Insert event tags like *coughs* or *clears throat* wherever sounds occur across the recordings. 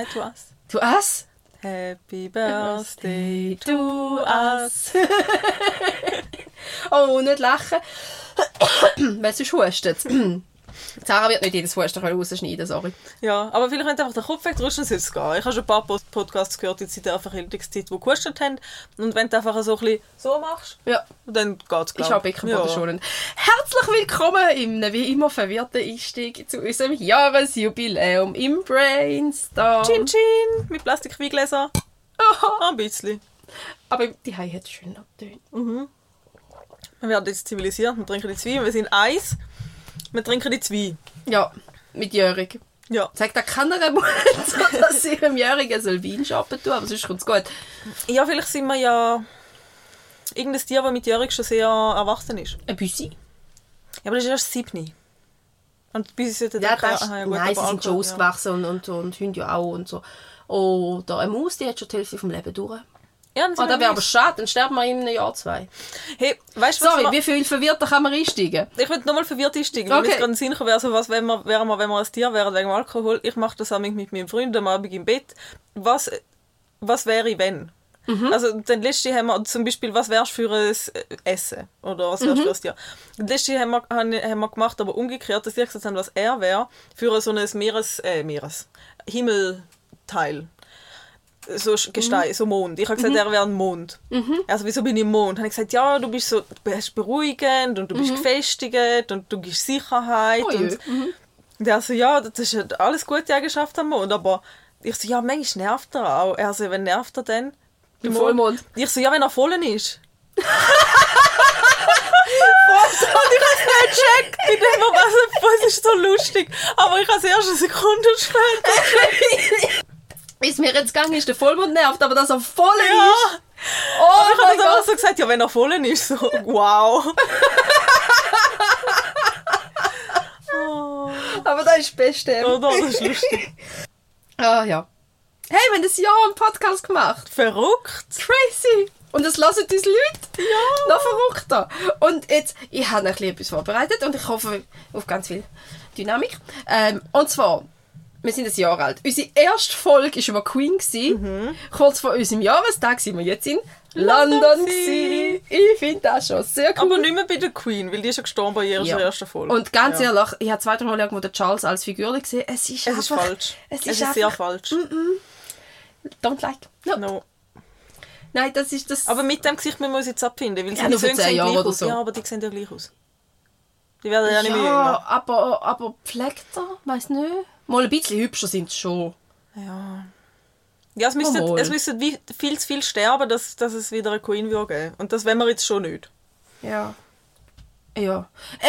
Nein, to us. To us? Happy Birthday to us. oh, nicht lachen. *coughs* Weil sonst hustet Sarah wird nicht jedes Husten rausschneiden, sorry. Ja, aber vielleicht könnt ihr einfach den Kopf wegdrücken, soll es gehen. Ich habe schon ein paar Podcasts gehört, jetzt in der Verhältniszeit, die gehustet haben. Und wenn du einfach so ein bisschen so machst, Ja. dann geht es, Ich glaube habe Beckenboden schon. Herzlich willkommen im wie immer verwirrten Einstieg zu unserem Jahresjubiläum im Brainstorm. Chin Chin mit Plastikweingläsern. Aha. Ein bisschen. Aber die Hai hat schön abtönt. Wir werden jetzt zivilisiert, wir trinken die zwei, wir sind eins. Wir trinken die zwei. Ja, mit Jörg. Ja. Sagt da keiner Mut, *laughs* dass sie ihrem Jährigen soll Wein shoppen tun, aber sonst kommt es gut. Ja, vielleicht sind wir ja irgendein Tier, das mit Jörg schon sehr erwachsen ist. Ein Büssi? Ja, aber das ist erst siebni. Und bis sie Ja, das, Aha, ja, gut, nein, sie sind schon ausgewachsen und, und, und Hunde ja auch und so. Oder eine Maus, die hat schon die Hälfte vom Leben durch. Ja, dann Oh, das wir wäre aber schade, dann sterben wir in einem Jahr, zwei. Hey, weißt Sorry, wir- wie viel verwirrter kann man einsteigen? Ich würde nochmal verwirrt einsteigen, weil Okay. mir jetzt gerade Sinn gekommen wäre, so was wenn wir, wären wir, wenn wir ein Tier wären wegen Alkohol. Ich mache das einmal mit meinem Freund am Abend im Bett. Was, was wäre, wenn? Mhm. Also, den letzten haben wir zum Beispiel, was wärst für ein äh, Essen? Oder was wärst Mhm. für ein Tier? Den letzten haben wir, haben wir gemacht, aber umgekehrt, dass ich gesagt habe, was er wäre für so ein Meeres, äh, Meeres, Himmelteil. So Gestein, Mhm. so Mond. Ich habe gesagt, er wäre ein Mond. Also, wieso bin ich im Mond? Habe ich gesagt, ja, du bist so, du bist beruhigend und du bist gefestigt und du gibst Sicherheit. Mhm. Oh und und er so, ja, das ist alles gute Eigenschaften am Mond, aber ich so, ja, manchmal nervt er auch. Er so, wenn nervt er denn? Im Vollmond. Ich so, ja, wenn er voll ist. Was? *laughs* Und ich hab's nicht gecheckt. Ich denke mir, was, was ist so lustig? Aber ich habe es erst eine Sekunde später. *laughs* Ist mir jetzt gegangen, ist der Vollmond nervt, aber dass er voll Ja. ist. Oh Aber ich habe dann auch so gesagt, ja, wenn er voll ist, so, *laughs* wow. *laughs* oh, Aber das ist das Beste. oder? Das ist lustig. *laughs* Ah ja. Hey, wir haben das Jahr einen Podcast gemacht. Verrückt. Crazy. Und das lassen uns Leute. Ja. Noch verrückter. Und jetzt, ich habe ein bisschen etwas vorbereitet und ich hoffe auf ganz viel Dynamik. Ähm, und zwar, wir sind ein Jahr alt. Unsere erste Folge war über Queen. gewesen. Kurz vor unserem Jahrestag sind wir jetzt in London. London. Ich finde das schon sehr cool. Aber nicht mehr bei der Queen, weil die ist ja gestorben bei ihrer Ja. ersten Folge. Und ganz ja. ehrlich, ich habe zwei, drei Mal irgendwo den Charles als Figur gesehen. Es ist Es ist einfach, falsch. Es Es ist, ist, sehr einfach, falsch. Don't like. No. No. Nein, das ist das. Aber mit dem Gesicht müssen wir uns jetzt abfinden, weil Ja, Söhne zehn sehen Jahre gleich aus. so. Ja, aber die sehen ja gleich aus. Die werden ja nicht mehr jünger. aber, aber pflegt er? Weiß nicht. Mal ein bisschen hübscher sind sie schon. Ja. Ja, es müsste, Jawohl. es müsste viel zu viel sterben, dass, dass es wieder eine Queen würde geben. Und das wollen wir jetzt schon nicht. Ja. Ja.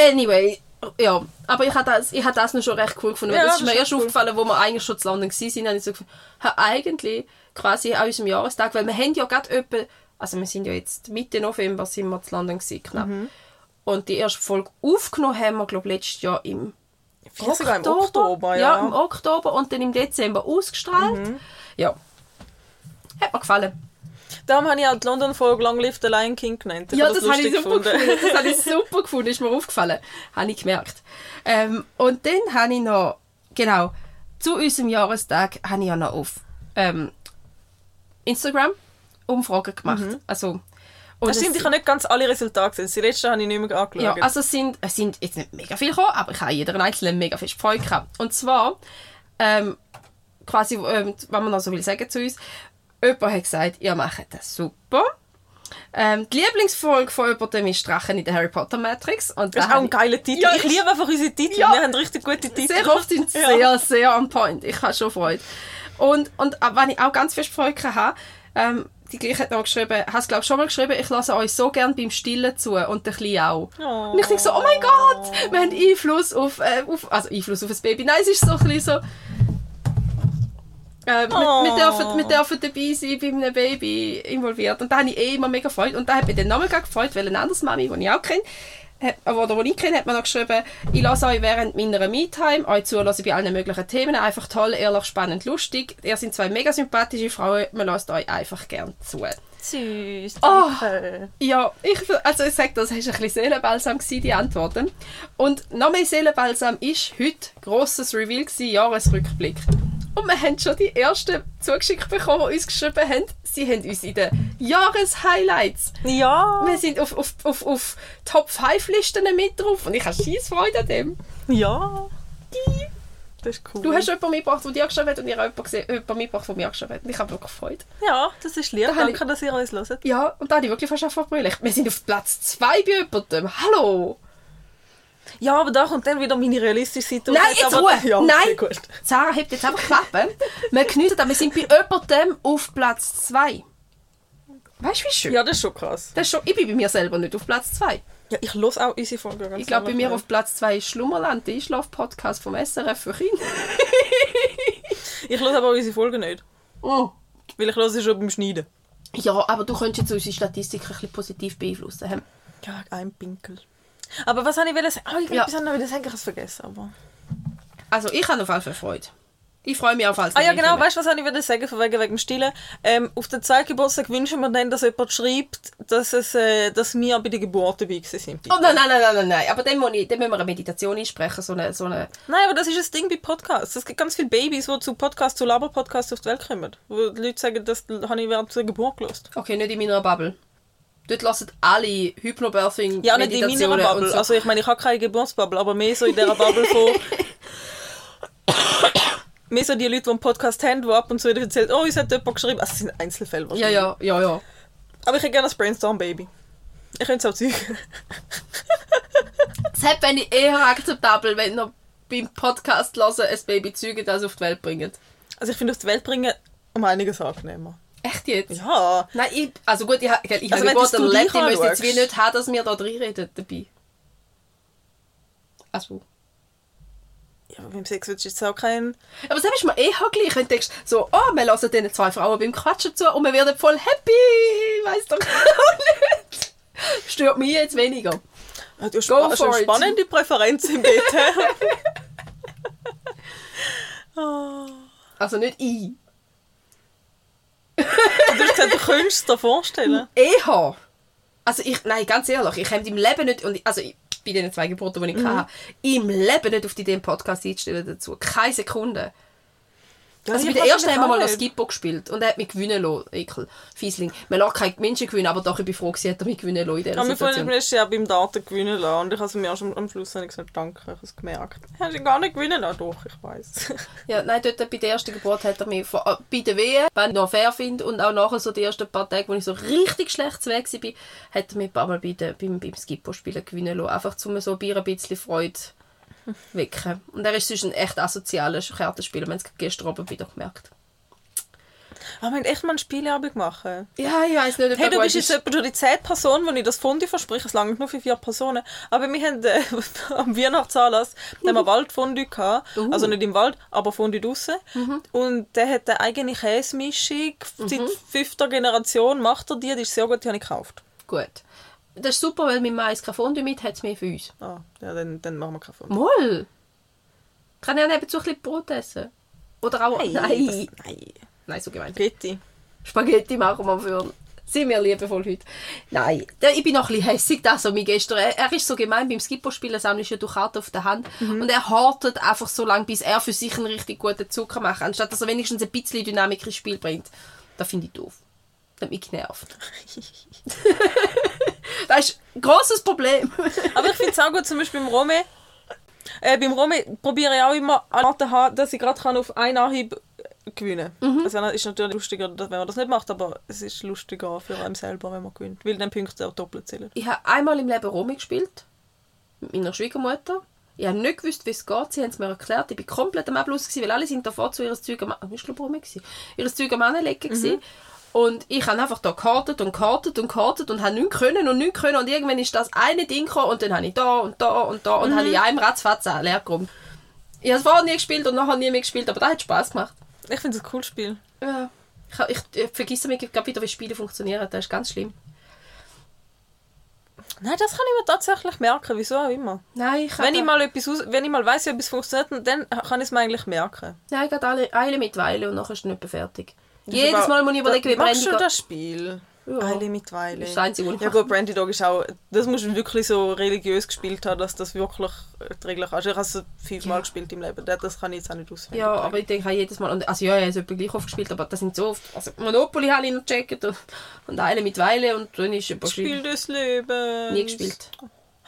Anyway, ja. Aber ich habe das, ich habe das noch schon recht cool gefunden. Ja, das ist mir erst cool. aufgefallen, wo wir eigentlich schon zu London waren, habe ich so gefunden, eigentlich quasi an unserem Jahrestag, weil wir haben ja gerade etwa, also wir sind ja jetzt Mitte November sind wir zu London gewesen, knapp. Mhm. Und die erste Folge aufgenommen haben wir, glaube ich, letztes Jahr im sogar im Oktober, ja. im Oktober und dann im Dezember ausgestrahlt. Mhm. Ja. Hat mir gefallen. Darum habe ich auch die London-Folge Long Live the Lion King genannt. Ich Ja, habe das, habe ich super gefunden. Das habe ich *laughs* super gefunden, ist mir aufgefallen. Habe ich gemerkt. Ähm, und dann habe ich noch, genau, zu unserem Jahrestag habe ich ja noch auf ähm, Instagram Umfragen gemacht. Also, und Das stimmt, es- ich habe nicht ganz alle Resultate gesehen. Die letzten habe ich nicht mehr angeschaut. ja, also es sind, es sind jetzt nicht mega viel gekommen, aber ich habe jeden einzelnen mega viel Freude gehabt. Und zwar, ähm, quasi, ähm, wenn man noch so will sagen zu uns, jemand hat gesagt, ihr macht das super. Ähm, die Lieblingsfolge von jemandem ist Drachen in der Harry Potter Matrix. Und das da ist auch ein geiler Titel. Ja, ich liebe einfach unsere Titel. Ja. Wir haben richtig gute Titel. sehr oft sind Ja. sehr, sehr on point. Ich habe schon Freude. Und, und wenn ich auch ganz viel Freude habe, ähm, die gleiche hat noch geschrieben, hast glaube schon mal geschrieben, ich lasse euch so gern beim Stillen zu und der Kleine auch. Oh. Und ich denke so, oh mein Gott, wir haben Einfluss auf, äh, auf also Einfluss auf das Baby. Nein, es ist so ein bisschen so, äh, wir, Oh. wir, dürfen, wir dürfen dabei sein, bei einem Baby involviert. Und da habe ich eh immer mega Freude. Und da hat mich dann nochmal gefreut, weil eine andere Mami, die ich auch kenne, oder die ich kenne, hat mir noch geschrieben, ich lasse euch während meiner Me-Time euch zulassen bei allen möglichen Themen. Einfach toll, ehrlich, spannend, lustig. Ihr seid zwei mega sympathische Frauen, man lasst euch einfach gern zu. Süß. Oh. Danke. Ja, ich, also ich sage, das war ein bisschen Seelenbalsam, gewesen, die Antworten. Und noch mehr Seelenbalsam ist heute grosses Reveal, gewesen, Jahresrückblick. Und wir haben schon die ersten zugeschickt bekommen, die uns geschrieben haben. Sie haben uns in den Jahreshighlights. Ja. Wir sind auf, auf, auf, auf Top 5 Listen mit drauf und ich habe scheiß Freude an dem. Ja. Das ist cool. Du hast jemanden mitgebracht, der dir geschrieben hat und ich habe jemanden, gesehen, jemanden mitgebracht, der mir geschrieben hat. Und ich habe wirklich Freude. Ja, das ist lieb. Da Danke, dass ihr uns hört. Ja, und da habe ich wirklich fast verbrüllt. Wir sind auf Platz 2 bei jemandem. Hallo! Ja, aber da kommt dann wieder meine realistische Seite. Nein, jetzt aber, Ruhe! Ja, Nein! gut. Sarah hebt jetzt einfach Klappe. Wir geniessen das. Wir sind bei jemandem auf Platz 2. Weißt du, wie schön? Ja, das ist schon krass. Das ist schon, ich bin bei mir selber nicht auf Platz 2. Ja, ich los auch unsere Folge ganz Ich glaube, bei mir auf Platz 2 ist Schlummerland, der Einschlaf-Podcast vom SRF für Kinder. *laughs* Ich los aber unsere Folge nicht. Oh. Weil ich los schon beim Schneiden. Ja, aber du könntest jetzt unsere Statistik ein bisschen positiv beeinflussen. hä? Ja, ein Pinkel. Aber was habe ich sagen? Oh, ich Ja. etwas anderes sagen, ich habe es vergessen. Aber... Also, ich habe auf jeden Fall Freude. Ich freue mich auf alles. Ah ja, genau, weißt du, was ich wollte sagen, von wegen, wegen dem Stillen? Ähm, auf den zweiten Geburtstag wünschen wir dann, dass jemand schreibt, dass, es, äh, dass wir bei der Geburt dabei bitte. Oh nein, nein, nein, nein, nein, nein. Aber dann, muss ich, dann müssen wir eine Meditation einsprechen. So eine, so eine... Nein, aber das ist das Ding bei Podcasts. Es gibt ganz viele Babys, die zu Podcasts, zu Laber-Podcasts auf die Welt kommen. Wo die Leute sagen, das habe ich während der Geburt gelöst. Okay, nicht in meiner Bubble. Dort lassen alle Hypnobirthing Ja, nicht in meiner Bubble. So. Also ich meine, ich habe keine Geburtsbubble, aber mehr so in dieser Bubble von... *laughs* mehr so die Leute, die einen Podcast haben, die ab und zu wieder erzählen, oh, uns hat jemand geschrieben. Also, es sind Einzelfälle ja, ja, ja, ja. Aber ich hätte gerne ein Brainstorm-Baby. Ich könnte es auch zeigen. Das hätte ich eher akzeptabel, wenn noch beim Podcast hören ein Baby zeugen, das auf die Welt bringen. Also ich finde, auf die Welt bringen um einiges angenehmer. Echt jetzt? Ja. Nein, ich, also gut, ich, ha- ich, ich Also habe wenn das du erlebt, dich ich müsste jetzt wie nicht haben, dass wir da reinreden dabei. Also. Ja, beim Sex willst du jetzt auch kein... Aber das ist mir eh gleich, wenn du denkst, so, oh, wir lassen diesen zwei Frauen beim Quatschen zu und wir werden voll happy, weiss doch auch nicht. Stört mich jetzt weniger. Ah, Du hast Go it. spannende Präferenz im Bett. oh. *laughs* Also nicht ich. Du hast gesagt, du könntest es dir vorstellen. *laughs* Eher. Also ich, nein, ganz ehrlich, ich habe im Leben nicht, und ich, also ich, bei den zwei Geburten, die ich hatte, im Leben nicht auf die Idee, einen Podcast einzustellen dazu. Keine Sekunde. Ja, Also bei ich der ersten haben wir mal nicht. Skippo gespielt und er hat mich gewinnen lassen. Ekel. Fiesling. Man lässt keine Menschen gewinnen, aber doch, ich bin froh, hat er mich gewinnen lassen in Ich dieser habe mich vorhin Situation. im letzten Jahr beim Daten gewinnen lassen und ich habe mir auch schon am Schluss habe ich gesagt, danke, ich habe es gemerkt. Hast du gar nicht gewinnen lassen? Doch, ich weiß. *laughs* Ja, nein, dort bei der ersten Geburt hat er mich vor, äh, bei der Wehe, wenn ich noch fair finde und auch nachher so die ersten paar Tage, wo ich so richtig schlecht zu Weg war, hat er mich ein paar Mal bei der, beim, beim Skippo-Spielen gewinnen lassen. Einfach um so ein bisschen Freude wecken. Und er ist sonst ein echt asozialer Kartenspieler. Wir haben es gestern Abend wieder gemerkt. Aber wir haben echt mal ein Spieleabend machen. Ja, ich weiss nicht, ob Hey, du bist jetzt etwa schon die 10 Person, wo ich das Fondue verspreche. Es langt nur für vier Personen. Aber wir haben äh, *laughs* am Weihnachtsanlass haben wir Waldfondue gehabt. Uh. Also nicht im Wald, aber Fondue draussen. Und der hat eine eigene Käsemischung. Seit fünfter Generation macht er die. Die ist sehr gut, die habe ich gekauft. Gut. Das ist super, weil mein Mais kein Fondue mit hat es mehr für uns. Ah, ja, dann, dann machen wir kein Fondue. Moll! Kann ich auch nebenzu ein bisschen Brot essen? Oder auch... das- nein. Nein. Nein, so gemeint. Spaghetti. Spaghetti machen wir für. Sind wir liebevoll heute? Nein, ich bin noch ein bisschen hässig, das so wie gestern. Er, er ist so gemein, beim Skippo-Spielen sammelst du Karten auf der Hand und er hortet einfach so lange, bis er für sich einen richtig guten Zug kann machen anstatt dass er wenigstens ein bisschen Dynamik ins Spiel bringt. Das finde ich doof. Das hat mich genervt. *laughs* das ist ein grosses Problem. *laughs* Aber ich finde es auch gut, zum Beispiel beim Rome. Äh, beim Rome probiere ich auch immer Arten zu haben, dass ich gerade auf einen Anhieb äh, gewinnen kann. Also es ist natürlich lustiger, wenn man das nicht macht, aber es ist lustiger für einen selber, wenn man gewinnt. Weil dann Punkte auch doppelt zählen. Ich habe einmal im Leben Romy gespielt. Mit meiner Schwiegermutter. Ich habe nicht gewusst, wie es geht. Sie haben es mir erklärt. Ich war komplett am Abschluss, weil alle sind davor zu ihres Zeug am, ist, glaub, Romy gewesen. ihres Zeug am Anlegen. gewesen. Und ich habe einfach da gekartet und gekartet und gekartet und habe nichts können und nichts können. Und irgendwann ist das eine Ding gekommen und dann habe ich da und da und da und habe ich einem ratzfatz leer geräumt. Ich habe es vorher nie gespielt und nachher nie mehr gespielt, aber das hat Spass gemacht. Ich finde es ein cooles Spiel. Ja. Ich, ich, ich vergesse mir gerade wieder, wie Spiele funktionieren. Das ist ganz schlimm. Nein, das kann ich mir tatsächlich merken, wieso auch immer. Nein, ich Wenn ich mal etwas aus, wenn ich mal weiss, wie etwas funktioniert, dann kann ich es mir eigentlich merken. Nein, ich gehe alle Eile mit Weile und nachher ist es nicht mehr fertig. Jedes Mal muss ich überlegen, wie du ich... das Spiel? Ja. Eile mit Weile. Das ist das Einzige, was Ja gut, Brandy Dog ist auch, das musst du wirklich so religiös gespielt haben, dass das wirklich die Regel kannst. Ich habe es fünfmal Ja. gespielt im Leben, das kann ich jetzt auch nicht auswendig. Ja, aber ich denke auch jedes Mal, also ja, ich habe es etwa gleich oft gespielt, aber das sind so oft, also Monopoly habe ich noch gecheckt und, und Eile mit Weile und dann ist etwa Spiel des Lebens. nie gespielt.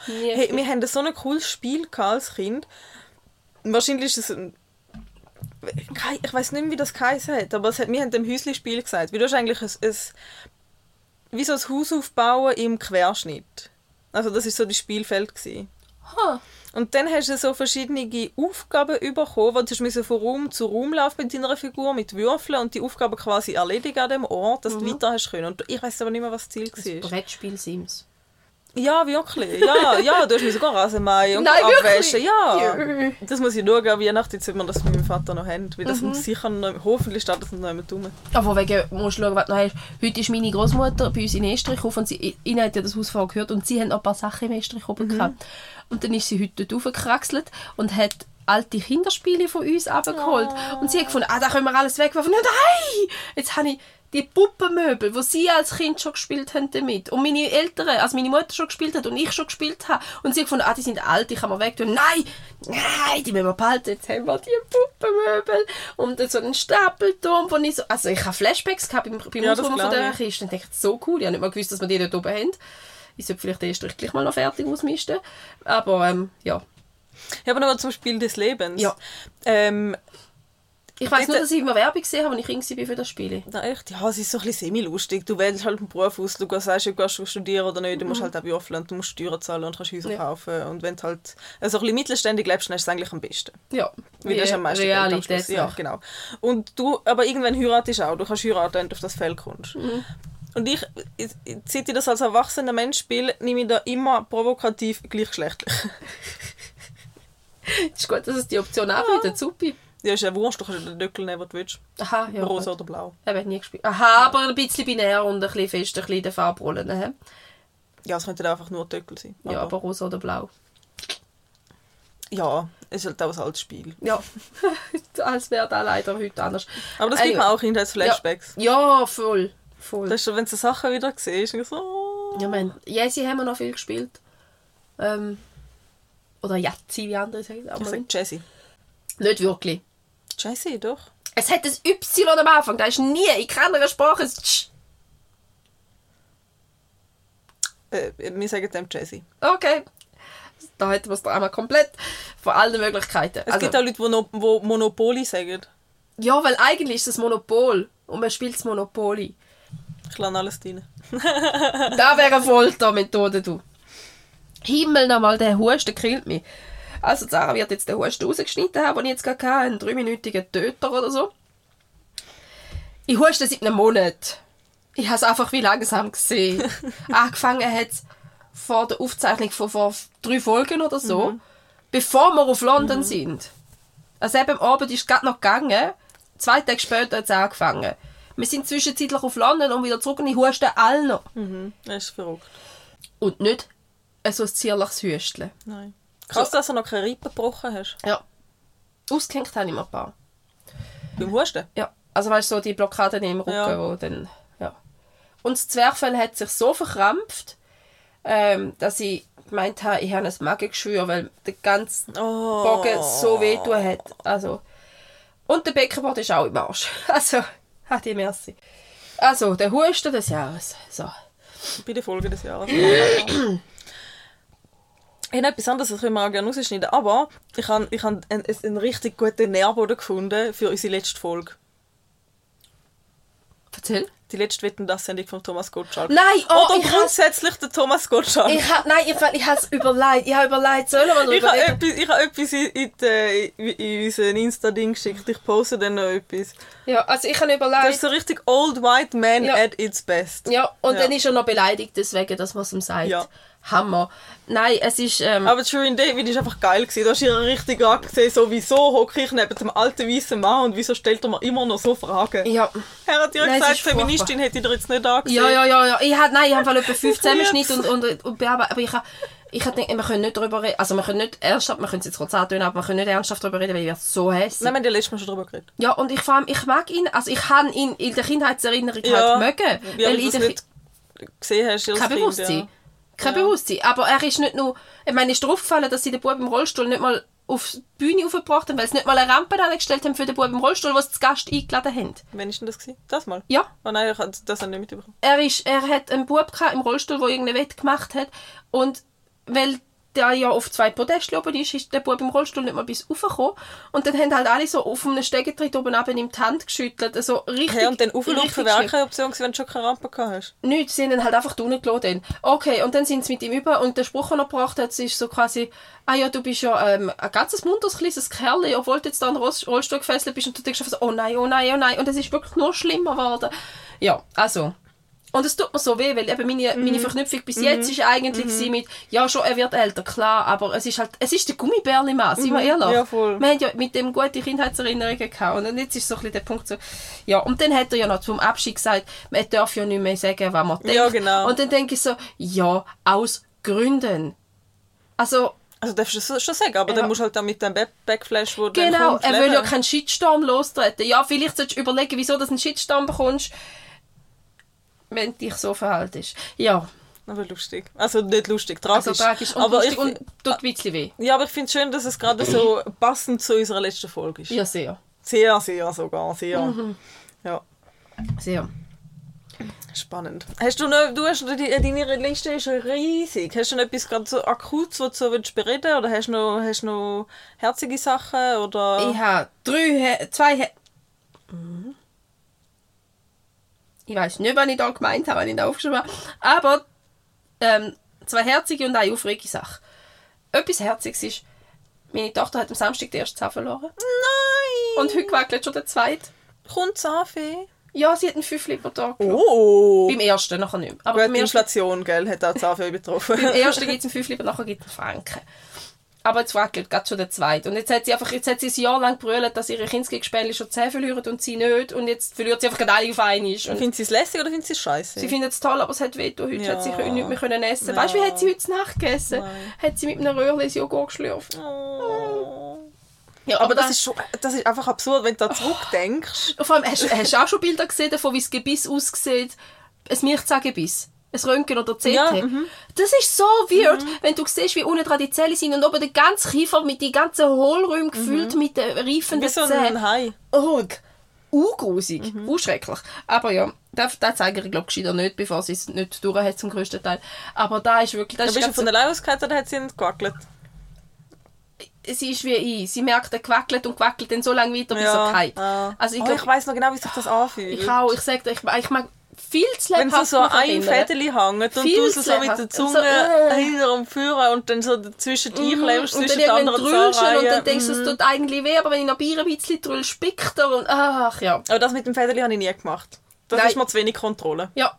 Nie Hey, gespielt. wir hatten so ein cooles Spiel als Kind. Wahrscheinlich ist es ich weiß nicht mehr, wie das geheißen hat, aber es hat, wir haben dem Häusli-Spiel gesagt. Wie du hast eigentlich ein, ein, wie so ein Haus aufbauen im Querschnitt. Also das ist so das Spielfeld gewesen. Ha. Und dann hast du so verschiedene Aufgaben bekommen, wo du musst von Raum zu Raum laufen mit deiner Figur, mit Würfeln und die Aufgaben quasi erledigen an dem Ort, dass du weiter hast können. Und ich weiß aber nicht mehr, was das Ziel war. Brettspiel Sims. Ja, wirklich. Ja, ja, du hast mir sogar Rasenmähen und Nein, wirklich? Ja. Ja. Das muss ich schauen, an Weihnachten, jetzt, ob wir das mit meinem Vater noch haben. Weil das Mhm. muss sicher noch, hoffentlich steht das noch jemand rum. Aber wegen, musst du schauen, was du noch hast. Heute ist meine Großmutter bei uns in Estrich auf und sie, ihnen hat ja das Haus vorher gehört und sie haben noch ein paar Sachen im Estrich oben gehabt. Und dann ist sie heute dort raufgekraxelt und hat alte Kinderspiele von uns abgeholt. Und sie hat gefunden, ah, da können wir alles wegwerfen. Nein! Jetzt habe ich die Puppenmöbel, die sie als Kind schon gespielt haben damit. Und meine Eltern, also meine Mutter schon gespielt hat und ich schon gespielt habe. Und sie hat gefunden, ah, die sind alt, die kann man wegtun. Nein! Nein, die müssen wir behalten. Jetzt haben wir die Puppenmöbel. Und so einen Stapelturm, wo ich so... Also ich habe Flashbacks gehabt beim, beim Ja, Ausräumen von dieser ich. Kiste. Und dachte, so cool. Ich habe nicht mal gewusst, dass wir die dort oben haben. Ich sollte vielleicht den Strich gleich mal noch fertig ausmisten. Aber ähm, ja. Ja, aber noch zum Spiel des Lebens. Ja. Ähm, Ich weiß nur, dass ich immer Werbung gesehen habe, als ich Kind war für das Spiel. na echt, ja, es ist so ein bisschen semi-lustig. Du wählst halt einen Beruf aus, du sagst, du gehst studieren oder nicht, du musst halt auch würfeln und du musst Steuern zahlen und kannst Häuser Mhm. Ja. kaufen. Und wenn du halt also ein bisschen mittelständig lebst, dann ist es eigentlich am besten. Ja. Weil das ist am meisten. Realität. Ja, genau. Und du, aber irgendwann heiratest du auch. Du kannst heiraten, wenn du auf das Feld kommst. Mhm. Und ich, seit ich das als erwachsener Mensch spiele, nehme ich da immer provokativ gleichgeschlechtlich. Es *laughs* ist gut, dass es die Option anbietet. Super. Ja, ist ja wurscht, du kannst den Deckel nehmen, was du willst. Aha, ja. Rosa gut. oder blau. Ich habe nie gespielt. Aha, aber ein bisschen binär und ein bisschen fest, ein bisschen den Farbrollen. hä? Ja, es könnte einfach nur Deckel sein. Ja, aber rosa oder blau. ja, es ist halt auch ein altes Spiel. Ja. *laughs* Als wäre da leider heute anders. Aber das gibt mir Anyway. auch Kindheitsflashbacks. Ja, voll. Voll. Das ist schon, wenn du so Sachen wieder siehst, so... oh. Ja, man, Jesse haben wir noch viel gespielt. Ähm, oder Jazzi, wie andere sagen. Ich Aber sag Jessie. nicht wirklich. Jessie, doch. Es hat ein Y am Anfang. Da ist nie in keiner Sprache ein Tsch. Äh, wir sagen dem Jessie. Okay. Da hätten wir es einmal komplett von allen Möglichkeiten. Es Also, gibt auch Leute, die, no, die Monopoly sagen. ja, weil eigentlich ist es Monopol. Und man spielt das Monopoly. Ich lerne alles drin. Da wäre eine Foltermethode, du. Himmel nochmal, der Husten killt mich. Also Sarah wird jetzt den Husten rausgeschnitten haben, den ich jetzt gerade hatte, einen dreiminütigen Töter oder so. Ich huste seit einem Monat. Ich habe es einfach wie langsam gesehen. *laughs* Angefangen hat es vor der Aufzeichnung von vor drei Folgen oder so, bevor wir auf London sind. Also eben am Abend ist es gerade noch gegangen. Zwei Tage später hat es angefangen. Wir sind zwischenzeitlich auf London und wieder zurück und ich huste all noch. Mhm. Das ist verrückt. Und nicht so ein zierliches Hüstchen. Nein. Krass, dass du noch keine Rippen gebrochen hast. Ja. Ausgehängt habe ich mir ein paar. Beim Husten. Ja. Also weißt du, so die Blockaden im Rücken, Ja. wo dann... Ja. Und das Zwerchfell hat sich so verkrampft, ähm, dass ich gemeint habe, ich habe ein Magengeschwür, weil der ganze Oh. Bogen so weh hat. Also. Und der Beckenboden ist auch im Arsch. *laughs* Also, hat die Merci. Also, der Husten des Jahres. So. Bei der Folge des Jahres. *clears throat* Ich habe etwas anderes, das können wir auch gerne rausschneiden. Aber ich habe, ich habe einen, einen richtig guten Nährboden gefunden für unsere letzte Folge. Erzähl. Die letzte Wetten, das Sendung von Thomas Gottschalk. Nein, oh, Oder ich has- grundsätzlich der Thomas Gottschalk. Ich ha, nein, ich, ich habe es überlegt. Ich habe überlegt, sollen wir Ich habe etwas, ich habe etwas in, in, die- in, in unser Insta-Ding geschickt. Ich poste dann noch etwas. Ja, also ich habe Das überlegt. ist so richtig Old White Man Ja. at its best. Ja, und Ja. dann ist er noch beleidigt deswegen, dass man es ihm sagt. Ja. Hammer. Nein, es ist... Ähm, Aber Shirin David ist einfach geil gewesen. Du hast ihr richtig angesehen, so wieso hocke ich neben dem alten weißen Mann und wieso stellt er mir immer noch so Fragen? ja. Er hat dir Nein, gesagt. Feministin hätte ich dir jetzt nicht angesehen. ja, ja, ja, ja. Ich hab, nein, ich habe etwa fünf Zusammenschnitte Jetzt. und, und, und bearbeitet. Aber ich habe ich gedacht, wir können nicht darüber reden. Also wir können nicht ernsthaft, wir können es jetzt kurz antönen, aber wir können nicht ernsthaft darüber reden, weil ich werde so hässlich. Nein, wir haben ja letztes Mal schon darüber geredet. Ja, und ich, vor allem, ich mag ihn, also ich habe ihn in der Kindheitserinnerung Ja. halt mögen. Wir weil in das nicht gesehen hast. als Kein Kind, Bewusstsein. Ja. Kein Ja. Bewusstsein. Aber er ist nicht nur... Ich meine, ist dir aufgefallen, dass sie den Bub im Rollstuhl nicht mal auf die Bühne aufgebracht haben, weil sie nicht mal eine Rampe angestellt haben für den Bub im Rollstuhl, was sie zu Gast eingeladen haben. Wann ist denn das gewesen? Das mal? Ja. Oh nein, ich hab das habe ich nicht mitbekommen. er, ist, er hat einen Bub gehabt im Rollstuhl, der irgendeine Wette gemacht hat. Und weil der ja auf zwei Podeste oben ist, ist der Bub im Rollstuhl nicht mal bis raufgekommen. Und dann haben halt alle so auf einem Stegentritt oben neben ihm die Hand geschüttelt. Also richtig, Hey, und dann auflaufen wäre keine Option gewesen, wenn du schon keine Rampe gehabt hast. Nichts, sie haben ihn halt einfach unten gelassen. Okay, und dann sind sie mit ihm über und der Spruch, den er gebracht hat, ist so quasi, ah ja, du bist ja ähm, ein ganzes munteres kleines Kerl, obwohl du jetzt da an Rollstuhl gefesselt bist und du denkst einfach so, oh nein, oh nein, oh nein. Und es ist wirklich nur schlimmer geworden. Ja, also. Und es tut mir so weh, weil eben meine, Mhm. meine Verknüpfung bis jetzt ist eigentlich gewesen mit, ja schon, er wird älter, klar, aber es ist halt, es ist der Gummibärli-Mann, sind wir ehrlich? Mhm. Ja, voll. Wir haben ja mit dem gute Kindheitserinnerungen gehabt. Und jetzt ist so ein bisschen der Punkt so, ja, und dann hat er ja noch zum Abschied gesagt, man darf ja nicht mehr sagen, was man denkt. Ja, genau. Und dann denke ich so, ja, aus Gründen. Also, Also darfst du das schon sagen, aber Ja. dann musst du halt dann mit dem Back- Backflash, wo genau, kommt, er will ja keinen Shitstorm lostreten. Ja, vielleicht solltest du überlegen, wieso du einen Shitstorm bekommst, wenn du dich so verhaltest. Ja, Aber lustig. Also nicht lustig, tragisch. also tragisch und aber lustig ich, und tut ein bisschen weh. ja, aber ich finde es schön, dass es gerade so passend zu unserer letzten Folge ist. Ja, sehr. Sehr, sehr sogar, sehr. Mhm. Ja, Sehr. spannend. Hast du noch, du hast deine Liste ist riesig. Hast du noch etwas gerade so akutes, was du so willst bereden oder hast du noch, hast du noch herzige Sachen oder? Ich habe drei, zwei He Mhm. Ich weiß nicht, was ich da gemeint habe, wenn ich da aufgeschrieben habe. Aber ähm, zwei herzige und eine aufregende Sache. Etwas Herziges ist, meine Tochter hat am Samstag den ersten Zahn verloren. Nein! Und heute wackelt schon der zweite. kommt Zahnfee? Ja, sie hat einen Fünfli pro Tag. genommen. Oh! Beim ersten, nachher nicht mehr. Aber Gut, die ersten, Inflation, gell, hat auch Zahnfee betroffen. beim ersten gibt es einen Fünfli, aber nachher gibt es einen Franken. Aber jetzt wackelt gerade schon der zweite. Und jetzt hat sie einfach, jetzt hat sie ein Jahr lang brüllt, dass ihre Kindsgespänli schon Zähne verlieren und sie nicht. Und jetzt verliert sie einfach gerade alle auf einmal. Und Findet sie es lässig oder findet sie es scheiße? Sie findet es toll, aber es hat weh. Heute Ja. hat sie nicht mehr können essen. Ja. Weißt du, wie hat sie heute Nacht gegessen? Nein. Hat sie mit einem Röhrchen ins Joghurt geschlürft. Oh. Ja, Aber das ist, schon, das ist einfach absurd, wenn du da Oh. zurückdenkst. Vor allem, hast, hast du auch schon Bilder gesehen, davon, wie das Gebiss aussieht? Ein Milchzahngebiss. Ein Röntgen oder CT. Ja, mhm. Das ist so weird, wenn du siehst, wie unten dran die Zellen sind und oben der ganze Kiefer mit den ganzen Hohlräumen gefüllt mit den reifenden Mhm. Wie so ein Zähnen. Hai. Oh, urgrusig, Mhm. urschrecklich. Aber ja, das, das zeige ich glaube ich nicht, bevor sie es nicht durch hat zum größten Teil. Aber da ist wirklich, das Da ist bist du von der Leibeskeit oder hat sie ihn gewackelt? sie ist wie ich. Sie merkt, er quackelt und quackelt dann so lange weiter, bis er geht. ja. Also ich oh, glaube, ich weiss noch genau, wie sich das anfühlt. ich auch, ich sage dir, ich, ich mag viel zu Wenn sie so ein. Fädeli hängt und Viel du so, so mit der. Zunge So, äh. hinter und führen und dann so dazwischen dich klemmst, und dann zwischen den anderen drüllst und Zahnreihen. dann denkst du, es Mhm. tut eigentlich weh, aber wenn ich noch Bier ein bisschen drüll, spickt er und ach ja. Aber das mit dem Fädeli habe ich nie gemacht. Das Nein. ist mir zu wenig Kontrolle. Ja.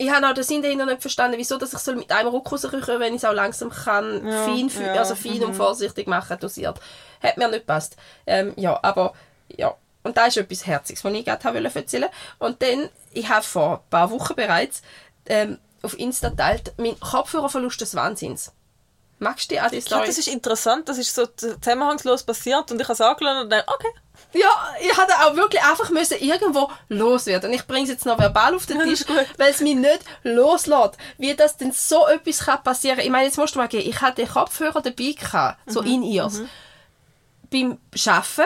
Ich habe auch den Sinn dahinter nicht verstanden, wieso dass ich soll mit einem Ruck rausrücken wenn ich es auch langsam kann, Ja, fein, ja, also fein und vorsichtig machen, dosiert. Hat mir nicht gepasst. Ähm, ja, aber, ja. Und da ist etwas Herziges, was ich gerade habe wollte erzählen Und dann, ich habe vor ein paar Wochen bereits ähm, auf Insta teilt, mein Kopfhörerverlust des Wahnsinns. Magst du die an die Ja, Story? das ist interessant, das ist so zusammenhangslos passiert und ich habe es angeschaut und dachte, okay. Ja, ich hatte auch wirklich einfach müssen irgendwo loswerden. Und ich bringe es jetzt noch verbal auf den Ja, *laughs* Tisch, weil es mich nicht loslässt. Wie das denn so etwas kann passieren Ich meine, jetzt musst du mal gehen. Ich hatte den Kopfhörer dabei, gehabt, so Mhm, in ears Beim Arbeiten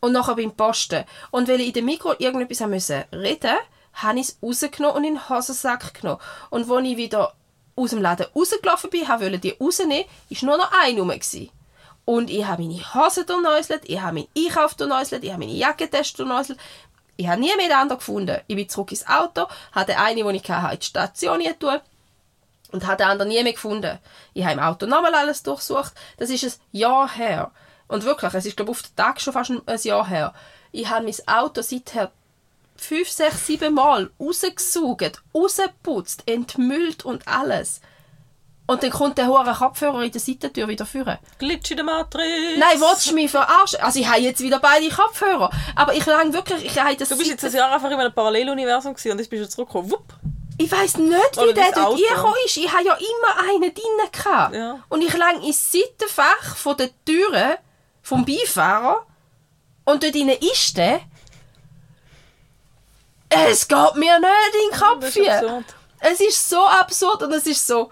und nachher beim Posten. Und weil ich in dem Mikro irgendetwas haben müssen reden habe ich es rausgenommen und in den Hosensack genommen. Und als ich wieder aus dem Laden rausgelaufen bin, wollte die rausnehmen, war nur noch ein rum. Und ich habe meine Hose durchnäuselt, ich habe meinen Einkauf durchnäuselt, ich habe meine Jackentasche durchnäuselt. Ich habe nie mehr den anderen gefunden. Ich bin zurück ins Auto, habe den einen, den ich hatte, in die Station getan und habe den anderen nie mehr gefunden. Ich habe im Auto nochmal alles durchsucht. Das ist ein Jahr her. Und wirklich, es ist glaube ich auf den Tag schon fast ein Jahr her. Ich habe mein Auto seither fünf, sechs, sieben Mal rausgesaugt, rausgeputzt, entmüllt und alles. Und dann kommt der hohe Kopfhörer in der Seitentür wieder führen. Glitch in der Matrix. Nein, willst du mich verarschen? Also ich habe jetzt wieder beide Kopfhörer. Aber ich lang wirklich, ich habe das Du bist jetzt Seiten- ein Jahr einfach in einem Paralleluniversum gewesen und jetzt bist du zurückgekommen. Wupp. Ich weiss nicht, wie Oder der das dort reingekommen ist. Ich habe ja immer einen drinnen gehabt. Ja. Und ich lang ins Seitenfach von der Türe vom Beifahrer und dort drinnen ist der. Es geht mir nicht in den Kopf ist hier. absurd. Es ist so absurd und es ist so...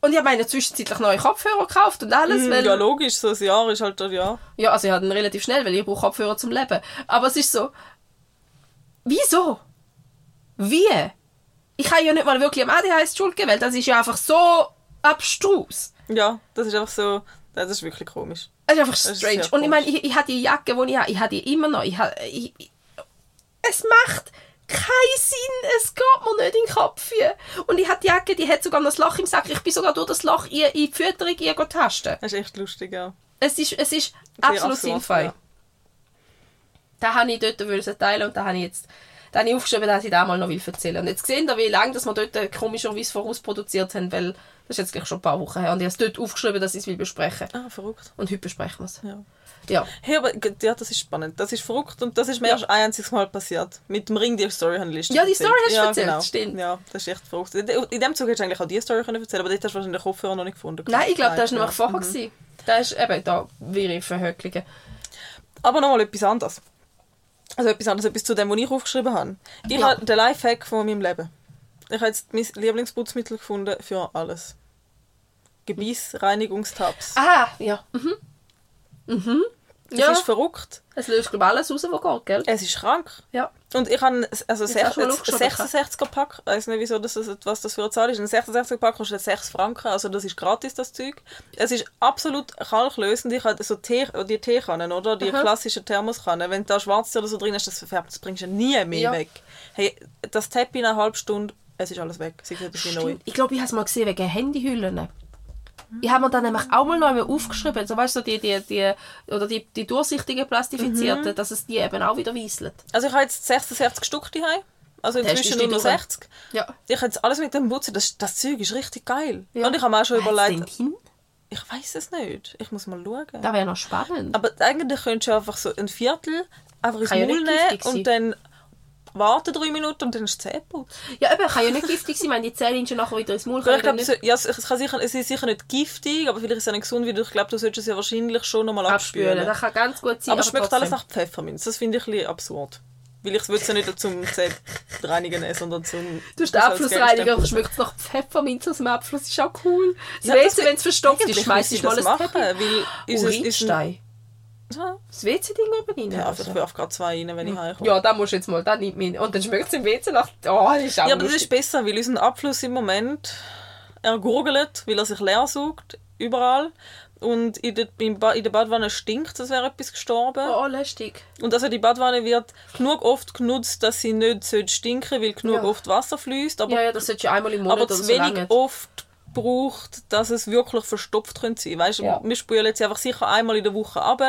Und ich habe mir zwischenzeitlich neue Kopfhörer gekauft und alles, Hm, weil... ja, logisch, so ein Jahr ist halt ein Jahr. Ja, also ich habe ihn relativ schnell, weil ich brauche Kopfhörer zum Leben. Aber es ist so... Wieso? Wie? Ich kann ja nicht mal wirklich am ADHS die Schuld weil das ist ja einfach so abstrus. Ja, das ist einfach so, das ist wirklich komisch. Es ist einfach ist strange. sehr Und ich meine, ich, ich habe die Jacke, die ich habe, ich habe die immer noch. Ich habe, ich, ich, es macht keinen Sinn. Es geht mir nicht in den Kopf. hier. Und ich habe die Jacke, die hat sogar noch ein Loch im Sack. Ich bin sogar durch das Loch in, in die Fütterung ihr tasten. Das ist echt lustig, ja. Es ist, es ist absolut sinnvoll. ja. Da habe ich dort teilen und da habe ich jetzt da habe ich aufgeschrieben, dass ich da mal noch will erzählen Und jetzt sehen wir, wie lange dass wir dort komischerweise vorausproduziert haben, weil das ist jetzt gleich schon ein paar Wochen her. Und ich habe es dort aufgeschrieben, dass ich es will besprechen. Ah, verrückt. Und heute besprechen wir es. Ja. Ja. Hey, aber ja, das ist spannend. Das ist verrückt und das ist mir Ja. erst ein einziges Mal passiert. Mit dem Ring die Story habe ich Ja, die. Story hast du ja, erzählt, genau. stimmt. Ja, das ist echt verrückt. In dem Zug hättest du eigentlich auch die Story können erzählen aber dort hast du wahrscheinlich den Kopfhörer noch nicht gefunden. Nein, ich glaube, das war nämlich vorher. gewesen. Da ist eben da wirre Verhöcklungen. Aber nochmal etwas anderes. Also etwas anderes, etwas zu dem, was ich aufgeschrieben habe. Ich Ja. habe den Lifehack von meinem Leben. Ich habe jetzt mein Lieblingsputzmittel gefunden für alles. Gebissreinigungstabs. Ah, ja. Mhm. Mhm. Das Ja, ist verrückt. es löst glaube alles raus, was geht, gell? Es ist krank. Ja. Und ich habe also Jetzt hast du mal aufgeschrieben, 66er Pack, ich weiß nicht wieso das, was das für eine Zahl ist. Ein 66er Pack kostet 6 Franken, also das ist gratis das Zeug. Es ist absolut kalklösend. Ich habe so Tee, die Teekannen, oder? Die Aha. klassischen Thermoskannen. Wenn da schwarz oder so drin ist, das verfärbt, das bringst du nie mehr Ja. weg. Hey, das Teppich in einer halben Stunde, es ist alles weg. Sie sieht neu. Ich glaube, ich habe es mal gesehen wegen Handyhüllen. Ich habe mir dann nämlich auch mal neu aufgeschrieben, so weißt du, die, die, die, oder die, die durchsichtigen plastifizierten, dass es die eben auch wieder weisselt. Also ich habe jetzt 66 Stück daheim. Also inzwischen nur noch durch? 60. Ja. Ich habe jetzt alles mit dem putzen. Das, das Zeug ist richtig geil. ja. Und ich habe mir auch schon Wo hat's überlegt, hin? ich weiß es nicht. Ich muss mal schauen. Das wäre noch spannend. Aber eigentlich könntest du einfach so ein Viertel einfach ins Maul nehmen und dann warten drei Minuten und dann ist Zähne putzt. Ja, eben, kann ja nicht giftig sein, wenn die Zähne schon nachher wieder ins Maul Aber ich kommen. glaube, es, ja, es, es, kann sicher, es ist sicher nicht giftig, aber vielleicht ist es nicht gesund, weil ich glaube, du solltest es ja wahrscheinlich schon nochmal abspülen. abspülen. Das kann ganz gut sein. aber es schmeckt alles trotzdem. nach Pfefferminz. Das finde ich ein bisschen absurd. Weil ich würde es ja nicht zum Zähne reinigen nehmen, sondern zum... Du hast den als Abflussreiniger, Gegenstand. schmeckt es nach Pfefferminz aus dem Abfluss, ist auch cool. Das Ja, das- wenn es verstopft ist, schmeißt ich mal ein machen, Teppich. weil unser- Urinstein. Das WC-Ding oben rein. ja, also. ich werfe gerade zwei rein, wenn ich heimkomme. Ja, da musst du jetzt mal, da nimmt mich. Und dann schmeckt es im WC nach. Oh, das ist auch Ja, aber das lustig. ist besser, weil unser Abfluss im Moment, er gurgelt, weil er sich leer saugt, überall. Und in der, in der Badwanne stinkt, als wäre etwas gestorben. Oh, lästig. Und also die Badwanne wird genug oft genutzt, dass sie nicht stinken weil genug Ja. oft Wasser fließt. Aber, Ja, ja, das sollte ja einmal im Monat aber zu wenig lange. oft braucht, dass es wirklich verstopft könnte sein. Weißt, Ja. Wir spülen jetzt einfach sicher einmal in der Woche ab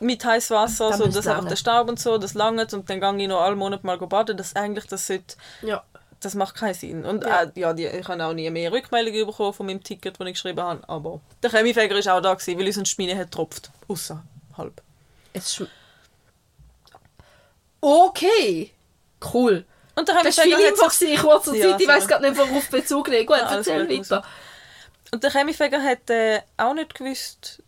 mit heißem Wasser, so, dass einfach der Staub und so, das langt und dann gehe ich noch alle Monate mal baden. Das eigentlich, das sollte Ja. das macht keinen Sinn. Und Ja. ja, ja die, ich habe auch nie mehr Rückmeldungen bekommen von meinem Ticket, das ich geschrieben habe. Aber der Chemiefäger war auch da, gewesen, weil unsere Schmine hat tropft. Außer halb. Es okay. Cool. Und der Das war viel Chemiefäger Info hat gewesen in kurzer Ja, Zeit. Ich weiß sorry. gerade nicht, worauf Bezug nehmen. Gut, Ja, erzähl weiter. und der Chemiefäger hat äh, auch nicht gewusst,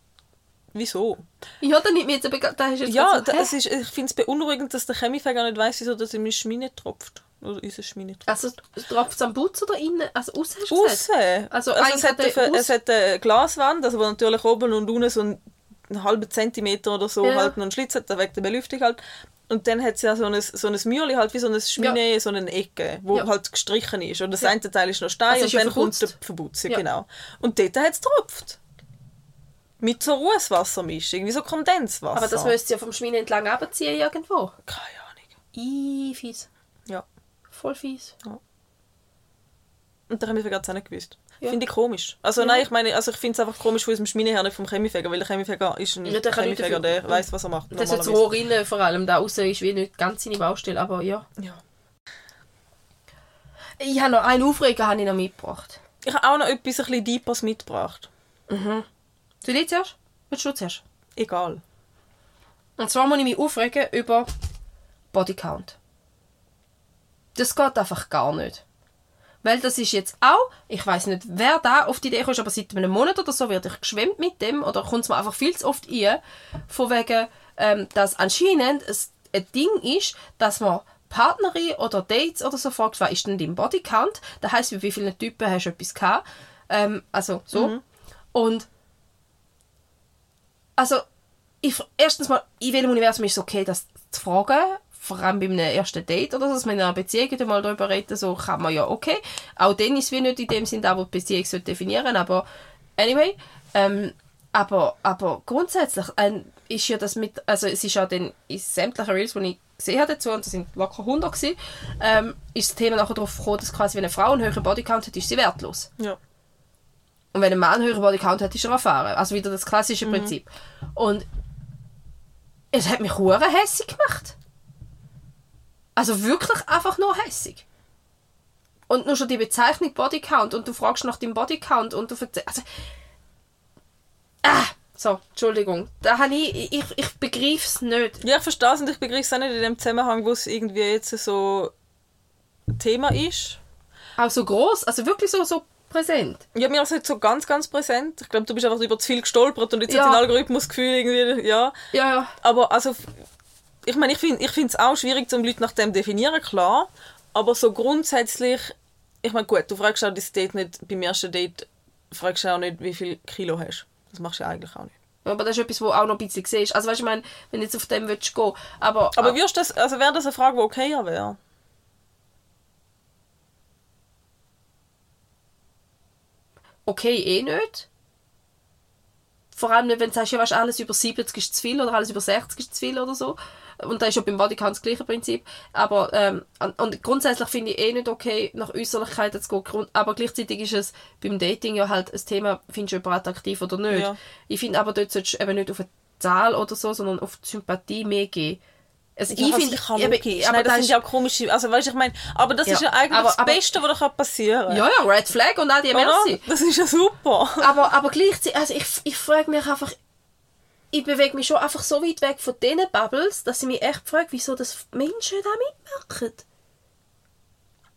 wieso. Ja, dann nimmt mir jetzt aber... Da ist jetzt Ja, so, da, hä? es ist, ich finde es beunruhigend, dass der Chemiefäger nicht weiß, wieso das in meine Schmine tropft. Oder unsere Schmine tropft. Also, tropft es am Putz oder innen? Also, außen hast du gesagt? Aussen. Also, Also, es, hat eine, es hat eine Glaswand, also wo natürlich oben und unten so einen, einen halben Zentimeter oder so Ja. halt noch einen Schlitz hat, da wegen der Belüftung halt. Und dann hat es ja so ein, so ein Mürli, halt wie so eine Schmine, so eine Ecke, wo Ja. halt gestrichen ist. Und das Ja. eine Teil ist noch Stein Also und ja dann kommt der. Verputz, ja. Ja. genau. Und dort hat es getropft. Mit so Rußwassermischung, wie so Kondenswasser. Aber das müsst ihr ja vom Schmine entlang abziehen irgendwo. Keine Ahnung. Ih, fies. Ja. Voll fies. Und da haben wir gerade auch nicht gewusst. Ja. Finde ich komisch. Also Ja. nein, ich meine, also ich finde es einfach komisch von unserem Schmineherr, nicht vom Chemiefäger, weil der Chemiefäger ist ein Ja, der dafür. der weiß, was er macht. Das ist jetzt. Rohr innen vor allem. Da außen ist wie nicht ganz seine Baustelle, aber ja. Ja. Ich habe noch einen Aufreger habe ich noch mitgebracht. Ich habe auch noch etwas ein bisschen Deepers mitgebracht. Soll ich zuerst? Willst du zuerst? Egal. Und zwar muss ich mich aufregen über Bodycount. Das geht einfach gar nicht. Weil das ist jetzt auch, ich weiß nicht, wer da auf die Idee kommt, aber seit einem Monat oder so werde ich geschwemmt mit dem oder kommt es mir einfach viel zu oft ein, von wegen, ähm, dass anscheinend es ein Ding ist, dass man Partnerin oder Dates oder so fragst, was ist denn dein Bodycount? Das heisst, wie viele Typen hast du etwas gehabt? Ähm, also so. Und also ich, erstens mal, in welchem Universum ist es okay, das zu fragen? Vor allem bei einem ersten Date oder so, dass man in einer Beziehung mal darüber reden, so kann man ja okay. Auch dann ist es wie nicht in dem Sinn, da, wo die Beziehung sollte definieren aber anyway. Ähm, aber, aber grundsätzlich ähm, ist ja das mit, also es ist ja dann in sämtlichen Reels, die ich gesehen habe dazu, und das sind locker 100 gewesen, ähm, ist das Thema nachher darauf gekommen, dass quasi, wenn eine Frau einen höheren Bodycount hat, ist sie wertlos. Ja. Und wenn ein Mann einen höheren Bodycount hat, ist er erfahren. Also wieder das klassische Prinzip. Und es hat mich hure hässig gemacht. Also wirklich einfach nur hässig. Und nur schon die Bezeichnung Bodycount und du fragst nach dem Bodycount und du verzeihst. Also, ah, so, Entschuldigung. Da habe ich, ich, ich begreife es nicht. Ja, ich verstehe es und ich begreife es auch nicht in dem Zusammenhang, wo es irgendwie jetzt so Thema ist. Auch so groß, also wirklich so, so präsent. Ja, mir ist es halt so ganz, ganz präsent. Ich glaube, du bist einfach über zu viel gestolpert und jetzt Ja. hat dein Algorithmus Gefühl irgendwie, ja. Ja, ja. Aber also, ich meine, ich finde ich es auch schwierig, zum Leute nach dem definieren, klar. Aber so grundsätzlich, ich meine, gut, du fragst auch das Date nicht, beim ersten Date fragst du auch nicht, wie viel Kilo hast. Das machst du ja eigentlich auch nicht. Aber das ist etwas, wo auch noch ein bisschen siehst. Also weißt du, ich meine, wenn du jetzt auf dem willst gehen, aber... Aber wirst das, also wäre das eine Frage, die okay wäre? okay eh nicht. Vor allem nicht, wenn du sagst, ja, weißt, alles über 70 ist zu viel oder alles über 60 ist zu viel oder so. Und da ist ja beim Bodycount das gleiche Prinzip. Aber ähm, und- und grundsätzlich finde ich eh nicht okay, nach Äußerlichkeiten zu gehen. Aber gleichzeitig ist es beim Dating ja halt ein Thema, findest du jemanden attraktiv oder nicht. Ja. Ich finde aber dort solltest du eben nicht auf eine Zahl oder so, sondern auf die Sympathie mehr gehen. Also ich finde, ich kann logisch. aber das das sind ist, ja auch komische, also weißt ich meine, aber das Ja, ist ja eigentlich aber- das aber- Beste, was da kann passieren ja, ja, Red Flag und auch die? Merci. Das ist ja super. aber, aber gleichzeitig, also ich, ich frage mich einfach, ich bewege mich schon einfach so weit weg von diesen Bubbles, dass ich mich echt frage, wieso das Menschen da mitmachen.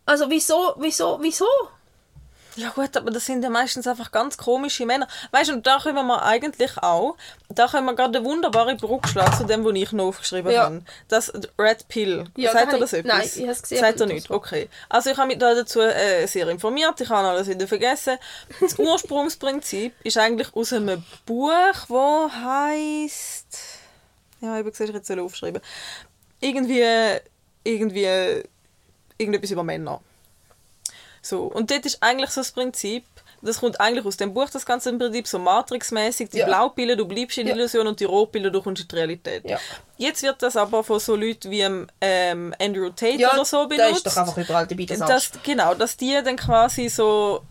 Also wieso, wieso, wieso? Ja gut, aber das sind ja meistens einfach ganz komische Männer. Weißt du, und da können wir eigentlich auch, da können wir gerade eine wunderbare Brücke schlagen zu dem, was ich noch aufgeschrieben Ja. habe. Das Red Pill. Ja, Sagt da ihr das ich- etwas? nein, ich habe es gesehen, Sagt ihr nicht? Okay. Also ich habe mich da dazu äh, sehr informiert, ich habe alles wieder vergessen. Das *laughs* Ursprungsprinzip ist eigentlich aus einem Buch, wo heißt ja, ich habe gesagt, ich jetzt soll aufschreiben. Irgendwie, irgendwie, irgendetwas über Männer. So, und dort ist eigentlich so das Prinzip, das kommt eigentlich aus dem Buch, das ganze Prinzip, so Matrix-mäßig, die Ja. Blaupille, du bleibst in der Ja. Illusion und die Rotpille, du kommst in die Realität. Ja. Jetzt wird das aber von so Leuten wie ähm, ähm, Andrew Tate Ja, oder so benutzt. ist doch einfach überall dabei, das das, genau, dass die dann quasi so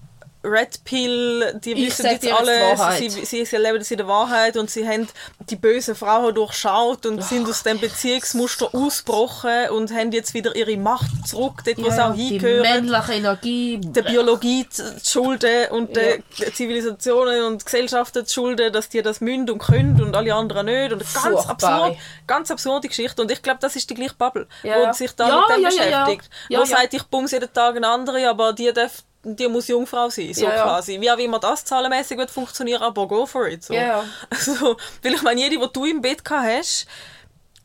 Red Pill, die Ich wissen jetzt jetzt die alles, Wahrheit. sie, sie, sie leben das in der Wahrheit und sie haben die böse Frau durchschaut und sind aus dem Beziehungsmuster ausgebrochen und haben jetzt wieder ihre Macht zurück, dort wo sie auch die hingehören männliche Energie. der Biologie zu schulden und der Ja. der Zivilisationen und Gesellschaften zu schulden, dass die das müssen und können und alle anderen nicht. Und eine ganz Furchtbar. absurd, ganz absurde Geschichte. Und ich glaube, das ist die gleiche Bubble, Ja. wo sich da Ja, mit dem ja, ja, ja. beschäftigt. Ja, wo ja. sagt, ich bums jeden Tag eine andere, aber die darf die muss Jungfrau sein, so Ja, ja. quasi. Wie auch immer das zahlenmäßig wird funktionieren, aber go for it. So. Ja, ja. *laughs* Also, weil ich meine, jede, die du im Bett gehabt hast,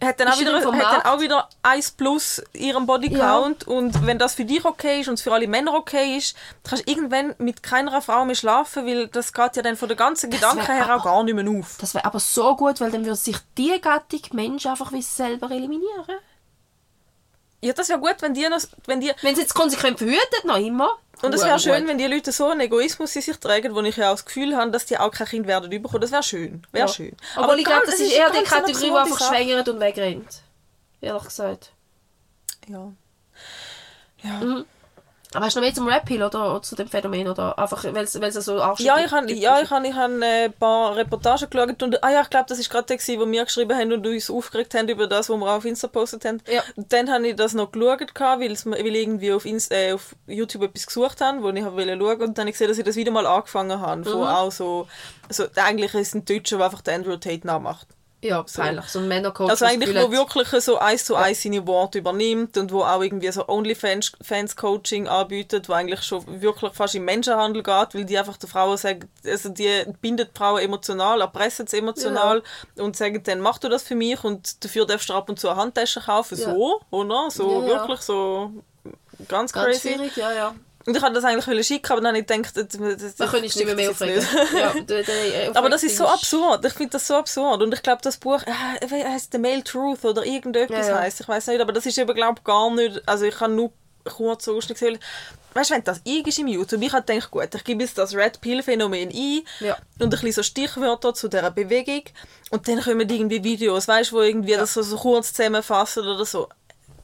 hat dann, auch wieder, hat dann auch wieder 1 plus ihrem Bodycount und wenn das für dich okay ist und für alle Männer okay ist, dann kannst du irgendwann mit keiner Frau mehr schlafen, weil das geht ja dann von der ganzen Gedanken her auch aber- gar nicht mehr auf. Das wäre aber so gut, weil dann würde sich die Gattung Mensch einfach wie selber eliminieren. Ja, das wäre gut, wenn die, noch, wenn die Wenn sie jetzt konsequent verhütet, noch immer. Und es wäre schön, wenn die Leute so einen Egoismus in sich tragen, wo ich ja auch das Gefühl habe, dass die auch kein Kind werden überkommen. Das wäre schön. Wäre Ja. schön. Obwohl ich glaube, das ist eher die Kategorie, die einfach schwängert und wegrennt. Ehrlich gesagt. Ja. Ja. Mhm. Aber hast du noch mehr zum Rap-Hill oder, oder zu dem Phänomen? Oder einfach, weil es weil es so arsch Ja, ich habe ja, ich hab, ich hab äh, ein paar Reportagen geschaut und ah ja, ich glaube, das war gerade der, wo wir geschrieben haben und uns aufgeregt haben über das, was wir auf Insta gepostet haben. Ja. Und dann habe ich das noch geschaut, weil, ich irgendwie auf, Insta, äh, auf YouTube etwas gesucht habe, wo ich hab wollte schauen und dann habe ich gesehen, dass ich das wieder mal angefangen habe, von Mhm. auch so, so eigentlich ist es ein Deutscher, der einfach den Andrew Tate nachmacht. Ja, peinlich. So ein Männercoach. Also das eigentlich, wo wirklich so eins zu eins seine Worte übernimmt und wo auch irgendwie so OnlyFans-Coaching anbietet, wo eigentlich schon wirklich fast im Menschenhandel geht, weil die einfach den Frauen sagen, also die bindet die Frauen emotional, erpressen sie emotional und sagen dann, mach du das für mich und dafür darfst du ab und zu eine Handtasche kaufen, Ja. so, oder? So Ja, ja. wirklich so ganz Ganz crazy. ja, ja. Und ich wollte das eigentlich schicken, aber dann habe ich gedacht, das, das, Man könnte nicht mehr, das aufregen. ja, *laughs* äh, Aber das ist so absurd. Ich finde das so absurd. Und ich glaube, das Buch äh, wie heißt The Male Truth oder irgendetwas Ja, ja. heißt. Ich weiß nicht, aber das ist eben glaube gar nicht. Also ich habe nur kurz so gesehen. Weißt du, wenn das eingibst im YouTube, ich habe gedacht, gut, ich gebe jetzt das Red Pill Phänomen ein Ja. und ein bisschen so Stichwörter zu dieser Bewegung und dann kommen irgendwie Videos, weißt du, wo irgendwie das so, so kurz zusammenfassen oder so.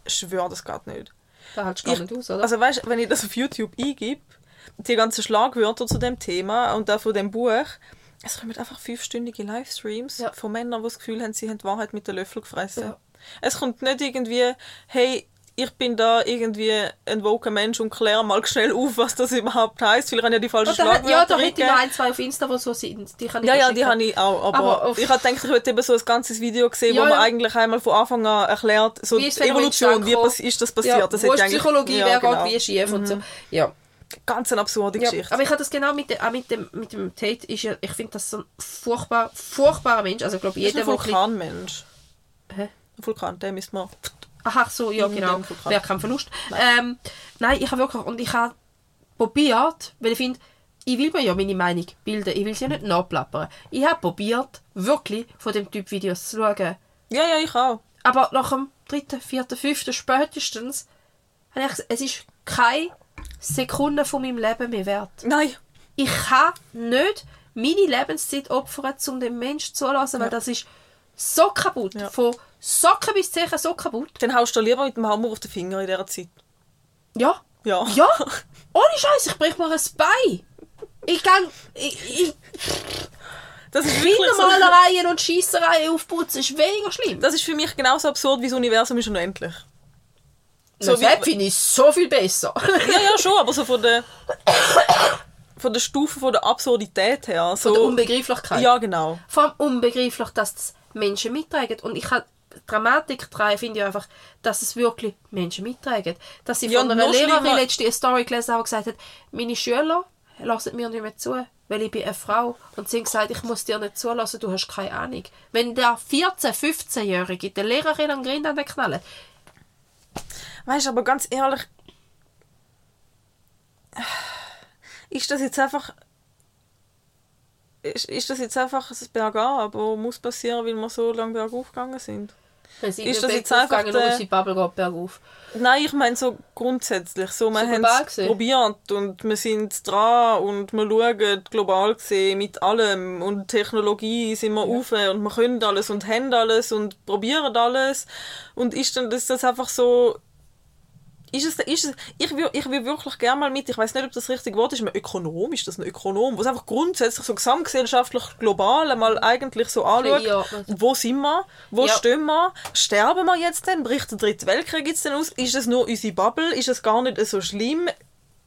Ich schwöre, das geht nicht. Da hältst du gar Ich- nicht aus, oder? Also weißt, wenn ich das auf YouTube eingebe, die ganzen Schlagwörter zu dem Thema und auch von dem Buch, es kommen einfach fünfstündige Livestreams Ja. von Männern, die das Gefühl haben, sie haben die Wahrheit mit den Löffel gefressen. Ja. Es kommt nicht irgendwie, hey, ich bin da irgendwie ein woker Mensch und kläre mal schnell auf, was das überhaupt heisst, weil ich habe ja die falschen Oh, Schlagwörter ja, da hätte ich noch ein, zwei auf Insta, die so sind. Die kann ich Ja, ja, die habe ich auch. Aber, Aber ich habe gedacht, ich hätte eben so ein ganzes Video gesehen, Ja, wo man ja. eigentlich einmal von Anfang an erklärt, so Wie Evolution, wie ist das passiert. Ja, das wo ist Psychologie, ja, wer genau. geht wie schief und so. Ja. Ganz eine absurde Ja, Geschichte. aber ich habe das genau mit, dem- auch mit dem, mit dem Tate, ist ja, ich finde das so ein furchtbar, furchtbarer Mensch. Also ich glaube, ist jeder, ein der Vulkanmensch. Hä? Ein Vulkan, den müssen wir... Aha, so, ja, In genau. Wäre kein Verlust. Nein, ähm, nein ich habe wirklich, und ich habe probiert, weil ich finde, ich will mir ja meine Meinung bilden, ich will sie ja nicht nachplappern. Ich habe probiert, wirklich von dem Typ Videos zu schauen. Ja, ja, ich auch. Aber nach dem dritten, vierten, fünften spätestens, habe ich gesagt, es ist keine Sekunde von meinem Leben mehr wert. Nein. Ich kann nicht meine Lebenszeit opfern, um den Menschen zulassen, weil das ist so kaputt. Ja. Von Socken bis Zehen so kaputt. Dann haust du lieber mit dem Hammer auf den Finger in dieser Zeit. Ja. Ja. Ja. *laughs* Ohne Scheiß, ich brech mir ein Bein. Ich kann. Ich, ich, Das ist wirklich so, Kindermalereien und Schiessereien aufputzen ist weniger schlimm. Das ist für mich genauso absurd, wie das Universum ist unendlich. So das finde ich so viel besser. *laughs* Ja, ja, schon, aber so von der... *coughs* Von der Stufe von der Absurdität her. So, Von der Unbegreiflichkeit. Ja, genau. Vor allem unbegreiflich, dass das Menschen mittragen. Und ich habe Dramatik daran finde ich einfach, dass es wirklich Menschen mittragen. Dass sie Ja, von einer Lehrerin letzte eine Story gelesen habe, die gesagt hat, meine Schüler lassen mir nicht mehr zu, weil ich bin eine Frau. Und sie haben gesagt, ich muss dir nicht zulassen, du hast keine Ahnung. Wenn der 14-, 15-Jährige der Lehrerin an Grind knallt, Weißt du, aber ganz ehrlich. Ist das jetzt einfach. Ist, ist das jetzt einfach ein Bergab, wo muss passieren, weil wir so lange bergauf gegangen sind? Ist das jetzt einfach der- unsere Bubble geht bergauf. Nein, ich meine so grundsätzlich. So, wir haben es probiert und wir sind dran und wir schauen global gesehen mit allem. Und Technologie sind wir auf und wir können alles und haben alles und probieren alles. Und ist dann ist das einfach so ist es, ist es, ich, will, ich will wirklich gerne mal mit, ich weiß nicht, ob das richtige Wort ist, ein Ökonom, ist das ein Ökonom, was einfach grundsätzlich so gesamtgesellschaftlich global einmal eigentlich so anschaut, wo sind wir, wo Ja. stehen wir, sterben wir jetzt denn, bricht der dritte Weltkrieg jetzt denn aus, ist es nur unsere Bubble, ist es gar nicht so schlimm,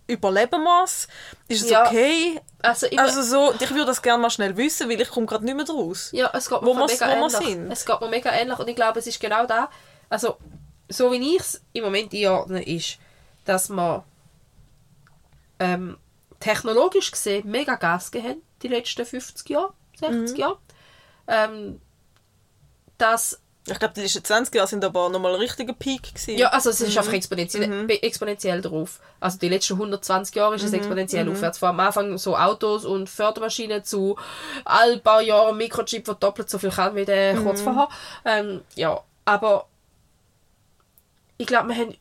überleben wir es, ist es Ja. okay, Also, ich, also so, ich würde das gerne mal schnell wissen, weil ich komme gerade nicht mehr draus. Ja, es geht mir Wo mega ähnlich. sind. Es geht mir mega ähnlich und ich glaube, es ist genau da. Also, so wie ich es im Moment einordne, ist, dass wir ähm, technologisch gesehen mega Gas gegeben haben, die letzten 50 Jahre, 60 Mhm. Jahre. Ähm, dass Ich glaube, die letzten 20 Jahre sind aber nochmal ein richtiger Peak gewesen. Ja, also es ist einfach exponentiell, be- exponentiell drauf. Also die letzten 120 Jahre ist es exponentiell aufwärts. Von am Anfang so Autos und Fördermaschinen zu all paar Jahren Mikrochip, der doppelt so viel kann wie der kurz vorher. Ähm, ja, aber ich glaube, wir haben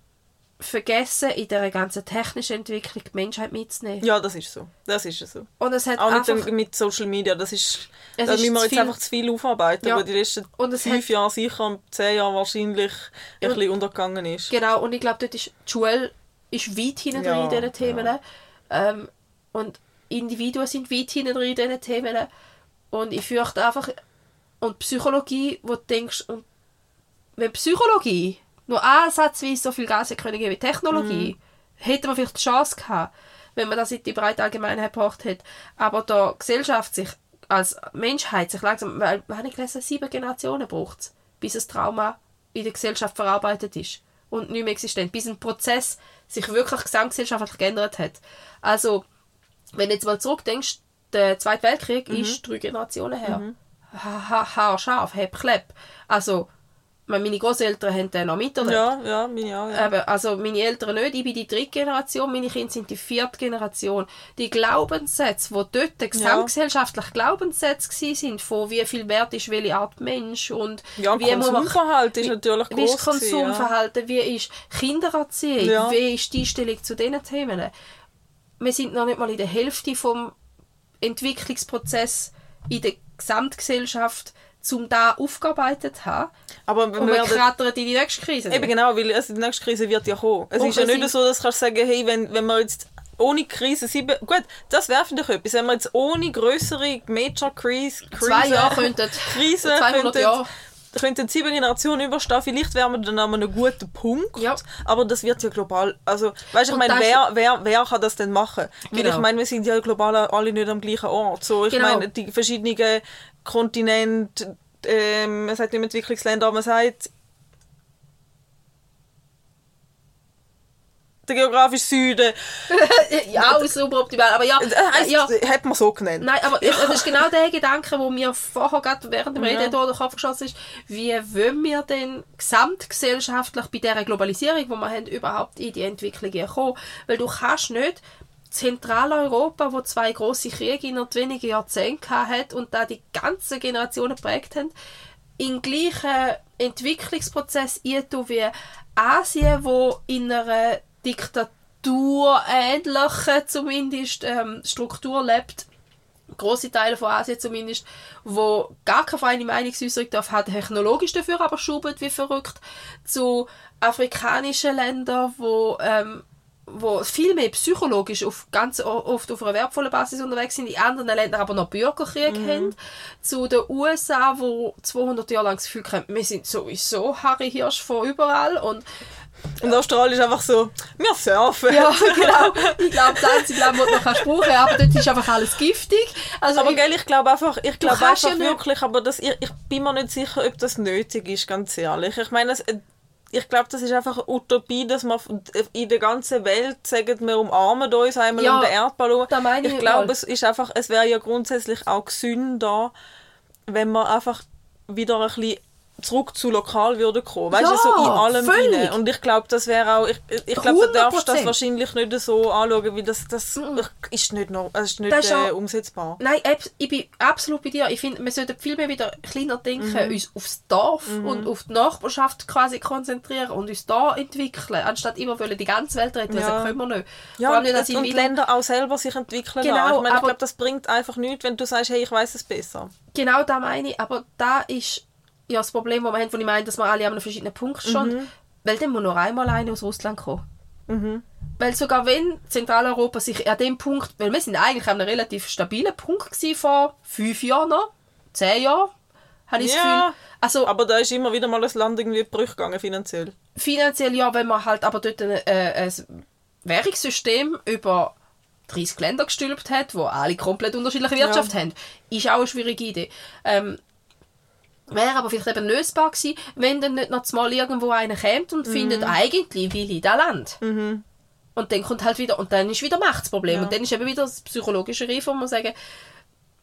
vergessen, in dieser ganzen technischen Entwicklung die Menschheit mitzunehmen. Ja, das ist so. Das ist so. Und es hat Auch mit, einfach... dem, mit Social Media, das ist, da müssen wir jetzt viel. einfach zu viel aufarbeiten, Ja. aber die letzten Und fünf Jahre sicher, zehn Jahre wahrscheinlich ein bisschen untergegangen ist. Genau, und ich glaube, dort ist die Schule ist weit hinten Ja, in diesen Themen. Ähm, und Individuen sind weit hinten in diesen Themen. Und ich fürchte einfach, und Psychologie, wo du denkst, und wenn Psychologie nur ansatzweise so viel Gas können geben wie Technologie, hätte man vielleicht die Chance gehabt, wenn man das in die breite Allgemeinheit gebracht hätte. Aber da die Gesellschaft sich als Menschheit sich langsam, weil, habe ich gelesen, sieben Generationen braucht es, bis das Trauma in der Gesellschaft verarbeitet ist und nicht mehr existent, bis ein Prozess sich wirklich gesamtgesellschaftlich geändert hat. Also, wenn du jetzt mal zurückdenkst, der Zweite Weltkrieg ist drei Generationen her. Ha, ha, haarscharf, heb, klepp. Also, meine Großeltern haben den noch miterlebt. Ja, ja, meine auch. Ja. Eben, also meine Eltern nicht, ich bin die dritte Generation, meine Kinder sind die vierte Generation. Die Glaubenssätze, die dort gesamtgesellschaftlich Glaubenssätze gewesen sind, von wie viel wert ist welche Art Mensch und ja, wie muss man- Konsumverhalten ist natürlich wie ist groß gewesen, ja. Konsumverhalten, wie ist Kindererziehung, Ja. wie ist die Einstellung zu diesen Themen. Wir sind noch nicht mal in der Hälfte vom Entwicklungsprozess in der Gesamtgesellschaft, um da aufgearbeitet zu haben. Aber wenn Und wir wir krattern in die nächste Krise. Eben genau, weil also die nächste Krise wird ja kommen. Es Und ist ja wir nicht so, dass du kannst sagen, hey, wenn, wenn wir jetzt ohne Krise sieben... Gut, das wäre vielleicht etwas. Wenn wir jetzt ohne größere Major Krise... Krise Zwei Jahre könnten, Krise 200 könnten, Jahre. könnten sieben Generationen überstehen. Vielleicht wären wir dann an einem guten Punkt. Ja. Aber das wird ja global... Also, weißt du, ich meine, das- wer, wer, wer kann das denn machen? Weil Genau. ich meine, wir sind ja global alle nicht am gleichen Ort. So, ich Genau. meine, die verschiedenen Kontinente... Ähm, man sagt nicht mehr Entwicklungsländer, aber man sagt der geografische Süden. *laughs* ja, auch super optimal. Aber ja, heisst, äh, ja. hat man so genannt. Nein, aber es das ist genau der Gedanke, wo mir vorher gerade während dem Reden Ja. durch den Kopf geschossen ist. Wie wollen wir denn gesamtgesellschaftlich bei dieser Globalisierung, die wir haben, überhaupt in die Entwicklung kommen? Weil du kannst nicht Zentraleuropa, wo zwei große Kriege in wenigen Jahrzehnten hat und da die ganze Generationen geprägt haben, in gleichen Entwicklungsprozess eintun wie Asien, wo in einer Diktatur ähnlichen zumindest ähm, Struktur lebt. Große Teile von Asien zumindest, wo gar keine freie Meinungsäußerung darf haben, technologisch dafür aber schubert wie verrückt, zu afrikanischen Ländern, wo ähm, wo viel mehr psychologisch auf ganz oft auf einer wertvollen Basis unterwegs sind, in anderen Ländern aber noch Bürgerkrieg haben, zu den USA, wo 200 Jahre lang das Gefühl haben, wir sind sowieso Harry Hirsch von überall und Und Australien ist einfach so, wir surfen. ja, *laughs* genau, ich glaube, das einzige Land, das noch kannst brauchen aber dort ist einfach alles giftig. Also Aber ich- gell, ich glaube einfach, ich glaube einfach ja wirklich, aber das, ich, ich bin mir nicht sicher, ob das nötig ist, ganz ehrlich. Ich meine, es, ich glaube, das ist einfach eine Utopie, dass man in der ganzen Welt sagen, wir umarmen uns einmal Ja, um den meine ich ich glaube, mal. es ist einfach, es wäre ja grundsätzlich auch gesünder, wenn man einfach wieder ein bisschen zurück zu lokal würde kommen. Weißt du, Ja, so in allem völlig. rein. Und ich glaube, das wäre auch, ich, ich glaube, du darfst das 100%. wahrscheinlich nicht so anschauen, weil das, das ist nicht, noch, es ist nicht Das ist äh, umsetzbar. Nein, ich bin absolut bei dir. Ich finde, wir sollten viel mehr wieder kleiner denken, Mhm. uns aufs Dorf und auf die Nachbarschaft quasi konzentrieren und uns da entwickeln, anstatt immer wollen die ganze Welt retten, Ja. ja. können wir nicht. Ja, Vor allem und, nicht, dass und wieder- Länder auch selber sich entwickeln Genau, lassen. Ich meine, ich glaube, das bringt einfach nichts, wenn du sagst, hey, ich weiß es besser. Genau da meine ich. Aber da ist ja das Problem, das wir haben, wo ich meine, dass wir alle an einem verschiedenen Punkt stehen. Mhm. Weil dann muss nur einmal einer aus Russland kommen. Weil sogar wenn Zentraleuropa sich an dem Punkt, weil wir sind eigentlich an einem relativ stabilen Punkt gewesen vor fünf Jahren noch, zehn Jahren, habe ich das Ja. Gefühl. Also Aber da ist immer wieder mal das Land irgendwie Brüche gegangen, finanziell. finanziell ja, wenn man halt aber dort ein, äh, ein Währungssystem über 30 Länder gestülpt hat, wo alle komplett unterschiedliche Wirtschaft haben, ist auch eine schwierige Idee. Ähm, Wäre aber vielleicht eben lösbar gewesen, wenn dann nicht noch mal irgendwo einer kommt und findet, eigentlich will ich das Land. Und dann kommt halt wieder, und dann ist wieder Machtsproblem. Ja. Und dann ist eben wieder das psychologische Reif, wo man sagen,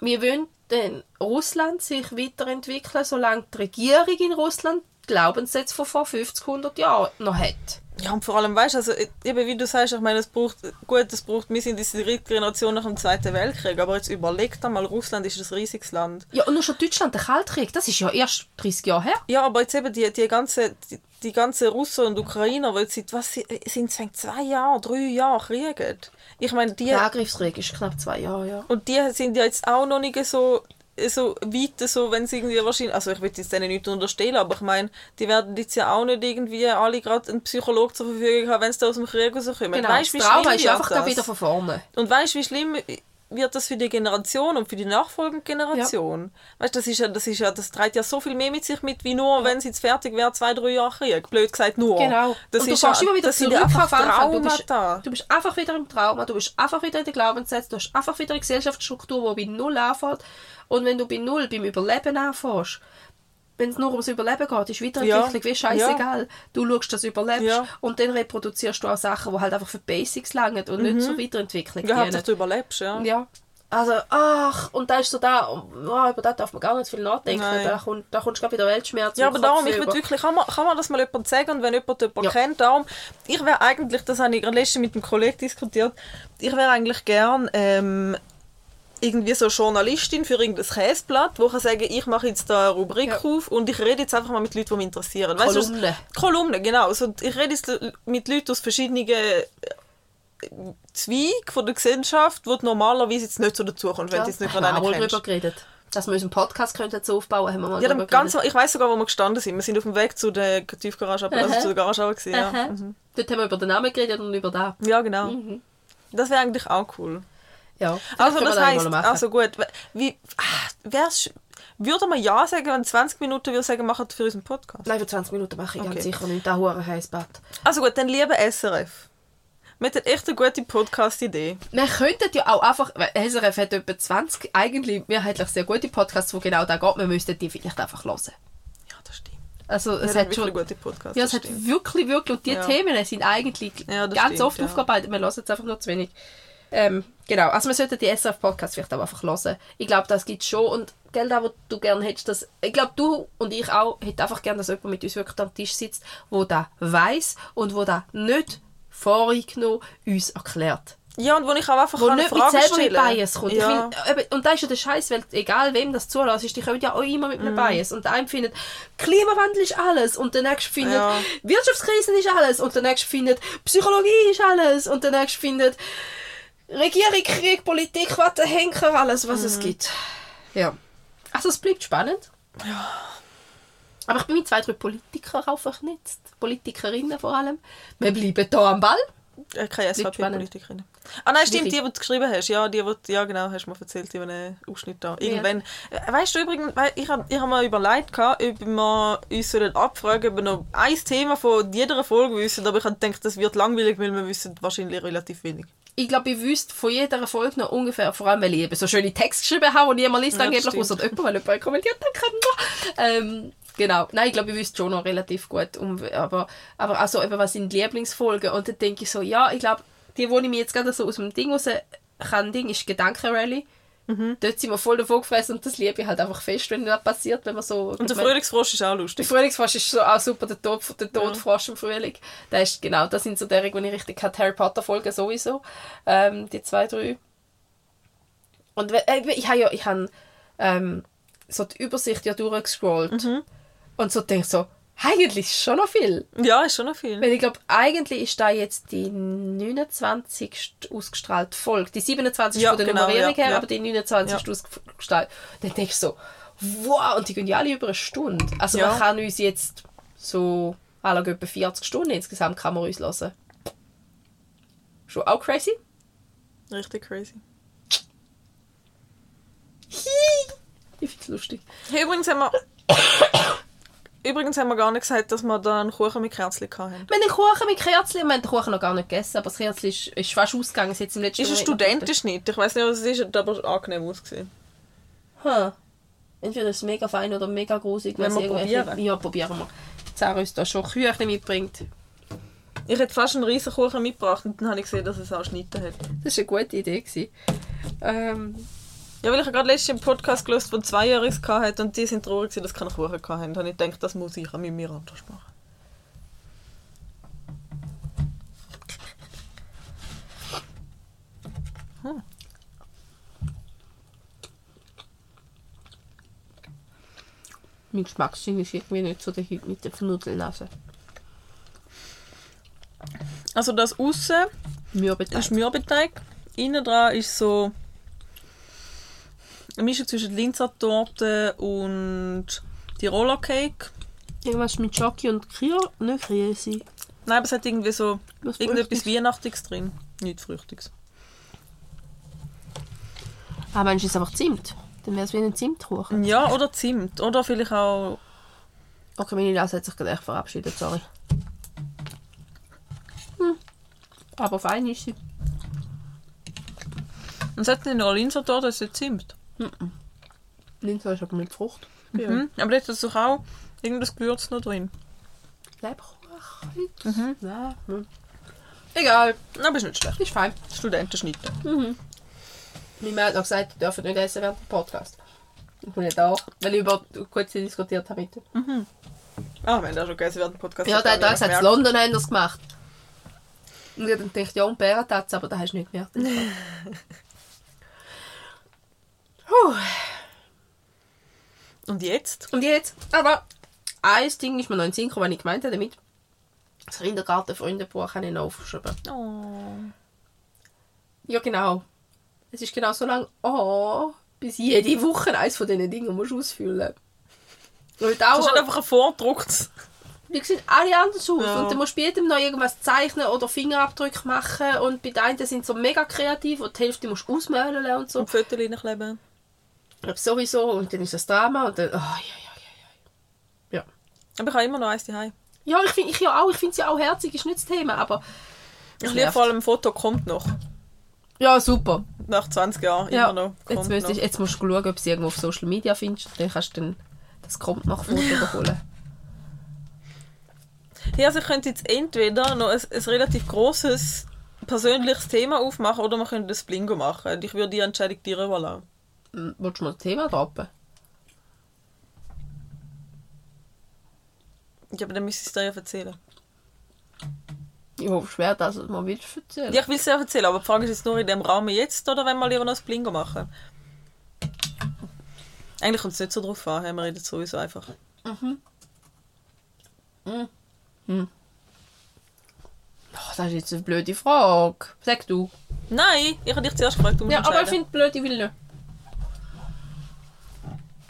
wir wollen dann Russland sich weiterentwickeln, solange die Regierung in Russland Glaubenssätze von vor 50, 100 Jahren noch hat. Ja, und vor allem, weißt du, also, eben wie du sagst, ich meine, es braucht, gut, es braucht, wir sind die dritte Generation nach dem Zweiten Weltkrieg, aber jetzt überleg dir mal, Russland ist ein riesiges Land. Ja, und nur schon Deutschland, der Kaltkrieg, das ist ja erst 30 Jahre her. Ja, aber jetzt eben die, die ganze, die, die ganze Russen und Ukrainer, die jetzt seit, was, sie- sind es zwei Jahre, drei Jahre kriegen. Ich meine, die, Der Angriffskrieg ist knapp zwei Jahre, ja. Und die sind ja jetzt auch noch nicht so, so weit, so, wenn sie irgendwie wahrscheinlich, also ich will jetzt denen nicht unterstellen, aber ich meine, die werden jetzt ja auch nicht irgendwie alle gerade einen Psychologen zur Verfügung haben, wenn sie da aus dem Krieg rauskommen. Genau, Weißt das Trauma ist einfach da das? wieder von vorne. Und weißt du, wie schlimm wird das für die Generation und für die nachfolgende Generation. Weißt, das ist ja, das ist ja, das trägt ja so viel mehr mit sich mit, wie nur, wenn sie jetzt fertig wäre, zwei, drei Jahre Krieg. Blöd gesagt, nur. Genau. Das und du ist fährst ja, immer wieder das zurück ja einfach auf Anfang. Du bist, Traumata. du bist einfach wieder im Trauma, du bist einfach wieder in der Glaubenssätze, du hast einfach wieder eine Gesellschaftsstruktur, die bei Null anfängt. Und wenn du bei Null beim Überleben anfängst, wenn es nur ums Überleben geht, ist Weiterentwicklung Ja. wie scheißegal. Du schaust, dass du überlebst Ja. und dann reproduzierst du auch Sachen, die halt einfach für Basics langen und nicht zur Weiterentwicklung Mhm. Ja. Hauptsache du überlebst, ja. Ja. Also, ach, und da ist so da, oh, über das darf man gar nicht viel nachdenken. Nein. Da, kommt, da kommst du gerade wieder Weltschmerz. Ja, aber darum, ich würde wirklich, kann man, kann man das mal jemand sagen und wenn jemand jemanden Ja. kennt, darum, ich wäre eigentlich, das habe ich gerade letztens mit einem Kollegen diskutiert, ich wäre eigentlich gern ähm, irgendwie so Journalistin für irgendein Käseblatt, wo kann sagen, ich mache jetzt da eine Rubrik Ja. auf und ich rede jetzt einfach mal mit Leuten, die mich interessieren. Weißt du, Kolumne. Kolumne, genau. Also, ich rede jetzt mit Leuten aus verschiedenen äh, Zweigen von der Gesellschaft, wo du normalerweise jetzt nicht so dazukommst, wenn Ja, du jetzt nicht einen auch kennst. drüber geredet. Dass wir unseren Podcast könnten so aufbauen haben wir mal Ja, ganz, ich weiß sogar, wo wir gestanden sind. Wir sind auf dem Weg zu der Tiefgarage, aber also zu der Garage gewesen, ja. Mhm. Dort haben wir über den Namen geredet und über da. Ja, genau. Das wäre eigentlich auch cool. Ja. Also das das heisst, also gut, wie, ah, wär's, würde man ja sagen, wenn 20 Minuten würde sagen, machen für unseren Podcast? Nein, für 20 Minuten mache ich Okay. ganz sicher nicht. Da hure heiß Bad. Also gut, dann lieber SRF. Wir hätten echt eine gute Podcast-Idee. Wir könnten ja auch einfach, weil SRF hat etwa 20 eigentlich mehrheitlich sehr gute Podcasts, wo genau da geht. Wir müssten die vielleicht einfach hören. Ja, das stimmt. Also es hat schon... gute Podcasts. Ja, es hat stimmt. wirklich, wirklich, und die Ja. Themen sind eigentlich Ja, ganz stimmt, oft ja. aufgearbeitet. Wir hören es einfach nur zu wenig. Ähm, genau, also wir sollten die SRF-Podcasts vielleicht auch einfach hören. Ich glaube, das gibt schon. Und gell, da, wo du gerne hättest, dass, ich glaube, du und ich auch hätten einfach gerne, dass jemand mit uns wirklich am Tisch sitzt, wo da weiß und wo da nicht voreingenommen uns erklärt. Ja, und wo ich auch einfach Wo nicht mit Fragen selber mit stellen Bias kommt. Ja. Will, eben, und da ist ja der Scheiß, weil egal wem das zulässt, die kommen ja auch immer mit einem Mhm. Bias. Und der eine findet, Klimawandel ist alles. Und der nächste findet, Ja. Wirtschaftskrise ist alles. Und der nächste findet, Psychologie ist alles. Und der nächste findet, Regierung, Krieg, Politik, was der Henker, alles, was Mhm. es gibt. Ja. Also es bleibt spannend. Ja. Aber ich bin mit zwei, drei Politikern auch vernetzt. Politikerinnen vor allem. Wir bleiben hier am Ball. Äh, Keine spannend. SVP-Politikerin. Ah nein, stimmt, die, die du geschrieben hast. Ja, die, die, ja genau, hast du mir erzählt, die einen Ausschnitt da. Irgendwann. Äh, Weißt du übrigens, ich habe ich hab mir überlegt, gehabt, ob wir uns sollen abfragen ob wir noch ein Thema von jeder Folge wissen, aber ich habe gedacht, das wird langweilig, weil wir wissen wahrscheinlich relativ wenig. Ich glaube, ich wüsste von jeder Folge noch ungefähr, vor allem, weil ich eben so schöne Texte geschrieben habe und niemand liest Ja, angeblich, außer jemand, weil jemand kommentiert hat. Ähm, genau. Nein, ich glaube, ich wüsste schon noch relativ gut. Um, aber, aber also eben, was sind die Lieblingsfolgen? Und dann denke ich so, ja, ich glaube, die, wo ich mir jetzt gerade so aus dem Ding raus kann, Ding, ist Gedankenrally. Mhm. Dort sind wir voll davon gefressen und das liebe ich halt einfach fest, wenn das passiert, wenn man so... Und der Frühlingsfrosch ist auch Der lustig. Frühlingsfrosch ist so auch super, der, Tod, der Todfrosch im Frühling. Das ist, genau, das sind so die, die ich richtig hatte. Harry Potter Folgen sowieso. Ähm, die zwei, drei. Und äh, ich habe ja, ich habe ähm, so die Übersicht ja durchgescrollt. Und so denke so, eigentlich ist schon noch viel. Ja, ist schon noch viel. Weil ich glaube, eigentlich ist da jetzt die 29. ausgestrahlte Folge. Die 27. Ja, von der genau, Nummerierung ja, her, ja. aber die 29. ausgestrahlt. Dann denke ich so, wow, und die gehen ja alle über eine Stunde. Also Ja. man kann uns jetzt so, alle etwa 40 Stunden insgesamt kann man uns hören. Schon auch crazy? Richtig crazy. Ich finde es lustig. Hey, übrigens haben wir... *coughs* übrigens haben wir gar nicht gesagt, dass wir da einen Kuchen mit Kerzchen hatten. Wir haben den Kuchen mit Kerzchen, wir haben den Kuchen noch gar nicht gegessen, aber das Kerzchen ist, ist fast ausgegangen. Es hat jetzt im letzten Ist ein Studentenschnitt. Ich weiß nicht, was es ist, aber angenehm ausgesehen. Hm. Entweder ist es mega fein oder mega grusig. Weil wir es probieren? Ja, probieren wir. Sarah uns da schon Küchli mitbringt. Ich hätte fast einen riesen Kuchen mitgebracht und dann habe ich gesehen, dass es auch Schnitte hat. Das war eine gute Idee. Ähm, Ja, weil ich gerade letztens einen Podcast gelesen von Zweijähriges hatte und die sind traurig, dass sie keinen Kuchen hatten. Da habe ich gedacht, das muss ich mit mir anders machen. mein Geschmackssinn ist irgendwie nicht so der Hit mit der Nudelnase. Also das Aussen ist Mürbeteig. Innen dran ist so eine Mischung zwischen Linzer-Torte und Tiroler Cake. Irgendwas mit Schoki und Krio? Nicht Kriesi. Nein, aber es hat irgendwie so Was irgendetwas Früchtiges? Weihnachtliches drin. Nichts Früchtiges. Ah, meinst du, es ist einfach Zimt? Dann wäre es wie ein Zimtkuchen. Ja, oder Zimt. Oder vielleicht auch... Okay, meine Nase hat sich gerade echt verabschiedet, sorry. Hm. Aber fein ist sie. Und es hat in der Linzer da, das ist Zimt. Linse ist aber mit Frucht. Mhm. Aber da ist doch auch irgendein Gewürz noch drin. Lebkuchen. Mhm. Ja, hm. Egal, Aber ist nicht schlecht. ist fein. Studentenschnitte. Meine Mann hat noch gesagt, ich darf nicht essen während dem Podcast. Ich bin nicht da, weil ich über kurz diskutiert habe mit ihm. Ah, wir haben auch schon gegessen während dem Podcast. Ja, der hat Da auch gesagt, in. London haben das gemacht. Und ich gedacht, ja, und Bärentatze, aber das hast du nicht gemerkt. *laughs* Puh. Und jetzt? Und jetzt, aber ein Ding ist mir noch in Sinn gekommen, was ich gemeint habe damit. Das Kindergarten-Freundebuch habe ich noch aufgeschrieben. Oh. Ja, genau. Es ist genau so lang, oh, bis jede Woche eines von diesen Dingen musst du ausfüllen. Und Das ist nicht einfach ein vorgedrucktes. die sehen alle anders aus. Ja. Und dann musst du bei jedem noch irgendwas zeichnen oder Fingerabdrücke machen. Und bei den einen sind so mega kreativ und die Hälfte musst du ausmalen und so. Und Fotos reinkleben. Aber sowieso. Und dann ist das Drama und dann, oh, ja, ja, ja, ja. Aber ich habe immer noch eins daheim. Ja, ich finde ich ja auch, ich finde es ja auch herzig, ist nicht das Thema, aber... Ich liebe vor allem, ein Foto kommt noch. Ja, super. Nach 20 Jahren Ja, immer noch. jetzt, noch. ich, jetzt musst du schauen, ob du es irgendwo auf Social Media findest. Dann kannst du dann das kommt nach Foto *laughs* holen. Ja, also ich könnte jetzt entweder noch ein, ein relativ großes persönliches Thema aufmachen oder man könnte das Blingo machen. Ich würde die Entscheidung dir überlassen. Willst du mal das Thema droppen? Ja, aber dann müsste ich es dir ja erzählen. Ich hoffe schwer, dass du es mal willst erzählen. Ja, ich will es dir erzählen, aber die Frage ist jetzt nur in dem Rahmen jetzt oder wenn wir lieber noch das Blingo machen? Eigentlich kommt es nicht so drauf an, wir reden sowieso einfach. Oh, das ist jetzt eine blöde Frage. Sag du. Nein, ich habe dich zuerst gefragt, du musst Ja, aber ich finde blöd, ich will nicht.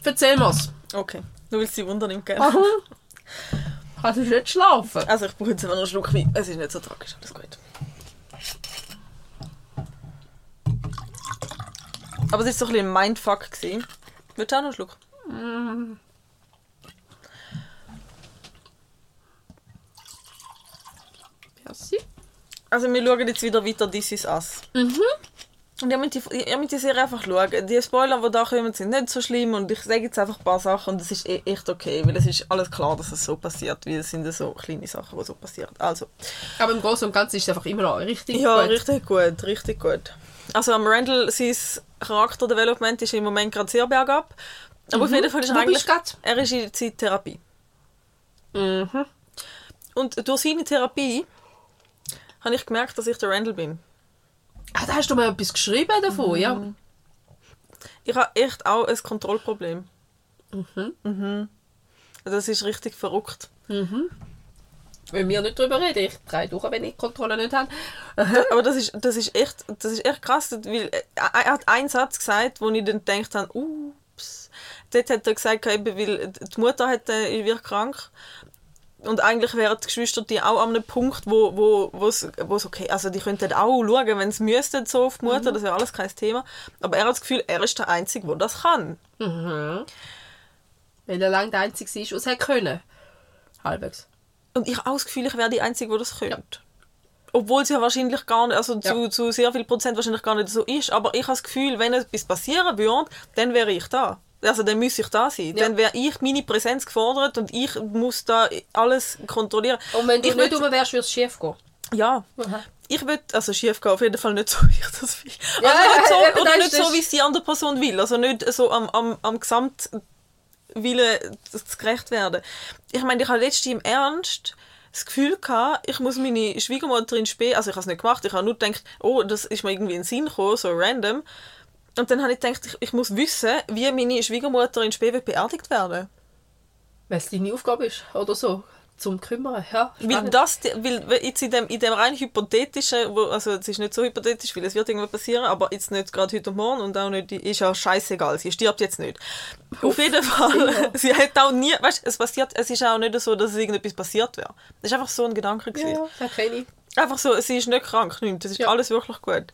Erzähl mir's. Okay, nur weil es die Wunder nimmt, gell? Kannst du nicht schlafen? Also ich brauche jetzt einfach noch einen Schluck Wein. Es ist nicht so tragisch, alles gut. Aber es war so ein bisschen ein Mindfuck. gewesen. Willst du auch noch einen Schluck? Merci. Also wir schauen jetzt wieder weiter This Is Us. Mhm. Und ich möchte die, ich möchte die Serie einfach schauen. Die Spoiler, die da kommen, sind nicht so schlimm und ich sage jetzt einfach ein paar Sachen und es ist e- echt okay, weil es ist alles klar, dass es so passiert, weil es sind so kleine Sachen, die so passieren. Also, Aber im Großen und Ganzen ist es einfach immer noch richtig ja, gut. richtig gut, richtig gut. Also am Randall, sein Charakterdevelopment ist im Moment gerade sehr bergab. Aber auf jeden Fall ist er eigentlich... Er ist in Zeittherapie. Mhm. Und durch seine Therapie habe ich gemerkt, dass ich der Randall bin. Ah, da hast du mal etwas geschrieben davon, ja? Ich habe echt auch ein Kontrollproblem. Mhm. Mhm. Das ist richtig verrückt. Wenn wir nicht darüber reden, ich drei durch, wenn ich Kontrolle nicht habe. Aber das ist, das ist, echt, das ist echt krass, weil äh, er hat einen Satz gesagt, wo ich dann gedacht habe, ups. Dort hat er gesagt, eben, weil die Mutter hat, äh, wird krank. Und eigentlich wären die Geschwister die auch an einem Punkt, wo, wo, wo's, wo's okay Also die könnten auch schauen, wenn sie müssten, so auf die Mutter, das wäre alles kein Thema. Aber er hat das Gefühl, er ist der Einzige, der das kann. Mhm. Weil er lange der Einzige ist, was er können. Halbwegs. Und ich habe auch das Gefühl, ich wäre die Einzige, die das könnte. Obwohl es ja wahrscheinlich gar nicht, also zu, Ja. zu sehr viel Prozent wahrscheinlich gar nicht so ist. Aber ich habe das Gefühl, wenn etwas passieren würde, dann wäre ich da. Also dann müsste ich da sein. Ja. Dann wäre ich meine Präsenz gefordert und ich muss da alles kontrollieren. Und wenn du ich nicht würd- rum wärst, würde es schief gehen. Ja. Aha. Ich würde, also schief gehen, auf jeden Fall nicht so, *laughs* wie ich das will. Ja, also nicht so, *laughs* eben, oder nicht so, wie es die andere Person will. Also nicht so am, am, am Gesamtwillen zu gerecht werden. Ich meine, ich habe letztens im Ernst das Gefühl gehabt, ich muss meine Schwiegermutter in Spee, also ich habe es nicht gemacht, ich habe nur gedacht, oh, das ist mir irgendwie in den Sinn gekommen, so random. Und dann habe ich gedacht, ich, ich muss wissen, wie meine Schwiegermutter in Spee beerdigt werden. Weil es deine Aufgabe ist, oder so. Zum Kümmern, ja. Weil das, weil jetzt in dem, in dem rein hypothetischen, wo, also es ist nicht so hypothetisch, weil es wird irgendwann passieren, aber jetzt nicht gerade heute und morgen und auch nicht, ist ja scheißegal, sie stirbt jetzt nicht. Auf jeden Fall, *laughs* sie hat auch nie, weißt es passiert, es ist auch nicht so, dass es irgendetwas passiert wäre. Das ist einfach so ein Gedanke Ja, gewesen. ja, das kenne ich. Einfach so, sie ist nicht krank, nichts. Das ist Ja. alles wirklich gut.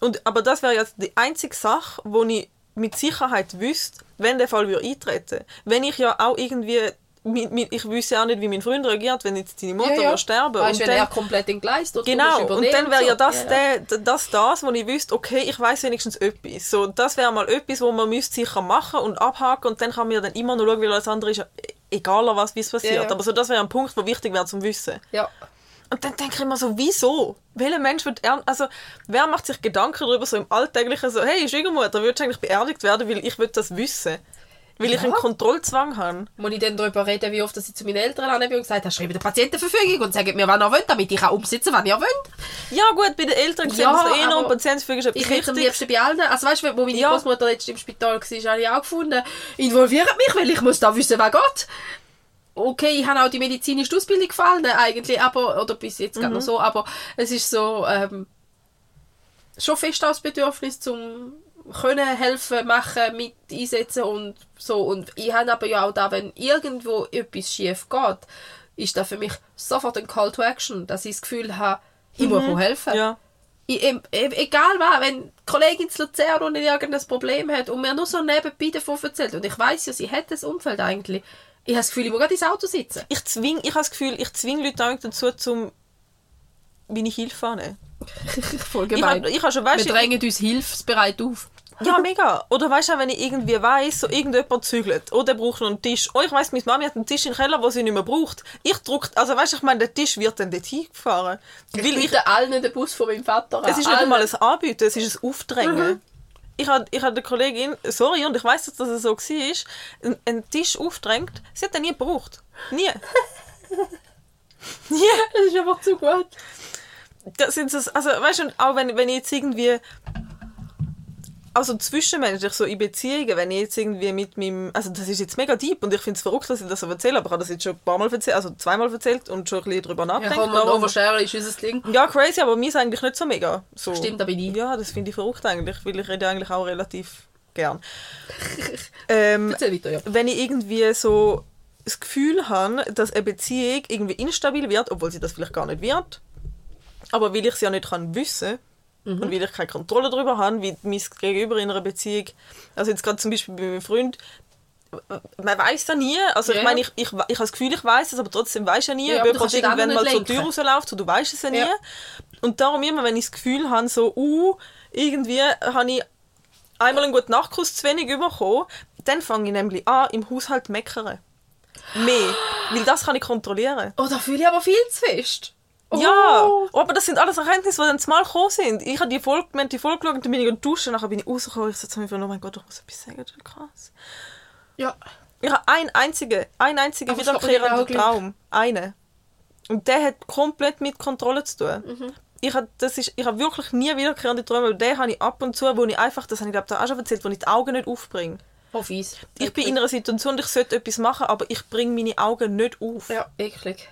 Und, aber das wäre jetzt die einzige Sache, wo ich mit Sicherheit wüsste, wenn der Fall würde eintreten Wenn ich ja auch irgendwie, ich wüsste auch nicht, wie mein Freund reagiert, wenn jetzt deine Mutter würde sterben Weißt, und wenn er dann, komplett entgleist oder Genau, und dann wäre ja das, Ja, ja. Der, das das, wo ich wüsste, okay, ich weiß wenigstens etwas. So, das wäre mal etwas, wo man müsste sicher machen und abhaken und dann kann man ja dann immer noch schauen, weil alles andere ist ja egal, was wie es passiert. Ja, ja. Aber so, das wäre ein Punkt, der wichtig wäre zum Wissen. Ja. Und dann denke ich immer so, wieso? Welcher Mensch wird ernst, also wer macht sich Gedanken darüber so im Alltäglichen so, hey Schwiegermutter, würdest du eigentlich beerdigt werden, weil ich will das wissen? Weil ich Ja. einen Kontrollzwang habe. Muss ich dann darüber reden, wie oft dass ich zu meinen Eltern angehe und gesagt habe, schreibe die Patientenverfügung und sagt mir, wann ihr wollt, damit ich auch umsetzen kann, wann ihr wollt. Ja gut, bei den Eltern sehen Ja, es eh noch Patientenverfügung ist etwas Ich hätte am liebsten bei allen, also weißt du, wo meine Ja. Großmutter jetzt im Spital war, habe ich auch gefunden, involviert mich, weil ich muss da wissen, wer geht. Okay, ich habe auch die medizinische Ausbildung gefallen, eigentlich, aber, oder bis jetzt Mhm. gerade noch so, aber es ist so, ähm, schon fest als Bedürfnis zum können helfen, machen, mit einsetzen und so. Und ich habe aber ja auch da, wenn irgendwo etwas schief geht, ist das für mich sofort ein Call to Action, dass ich das Gefühl habe, ich muss helfen. Mhm. Ja. Ich, egal was, wenn die Kollegin zu Luzern und irgendein Problem hat und mir nur so nebenbei davon erzählt und ich weiß ja, sie hat das Umfeld eigentlich, ich habe das Gefühl, ich muss gerade ins Auto sitzen. Ich zwing, ich habe das Gefühl, ich zwinge Leute dazu, zum meine Hilfe annehmen. *laughs* Voll Ich gemein. habe ich hab schon, Wir weißt du, drängen uns hilfsbereit auf. Ja, mega. Oder weißt du, auch, wenn ich irgendwie weiss, so irgendjemand zügelt, oder der braucht noch einen Tisch. Oh, ich weiss, meine Mami hat einen Tisch im Keller, den sie nicht mehr braucht. Ich druck, also weißt du, ich meine, der Tisch wird dann dorthin gefahren. Ich Weil ich, biete allen den Bus von meinem Vater an. es ist nicht einmal ein Anbieten, es ist ein Aufdrängen. Ich habe ich hab der Kollegin, sorry, und ich weiss, dass das so war, einen, Tisch aufdrängt. Sie hat den nie gebraucht. Nie. *laughs* nie. Das ist einfach zu gut. das sind so, also weißt du, und auch wenn, wenn ich jetzt irgendwie also zwischenmenschlich, so in Beziehungen, wenn ich jetzt irgendwie mit meinem, also das ist jetzt mega deep und ich finde es verrückt, dass ich das so erzähle, aber ich habe das jetzt schon ein paar Mal erzählt, also zweimal erzählt und schon ein bisschen drüber Ja, nachgedacht. komm, und darum- Overshare ist unser Ding. ja, crazy, aber mir ist eigentlich nicht so mega. So. Stimmt, da bin ich. Ja, das finde ich verrückt eigentlich, weil ich rede eigentlich auch relativ gern. *laughs* ähm, Erzähl weiter, ja. wenn ich irgendwie so das Gefühl habe, dass eine Beziehung irgendwie instabil wird, obwohl sie das vielleicht gar nicht wird, aber weil ich es ja nicht kann wissen Mhm. und weil ich keine Kontrolle darüber habe, wie mein Gegenüber in einer Beziehung, also jetzt gerade zum Beispiel bei meinem Freund, man weiß da nie, also Ja. ich meine, ich, ich, ich habe das Gefühl, ich weiß es, aber trotzdem weiß ja nie, Ja, ob jemand irgendwann mal zur nicht Tür lenken. rausläuft, so, du weißt es ja nie. Ja. Und darum immer, wenn ich das Gefühl habe, so, uh, irgendwie habe ich einmal einen guten Nachtkuss zu wenig bekommen, dann fange ich nämlich an, im Haushalt zu meckern. Mehr. Weil das kann ich kontrollieren. Oh, da fühle ich aber viel zu fest. Oh. Ja, aber das sind alles Erkenntnisse, die dann zumal gekommen sind. Ich habe die Folge, wir haben die Folge geschaut, dann bin ich duschen, nachher bin ich rausgekommen, ich sage mir, oh mein Gott, ich muss etwas sagen, das ist krass. Ja. Ich habe einen einzigen, einen einzigen Aber wiederkehrenden. Traum. Einen. Und der hat komplett mit Kontrolle zu tun. Mhm. Ich habe, das ist, ich habe wirklich nie wiederkehrende Träume, weil den habe ich ab und zu, wo ich einfach, das habe ich glaube ich auch schon erzählt, wo ich die Augen nicht aufbringe. Oh, fies. Ich bin in einer Situation, ich sollte etwas machen, aber ich bringe meine Augen nicht auf. Ja, eklig.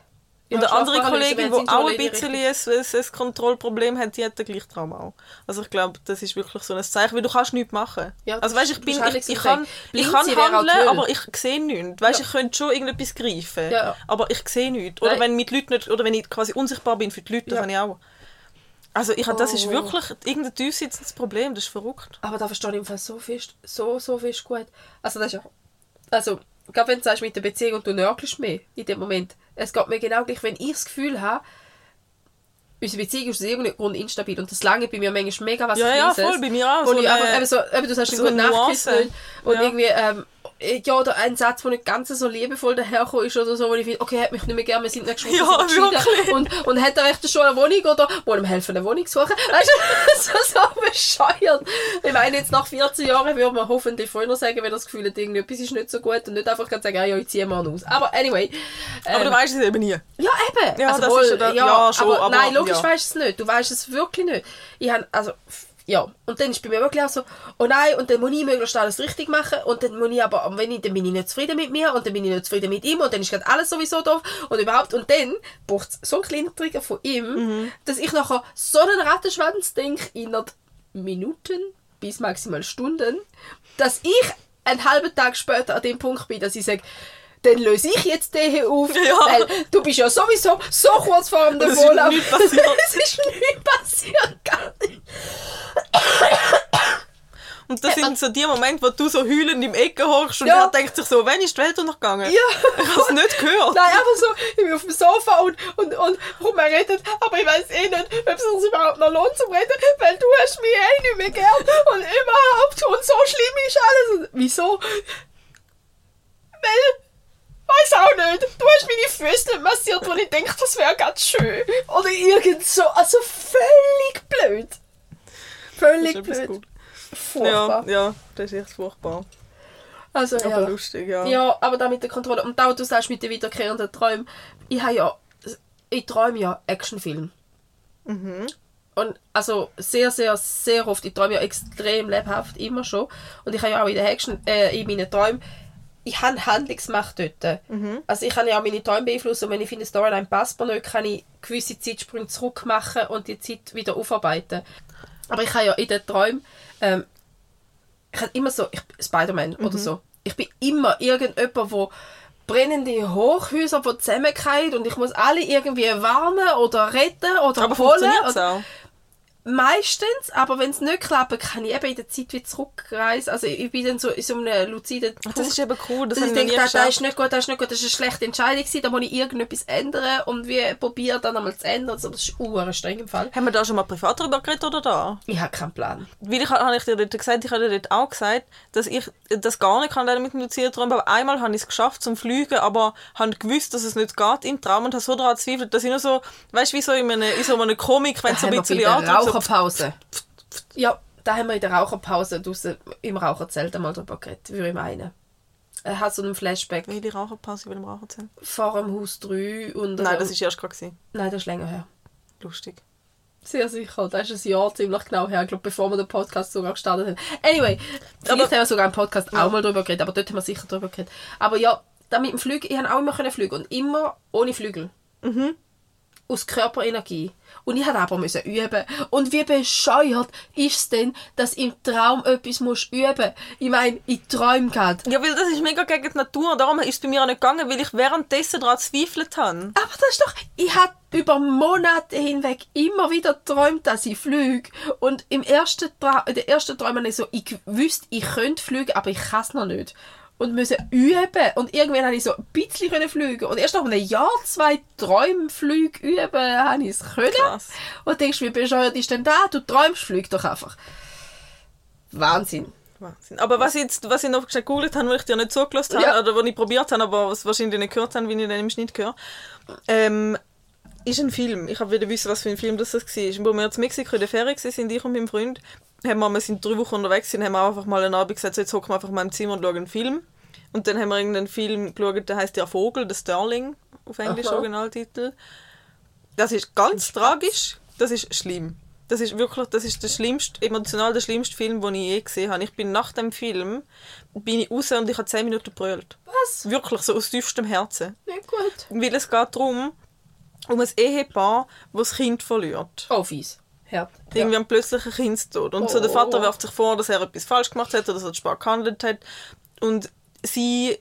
Und eine andere Kollegin, die auch ein bisschen ein, ein, Kontrollproblem hat, die hat den gleichen Traum auch. Also ich glaube, das ist wirklich so ein Zeichen, weil du kannst nichts machen. Ja, also weißt, ich bin, ich, ich kann, ich kann handeln, aber ich sehe nichts. Weißt, Ja. ich könnte schon irgendetwas greifen, Ja. aber ich sehe nichts. Oder Nein. wenn mit Leuten nicht, oder wenn ich quasi unsichtbar bin für die Leute, das Ja. habe ich auch. Also ich, habe- das ist Oh. wirklich irgendein tief sitzendes Problem, das ist verrückt. Aber da verstehe ich im Fall so fest, so, so fest gut. Also das ist ja... Also, gerade wenn du sagst mit der Beziehung und du nörgelst mehr in dem Moment. Es geht mir genau gleich, wenn ich das Gefühl habe, unsere Beziehung ist aus irgendeinem Grund instabil und das lange bei mir manchmal mega was Ja, ja, Kleines. voll, bei mir auch. Und So ich eine- einfach, eben so, eben, du sagst so einen guten nicht. und Ja. irgendwie, ähm, ja, oder ein Satz, der nicht ganz so liebevoll daherkommt ist oder so, wo ich finde, okay, er hat mich nicht mehr gern, wir sind nächste Woche Ja, wirklich. Und, und hat er echt schon eine Wohnung oder muss ihm helfen, eine Wohnung zu suchen? Weißt du, *laughs* so, so bescheuert. Ich meine, jetzt nach 14 Jahren würde man hoffentlich früher sagen, wenn er das Gefühl hat, irgendetwas ist nicht so gut und nicht einfach sagen, ja, ich ziehe mal aus. Aber anyway. Aber ähm, du weißt es eben nie. ja, eben. Ja, also das wohl, ist ja ja, ja, schon, aber, aber- nein, logisch ja. weißt du es nicht. Du weißt es wirklich nicht. Ich habe, also, ja. Und dann ist bei mir wirklich auch so, oh nein, und dann muss ich möglichst alles richtig machen und dann muss ich aber, wenn ich, dann bin ich nicht zufrieden mit mir und dann bin ich nicht zufrieden mit ihm und dann ist gerade alles sowieso doof und überhaupt. Und dann braucht es so einen kleinen Trigger von ihm, Mhm. dass ich nachher so einen Rattenschwanz denke, innerhalb Minuten bis maximal Stunden, dass ich einen halben Tag später an dem Punkt bin, dass ich sage, dann löse ich jetzt den hier auf, *laughs* Ja. weil du bist ja sowieso so kurz vor dem Und es ist nichts passiert. *laughs* es ist nichts passiert, gar nicht. Und das sind so die Momente, wo du so heulend im Ecke hochst und Ja. er denkt sich so, wenn ist die Welt untergegangen? Ja. Ich habe es nicht gehört. Nein, einfach so, ich bin auf dem Sofa und, und, und rum redet, aber ich weiß eh nicht, ob es sich überhaupt noch lohnt zu reden, weil du hast mich eh nicht mehr gern und überhaupt und so schlimm ist alles. Und wieso? Weil, weiß auch nicht, du hast meine Füße nicht massiert, wo ich denke, das wäre ganz schön. Oder irgend so, also völlig blöd. Völlig blöd. gut. Furchtbar. Ja, ja, das ist echt furchtbar. Also, Aber ja. lustig, ja. Ja, aber da mit der Kontrolle. Und da, du sagst mit den wiederkehrenden Träumen. Ich habe ja, ich träume ja Actionfilme. Mhm. Und also sehr, sehr, sehr oft. Ich träume ja extrem lebhaft, immer schon. Und ich habe ja auch in den Action, äh, in meinen Träumen, ich habe Handlungsmacht dort. Also ich kann ja auch meine Träume beeinflussen und wenn ich finde, Storyline passt mir nicht, kann ich gewisse Zeitsprünge zurück machen und die Zeit wieder aufarbeiten. Aber ich habe ja in den Träumen, ähm, ich habe immer so, ich, Spider-Man oder so, ich bin immer irgendjemand, wo brennende Hochhäuser, die zusammenfallen und ich muss alle irgendwie warnen oder retten oder Aber holen. oder- auch? Meistens, aber wenn es nicht klappt, kann ich eben in der Zeit wieder zurückreisen. Also ich bin dann so in so einem luziden Punkt. Das ist eben cool, das ich denke, das, das ist nicht gut, das ist nicht gut, das ist eine schlechte Entscheidung gewesen, da muss ich irgendetwas ändern und wie probiere dann einmal zu ändern. Also, das ist uhr streng im Fall. Haben wir da schon mal privat darüber geredet oder da? Ich habe keinen Plan. Weil ich habe ich dir dort gesagt, ich habe dir dort auch gesagt, dass ich das gar nicht kann mit dem luziden Träumen, aber einmal habe ich es geschafft zum Fliegen, aber habe gewusst, dass es nicht geht im Traum und habe so daran gezweifelt, dass ich nur so, weißt du, wie so in, einem, in so einer Komik, wenn Da so ein wir bisschen so, Raucherpause. Ja, da haben wir in der Raucherpause draussen im Raucherzelt einmal drüber geredet, würde ich meinen. Er hat so einen Flashback Welche Raucherpause bei dem Raucherzelt? vor dem Haus 3 und... Nein, das ist erst gerade gewesen. Nein, das ist länger her. Lustig. Sehr sicher. Das ist ein Jahr ziemlich genau her, ich glaube, bevor wir den Podcast sogar gestartet haben. Anyway, vielleicht haben wir sogar im Podcast auch mal drüber geredet, aber dort haben wir sicher drüber geredet. Aber ja, da mit dem Flügen, ich habe auch immer können fliegen und immer ohne Flügel. Aus Körperenergie. Und ich musste aber müssen üben. Und wie bescheuert ist es denn, dass im Traum etwas musst üben Ich meine, ich träume gerade. Ja, weil das ist mega gegen die Natur, darum ist es bei mir auch nicht gegangen, weil ich währenddessen daran gezweifelt habe. Aber das ist doch, ich habe über Monate hinweg immer wieder geträumt, dass ich fliege. Und im ersten Tra in den ersten ich so, ich wüsste, ich könnte fliegen, aber ich kann es noch nicht. Und müssen üben. Und irgendwann habe ich so ein bisschen können fliegen. Und erst nach einem Jahr, zwei Träumflüge üben, habe ich es können. Krass. Und denkst, wie bescheuert ist denn da? Du träumst, flieg doch einfach. Wahnsinn. Wahnsinn. Aber was ich, jetzt, was ich noch schnell gegoogelt habe, was ich dir nicht zugelassen habe, Ja. oder was ich probiert habe, aber was wahrscheinlich nicht gehört habe, wie ich dann im Schnitt höre, ähm, ist ein Film. Ich habe wieder wissen, was für ein Film das war. Wo wir in Mexiko in der Ferien waren, ich und mein Freund, haben wir, wir sind drei Wochen unterwegs sind, haben wir einfach mal einen Abend gesagt, so, jetzt hocken wir einfach mal im Zimmer und schauen einen Film. Und dann haben wir irgendeinen Film geschaut, der heißt Der Vogel, der Sterling, auf Englisch Aha. Originaltitel. Das ist ganz tragisch, das ist schlimm. Das ist wirklich, das ist der schlimmste, emotional der schlimmste Film, den ich je gesehen habe. Ich bin nach dem Film, bin ich raus und ich habe zehn Minuten brüllt. Was? Wirklich, so aus tiefstem Herzen. Nicht gut. Weil es geht darum, um ein Ehepaar, das das Kind verliert. Oh, fies. Hart. Irgendwie am plötzlichen Kindstod. Und so der Oh. Vater wirft sich vor, dass er etwas falsch gemacht hat oder dass er spät gehandelt hat. Und sie,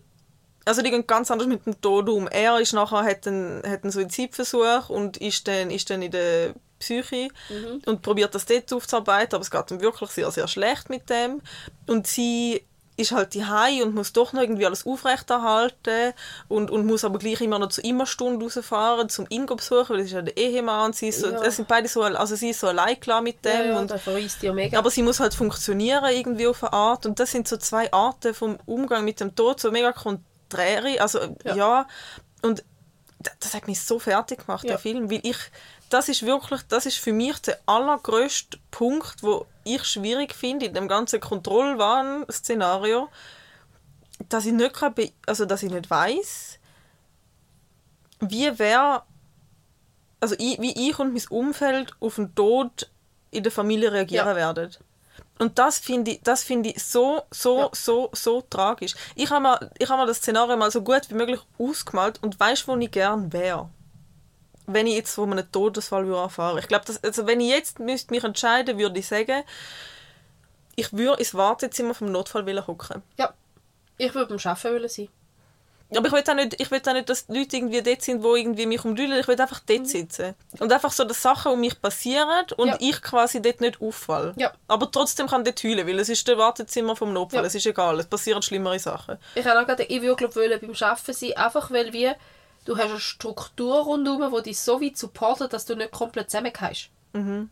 also die gehen ganz anders mit dem Tod um. Er ist nachher, hat einen, hat einen Suizidversuch und ist dann, ist dann in der Psyche und probiert das dort aufzuarbeiten, aber es geht ihm wirklich sehr, sehr schlecht mit dem. Und sie ist halt die und muss doch noch irgendwie alles aufrechterhalten und, und muss aber gleich immer noch zu Immerstunde rausfahren, zum ihn besuchen, weil das ist ja der Ehemann und sie ist so, Ja. sind beide so, also sie ist so allein klar mit dem Ja, ja, und dir mega. aber sie muss halt funktionieren irgendwie auf eine Art und das sind so zwei Arten vom Umgang mit dem Tod, so mega konträre, also ja, Ja. und das hat mich so fertig gemacht, Ja. der Film, weil ich, das ist wirklich, das ist für mich der allergrößte Punkt, wo ich schwierig finde in dem ganzen Kontrollwahn-Szenario, dass ich nicht kann, also dass ich nicht weiß, wie wer, also ich, wie ich und mein Umfeld auf den Tod in der Familie reagieren Ja. werden. Und das finde ich, das finde ich so, so, Ja. so, so tragisch. Ich habe mir, ich habe mir das Szenario mal so gut wie möglich ausgemalt und weiß, wo ich gern wäre. Wenn ich jetzt von einem Todesfall würde erfahren. Ich glaube, also wenn ich jetzt müsste mich entscheiden, würde ich sagen, ich würde ins Wartezimmer vom Notfall hocken. Ja. Ich würde beim Arbeiten wollen sein. Aber ich will auch nicht, ich will auch nicht, dass die Leute irgendwie dort sind, die irgendwie mich umdüllen. Ich will einfach dort sitzen. Und einfach so, dass Sachen um mich passieren und Ja. ich quasi dort nicht auffalle. Ja. Aber trotzdem kann dort heulen, weil es ist das Wartezimmer vom Notfall. Ja. Es ist egal, es passieren schlimmere Sachen. Ich habe auch gerade, ich würde glaub, wollen beim Arbeiten sein, einfach weil wir, du hast eine Struktur rundherum, die dich so weit supportet, dass du nicht komplett zusammenkommst. Mhm.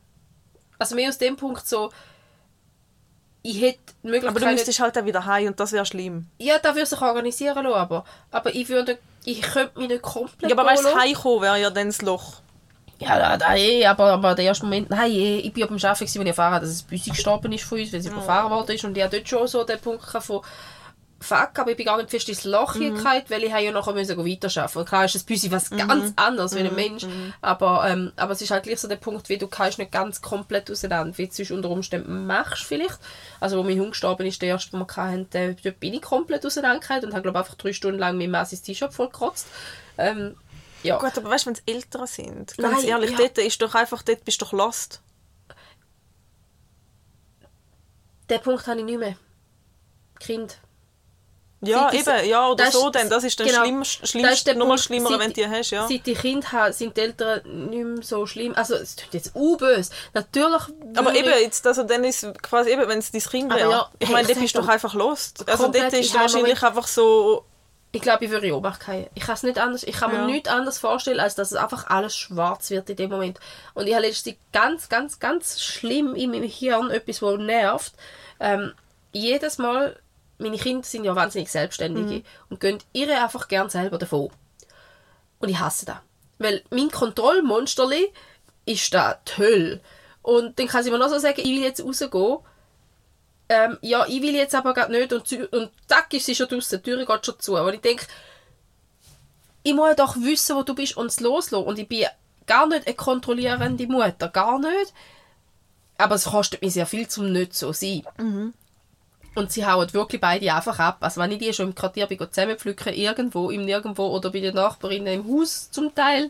Also mehr aus dem Punkt so, ich hätte die Möglichkeit... Aber du müsstest halt auch wieder heim und das wäre schlimm. ja, da würde sich organisieren lassen, aber, aber ich würde, ich könnte mich nicht komplett Ja, aber weißt du, heimkommen wäre ja dann das Loch. Ja, da, da eh, aber, aber der erste Moment, nein, eh, ich bin auf dem Arbeiten, als ich erfahren habe, dass es Büsi gestorben ist von uns, weil sie überfahren worden ist und ich habe dort schon so den Punkt von fuck, aber ich bin gar nicht fest ins Loch Mhm. mhm. weil ich ja nachher müssen weiterarbeiten Und klar ist das Büsi was ganz anderes wie Mhm. ein Mensch, aber, ähm, aber es ist halt gleich so der Punkt, wie du kannst nicht ganz komplett auseinander, wie du es unter Umständen machst vielleicht. Also wo mein Hund gestorben ist, der erste, den wir hatten, der, dort bin ich komplett auseinandergefallen und habe glaube einfach drei Stunden lang mein Massis T-Shirt vollgekotzt. Ähm, ja. Gut, aber weißt du, wenn es Eltern sind, ganz Nein, ehrlich, ja. dort ist doch einfach, dort bist du doch lost. Den Punkt habe ich nicht mehr. Kind. Ja, Seit eben, ja, oder das so ist- dann. Das ist dann genau. schlimm, Das ist schlimm, der nochmal Punkt, schlimmer, wenn du die hast, ja. Seit ich Kind habe, sind die Eltern nicht mehr so schlimm. Also, es klingt jetzt u-böse. Natürlich Aber eben, jetzt, also dann ist quasi eben, wenn es dein Kind wäre. ja, ich hey, meine, ich dort bist du doch einfach lost. Also dort ist wahrscheinlich einfach so... Ich glaube, ich würde in Obacht fallen. Ich kann es nicht anders, ich kann Ja. mir nichts anderes vorstellen, als dass es einfach alles schwarz wird in dem Moment. Und ich habe letztens ganz, ganz, ganz schlimm in meinem Hirn etwas, was nervt. Ähm, jedes Mal, meine Kinder sind ja wahnsinnig selbstständige Mhm. und gehen ihre einfach gern selber davon. Und ich hasse das. Weil mein Kontrollmonsterli ist da die Hölle. Und dann kann sie mir noch so sagen, ich will jetzt rausgehen. Ähm, ja, ich will jetzt aber gerade nicht. Und, und zack, ist sie schon draußen, die Tür geht schon zu. Aber ich denke, ich muss doch wissen, wo du bist und es loslassen. Und ich bin gar nicht eine kontrollierende Mutter, gar nicht. Aber es kostet mich sehr viel, zum nicht so zu sein. Und sie hauen wirklich beide einfach ab. Also wenn ich die schon im Quartier bin, zusammenpflücken, irgendwo, im Nirgendwo oder bei den Nachbarinnen im Haus zum Teil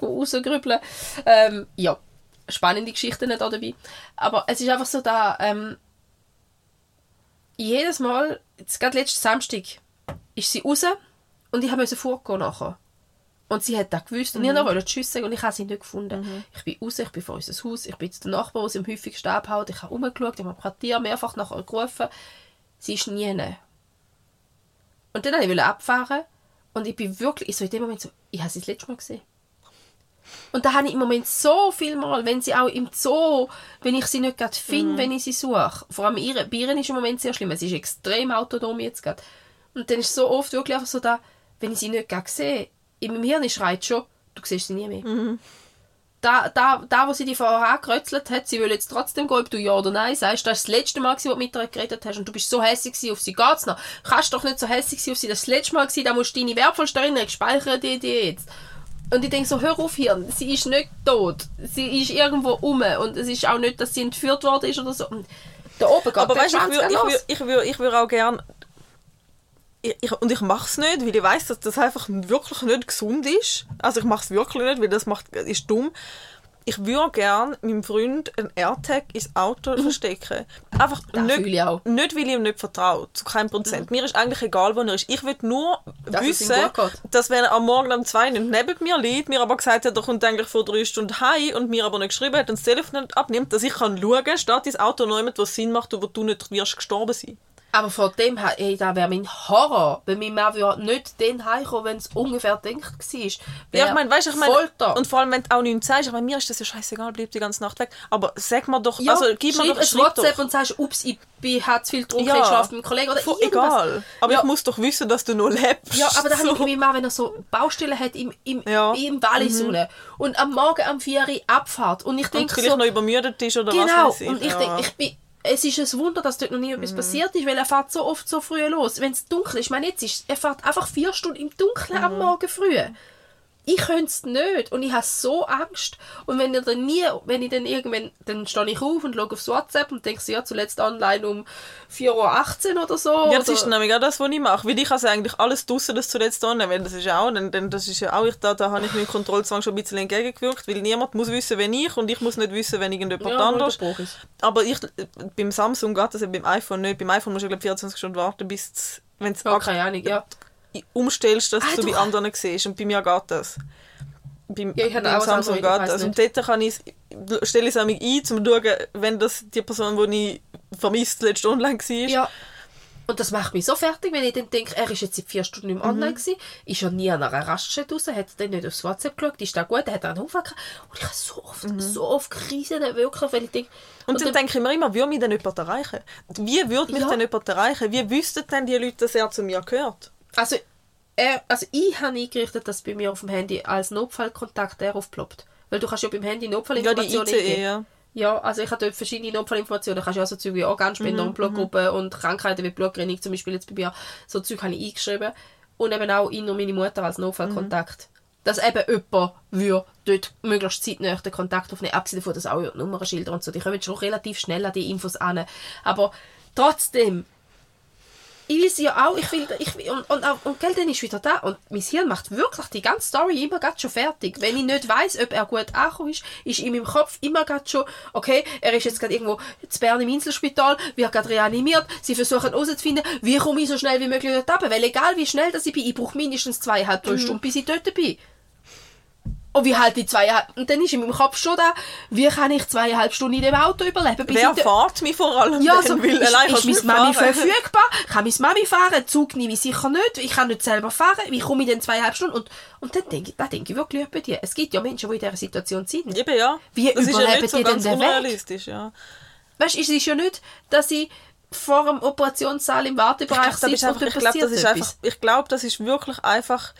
rausgrübeln. Ähm, ja, spannende Geschichten da dabei. Aber es ist einfach so da, ähm, jedes Mal, jetzt gerade letzten Samstag, ist sie raus und ich musste vorgehen nachher. Und sie hat das gewusst und ich wollte noch Tschüss sagen und ich habe sie nicht gefunden. Ich bin raus, ich bin vor unser Haus, ich bin zu den Nachbarn, die sie am häufigsten abhaut. Ich habe rumgeschaut, ich habe im Quartier mehrfach nachher gerufen. Sie ist nie. Und dann wollte ich abfahren und ich bin wirklich, ich so in dem Moment so, ich habe sie das letzte Mal gesehen. Und da habe ich im Moment so viel Mal, wenn sie auch im Zoo, wenn ich sie nicht gerade finde, wenn ich sie suche. Vor allem ihre, bei ihr ist im Moment sehr schlimm. Sie ist extrem autonom jetzt gerade. Und dann ist so oft wirklich einfach so da, wenn ich sie nicht gerade sehe, in meinem Hirn schreit schon, du siehst sie nie mehr. Da, da, da, wo sie dich vorher angerötzelt hat, sie will jetzt trotzdem gehen, ob du ja oder nein sagst, das ist das letzte Mal, wo du mit ihr geredet hast und du bist so hässlich auf sie, geht's noch? Kannst doch nicht so hässlich sein auf sie, das ist das letzte Mal da musst du deine wertvollste Erinnerung speichern, die die jetzt. Und ich denke so, hör auf hier, sie ist nicht tot. Sie ist irgendwo um und es ist auch nicht, dass sie entführt worden ist oder so. Und da oben geht Aber weißt du, ich würde ich würd, ich würd, ich würd auch gerne. Ich, ich, und ich mache es nicht, weil ich weiß, dass das einfach wirklich nicht gesund ist. Also ich mache es wirklich nicht, weil das macht, ist dumm. Ich würde gerne meinem Freund einen AirTag ins Auto verstecken. Einfach Das nicht, fühle ich auch. nicht, weil ich ihm nicht vertraue. Zu keinem Prozent. Mir ist eigentlich egal, wo er ist. Ich will nur Dass wissen, dass wenn er am Morgen um zwei nicht neben mir liegt, mir aber gesagt hat, er kommt eigentlich vor drei Stunden heim und mir aber nicht geschrieben hat und das Telefon nicht abnimmt, dass ich kann schauen kann, steht dein Auto noch jemand, was Sinn macht und wo du nicht wirst gestorben sein. Aber vor dem her, ey, das wäre mein Horror, wenn mein Mann würde nicht den heimkommen, wenn es ungefähr denkt war. Ja, ich meine, weißt du, ich meine, Folter. und vor allem, wenn du auch nichts sagst, ich meine, mir ist das ja scheißegal, bleib die ganze Nacht weg, aber sag mir doch, ja, also gib mir doch, ein WhatsApp doch. und sagst, ups, ich bin, habe zu viel getrunken, Ja. ich schlafe mit meinem Kollegen oder Voll egal. Aber Ja. ich muss doch wissen, dass du noch lebst. Ja, aber da habe ich So. meinem Mann, wenn er so Baustellen hat im, im, Ja. Mhm. im Wallis unten und am Morgen am 4 Uhr Abfahrt und ich Und denke vielleicht so, noch übermüdet ist oder Genau, was weiß ich. und ich ja. denke, ich bin, es ist ein Wunder, dass dort noch nie Mhm. etwas passiert ist, weil er fährt so oft so früh los. Wenn es dunkel ist, ich meine, jetzt ist, er fährt einfach vier Stunden im Dunkeln Mhm. am Morgen früh. Ich könnte es nicht und ich habe so Angst. Und wenn ich dann nie, wenn ich dann irgendwann, dann stehe ich auf und schaue aufs WhatsApp und denke so, ja, zuletzt online um 4.18 Uhr oder so. Ja, das oder, ist nämlich auch das, was ich mache. Weil ich also eigentlich alles draussen das zuletzt annehmen, weil das ist auch, denn, denn das ist ja auch, ich, da, da habe ich meinem Kontrollzwang schon ein bisschen entgegengewirkt, weil niemand muss wissen, wenn ich und ich muss nicht wissen, wenn irgendjemand ja, anders. Aber ich, beim Samsung geht das ja beim iPhone nicht. Beim iPhone musst du, glaube 24 Stunden warten, bis wenn es Ja, keine Ahnung, ja. Umstellst, dass Ah, du du bei anderen siehst. Und bei mir geht das. Beim, Ja, ich beim auch Samsung geht das. Und dort kann ich stelle ich es einmal ein, um zu schauen, wenn das die Person, die ich vermisst letzte online war. Ja. Und das macht mich so fertig, wenn ich dann denke, er ist jetzt seit vier Stunden nicht mehr online gewesen, ist ja nie an einer Raststätte raus, hat dann nicht aufs WhatsApp geschaut, ist da gut, er hat einen Unfall gehabt. Und ich habe so oft, so oft Krisen, wirklich, weil ich denke... Und, dann denke ich mir immer, würde mich denn jemand erreichen? Wie würde mich Ja. denn jemand erreichen? Wie wüssten denn die Leute, dass er zu mir gehört? Also, er, also ich habe eingerichtet, dass bei mir auf dem Handy als Notfallkontakt er aufploppt. Weil du kannst ja beim Handy Ja, die Notfallinformationen ICE, eingeben. ja. Ja, also ich habe dort verschiedene Notfallinformationen. Du kannst ja auch so Zeug wie Organspende und Blutgruppe und Krankheiten wie Blutgerinnung zum Beispiel jetzt bei mir. So Zeug habe ich eingeschrieben. Und eben auch ihn und meine Mutter als Notfallkontakt. Dass eben jemand würde dort möglichst zeitnah den Kontakt aufnehmen. Abgesehen davon, dass auch Nummernschilder und so, die kommen schon relativ schnell an die Infos an. Aber trotzdem, ich will sie ja auch, ich will, ich will und, und, und gell, dann ist wieder da. Und mein Hirn macht wirklich die ganze Story immer grad schon fertig. Wenn ich nicht weiß, ob er gut angekommen ist, ist in meinem Kopf immer grad schon, okay, er ist jetzt gerade irgendwo zu Bern im Inselspital, wird gerade reanimiert, sie versuchen herauszufinden, wie komme ich so schnell wie möglich dort runter. Weil egal wie schnell das ich bin, ich brauche mindestens zweieinhalb, drei Stunden, bis ich dort bin. Und wie halt die zweieinhalb, und dann ist in meinem Kopf schon da, wie kann ich zweieinhalb Stunden in dem Auto überleben, bis Wer ich fährt mich vor allem? ja, so, ist, allein ist du meine Mami fahren. verfügbar? Kann meine Mami fahren? Zug nehme ich sicher nicht. Ich kann nicht selber fahren. Wie komme ich denn zweieinhalb Stunden? Und, und dann denke ich, da denke ich wirklich bei dir. Es gibt ja Menschen, die in dieser Situation sind. Eben, ja. Wie das ist ja überleben nicht so die denn den Weg? ja. Weißt du, es ist ja nicht, dass ich vor dem Operationssaal im Ich Wartebereich ist sitze und einfach, ich glaube, das ist einfach, ich glaube, das ist wirklich einfach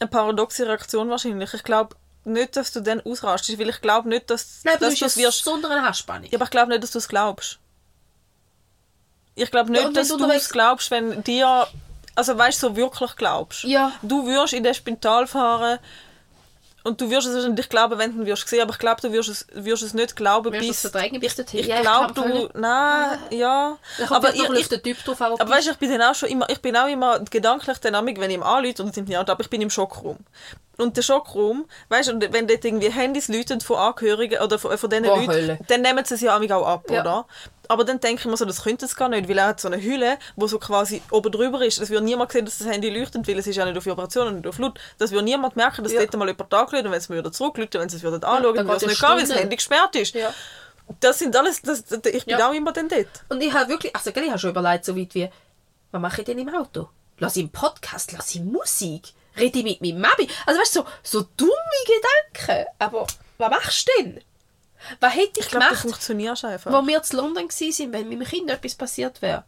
eine paradoxe Reaktion wahrscheinlich. Ich glaube nicht, dass du dann ausrastest, weil ich glaube nicht, dass, Nein, dass du es ja wirst. so unter einer Haarspannung. Ja, aber ich glaube nicht, dass du es glaubst. Ich glaube Ja, nicht, wenn dass du es glaubst, wenn dir, also weißt du, so wirklich glaubst. Ja. Du würdest in das Spital fahren und du wirst es wahrscheinlich glauben, wenn du ihn wirst sehen, aber ich glaube, du wirst es, wirst es nicht glauben, Wirst bis... es verdrängen bis dorthin? Ich Ja, ich glaube, du... Nein, ja. Aber ich, ich, ich, Typ drauf aber weißt, du, ich bin dann auch schon immer, ich bin auch immer gedanklich dann wenn ich ihm anrufe und nimmt nicht an, aber ich bin im Schockraum. Und der Schockraum, weißt du, wenn dort irgendwie Handys läuten von Angehörigen oder von, von diesen Boah, Leuten, Hölle. dann nehmen sie es ja auch ab, Ja. oder? Aber dann denke ich mir so, das könnte es gar nicht, weil er hat so eine Hülle, wo so quasi oben drüber ist. Es wird niemand sehen, dass das Handy leuchtet, weil es ist ja nicht auf Vibration und nicht auf Laut. Das wird niemand merken, dass Ja. dort mal jemand angelötet und wenn es mir wieder zurücklötet, wenn sie es wieder anschauen, dann würde es nicht gehen, weil das. Handy gesperrt ist. Ja. Das sind alles, das, das, ich bin Ja. auch immer dann dort. Und ich habe wirklich, also ich habe schon überlegt, so weit wie, was mache ich denn im Auto? Lass ich einen Podcast, lass ich Musik, rede ich mit meinem Mami. Also weißt du, so, so dumme Gedanken. Aber was machst du denn? Was hätte ich, Ich glaube, du gemacht, funktionierst einfach. wo wir zu London waren, wenn meinem Kind etwas passiert wäre?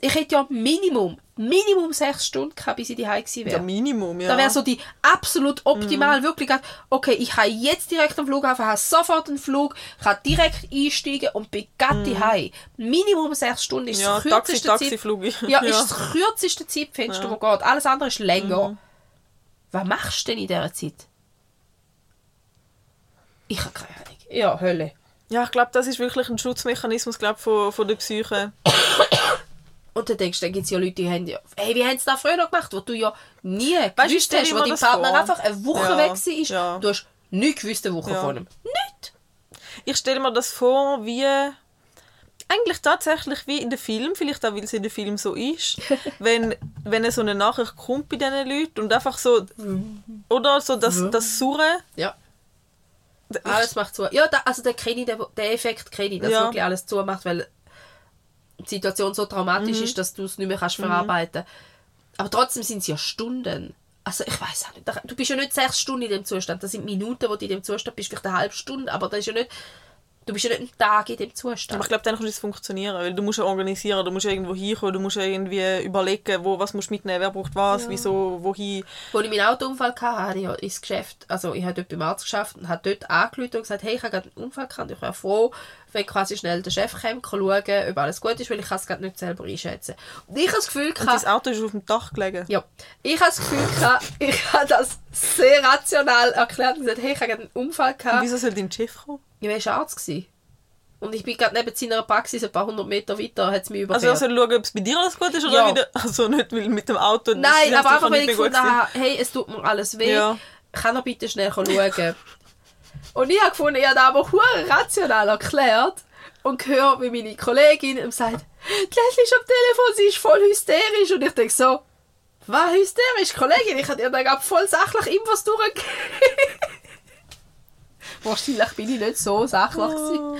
Ich hätte ja Minimum, Minimum sechs Stunden gehabt, bis ich daheim gewesen Ja, wäre. Minimum, ja. Da wäre so die absolut optimal, wirklich gerade, okay, ich kann jetzt direkt am Flughafen, habe sofort einen Flug, kann direkt einsteigen und bin gerade daheim. Minimum sechs Stunden ist Ja, das Taxi, kürzeste Taxiflug. Zeit. Ja, *laughs* Ja. Mhm. ist das kürzeste Zeitfenster, wo geht. Alles andere ist länger. Was machst du denn in dieser Zeit? Ich habe keine Ahnung. Ja, Hölle. Ja, ich glaube, das ist wirklich ein Schutzmechanismus glaub, von, von der Psyche. Und dann denkst du, dann gibt es ja Leute, die haben ja, hey, wie haben sie das früher noch gemacht, wo du ja nie Weißt, gewusst hast, wo dein Partner vor. einfach eine Woche Ja, weg war. ja. Du hast nichts gewusst eine Woche Ja. von ihm. Nicht. Ich stelle mir das vor, wie eigentlich tatsächlich wie in den Film, vielleicht auch, weil es in den Film so ist, *laughs* wenn, wenn so eine Nachricht kommt bei diesen Leuten und einfach so, oder so das, das Surren. Ja. Alles macht zu. Ja, da, also den kenne ich, den, den Effekt kenne ich, dass Ja. wirklich alles zumacht, weil Situation so dramatisch Mhm. ist, dass du es nicht mehr kannst verarbeiten Aber trotzdem sind es ja Stunden. Also ich weiß auch nicht. Du bist ja nicht sechs Stunden in dem Zustand. Das sind Minuten, wo du in dem Zustand bist, vielleicht eine halbe Stunde, aber das ist ja nicht. Du bist ja nicht einen Tag in dem Aber Zustand. ich glaube, dann kann es funktionieren, weil du musst ja organisieren, du musst ja irgendwo hinkommen, du musst ja irgendwie überlegen, wo, was musst du mitnehmen, wer braucht was, wieso, wohin. Als ich meinen Autounfall hatte, habe ich ja ins Geschäft, also ich habe dort beim Arzt geschafft und habe dort angerufen und gesagt, hey, ich habe gerade einen Unfall gehabt, ich wäre froh, wenn quasi schnell der Chef kommt, kann schauen, ob alles gut ist, weil ich kann es gerade nicht selber einschätzen. Und ich habe das Gefühl Und dein Auto ist auf dem Dach gelegen. ja, ich habe das Gefühl ich habe das sehr rational erklärt und gesagt, hey, ich habe einen Unfall Und gehabt. wieso soll dein Chef kommen? Ich war Arzt. Gewesen. Und ich bin gerade neben seiner Praxis, ein paar hundert Meter weiter, hat es mich Also überfährt. er soll schauen, ob es bei dir alles gut ist oder Ja. wieder... Also nicht, weil mit dem Auto... Nein, aber einfach, weil ich gefunden habe, hey, es tut mir alles weh, Ja. kann er bitte schnell schauen. Und ich habe gefunden, ich habe das aber rational erklärt und höre, wie meine Kollegin ihm sagt, die Leslie ist am Telefon, sie ist voll hysterisch. Und ich denke so, Was hysterisch, Kollegin? Ich habe dir da gerade voll sachlich Infos durchgegeben. *laughs* Wahrscheinlich bin ich nicht so sachlich. gewesen.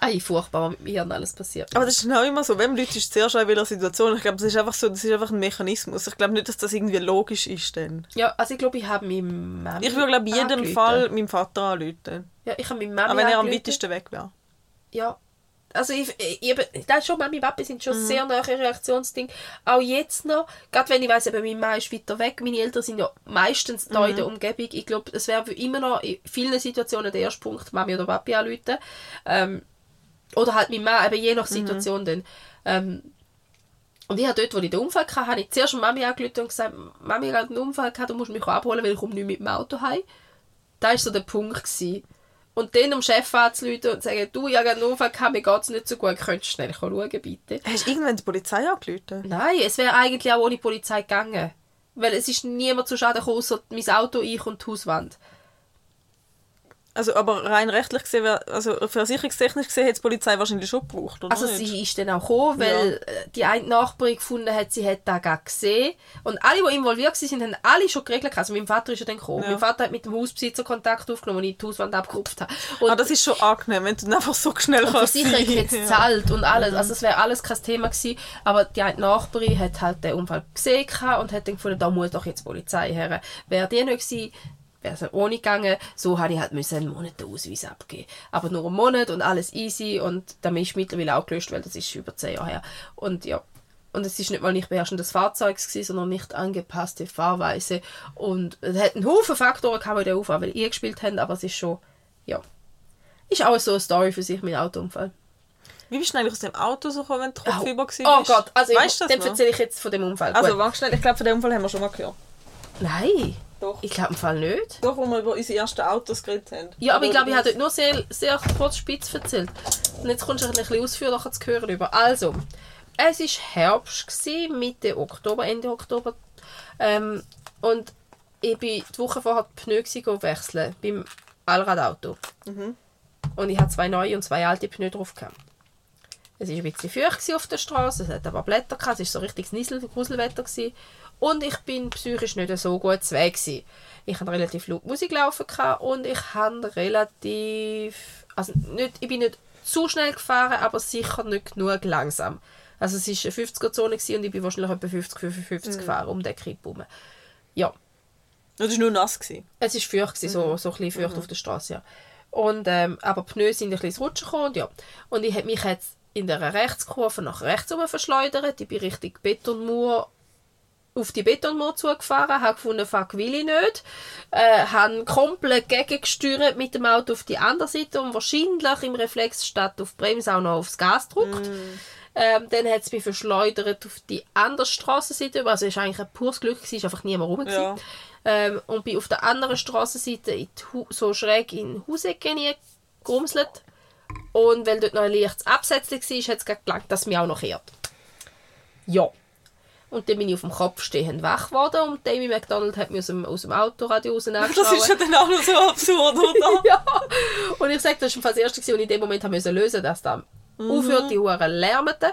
Ei, furchtbar, was mit mir und alles passiert. Aber das ist auch immer so, wenn Leute ist zuerst in welcher Situation. Ich glaube, das ist einfach so, das ist einfach ein Mechanismus. Ich glaube nicht, dass das irgendwie logisch ist dann. Ja, also ich glaube, ich habe meinem Mami Ich würde glaube in jedem angerufen. Fall meinem Vater anrufen. Ja, ich habe meinem Mami Auch wenn er am weitesten weg wäre. Ja. Also ich, ich, ich, das schon, Mami und Papi sind Mhm. schon sehr nahe Reaktionsding. Auch jetzt noch, gerade wenn ich weiss, eben, mein Mann ist weiter weg, meine Eltern sind ja meistens da in der Mhm. Umgebung. Ich glaube, es wäre immer noch in vielen Situationen der erste Punkt, Mami oder Papi anrufen. Ähm, oder halt mein Mann, eben je nach Situation dann. Ähm, und ich habe dort, wo ich den Unfall hatte, habe ich zuerst Mami angerufen und gesagt, Mami, ich habe einen Unfall gehabt, du musst mich abholen, weil ich komme nicht mit dem Auto heim. Das war so der Punkt. Gewesen. Und dann am Chef anzurufen und zu sagen, du, ich habe einen Unfall gehabt, mir geht es nicht so gut, könntest du schnell schauen, bitte? Hast du irgendwann die Polizei angerufen? Nein, es wäre eigentlich auch ohne Polizei gegangen. Weil es ist niemand zu Schaden gekommen, außer mein Auto, ich und die Hauswand. Also, aber rein rechtlich gesehen, also versicherungstechnisch gesehen, hat die Polizei wahrscheinlich schon gebraucht, oder Also nicht? sie ist dann auch gekommen, weil äh, die eine Nachbarin gefunden hat, sie hat das gar gesehen. Und alle, die involviert waren, haben alle schon geregelt. Also mein Vater ist ja dann gekommen. Ja. Mein Vater hat mit dem Hausbesitzer Kontakt aufgenommen, als ich die Hauswand abgerupft habe. Und ah, das ist schon angenehm, wenn du dann einfach so schnell die kannst Versicherung sein. jetzt zahlt und alles. Also es wäre alles kein Thema gewesen. Aber die eine Nachbarin hat halt den Unfall gesehen und hat dann gefunden, da muss doch jetzt die Polizei her. Wäre die nicht gewesen, wäre es ohne gegangen. So habe ich halt müssen einen Monat den Ausweis abgeben. Aber nur einen Monat und alles easy und damit ist mittlerweile auch gelöscht, weil das ist über zehn Jahre her. Und ja. Und es ist nicht mal nicht beherrschen des Fahrzeugs gewesen, sondern nicht angepasste Fahrweise. Und es hat einen Haufen Faktoren gehabt, die den Unfall eingespielt haben, aber es ist schon, ja. Ist auch so eine Story für sich, mein Autounfall. Wie bist du eigentlich aus dem Auto so gekommen, wenn du kopfüber Oh, warst? oh Gott, also weißt ich, noch? erzähle ich jetzt von dem Unfall. Also, warte schnell, ich glaube, von dem Unfall haben wir schon mal gehört. Nein, Doch. ich glaube im Fall nicht. Doch, wo wir über unsere ersten Autos geredet haben. Ja, aber ich glaube, ich habe dort nur sehr, sehr kurz spitz erzählt. Und jetzt kommst du ein bisschen ausführlicher zu hören über. Also, es war Herbst, gewesen, Mitte Oktober, Ende Oktober. Ähm, und ich bin die Woche vorher die Pneu wechseln beim Allradauto. Und ich hatte zwei neue und zwei alte Pneu drauf. Gehabt. Es war ein bisschen feucht auf der Straße, es hat aber Blätter gehabt, es war so richtig Niesel Gruselwetter. Gewesen. Und ich bin psychisch nicht so gut zu Weg. Gewesen. Ich hatte relativ laut Musik laufen und ich habe relativ... Also nicht, ich bin nicht zu schnell gefahren, aber sicher nicht genug langsam. Also es war eine 50er-Zone gewesen und ich bin wahrscheinlich etwa 50, 55 gefahren um den Kipp herum. Ja, Das war nur nass. Gewesen. es war feucht, gewesen, so, so ein bisschen feucht auf der Straße, ja. Und, ähm, aber die Pneu sind ein bisschen Rutschen gekommen und ja. Und ich habe mich jetzt in der Rechtskurve nach rechts herum verschleudert. Ich bin Richtung Betonmauer auf die Betonmauer zugefahren, habe gefunden, fuck, will ich nicht. Äh, habe komplett gegengesteuert mit dem Auto auf die andere Seite und wahrscheinlich im Reflex statt auf die Bremse auch noch aufs Gas gedrückt. Ähm, dann hat es mich verschleudert auf die andere Strassenseite. Also es war eigentlich ein pures Glück, es war einfach niemand rum. Ja. Ähm, und bin auf der anderen Hu- so schräg in Hausecke gerumselt. Und weil dort noch ein leichtes Absetzchen war, hat es gelangt, dass es mich auch noch kehrt. Ja. Und dann bin ich auf dem Kopf stehend wach geworden und Amy McDonald hat mich aus dem, aus dem Autoradio raus *laughs* Das ist ja dann auch noch so absurd, *laughs* oder? ja. Und ich sage, das war das erste, was ich in dem Moment haben müssen lösen dass da aufhört, die Huren lärmten.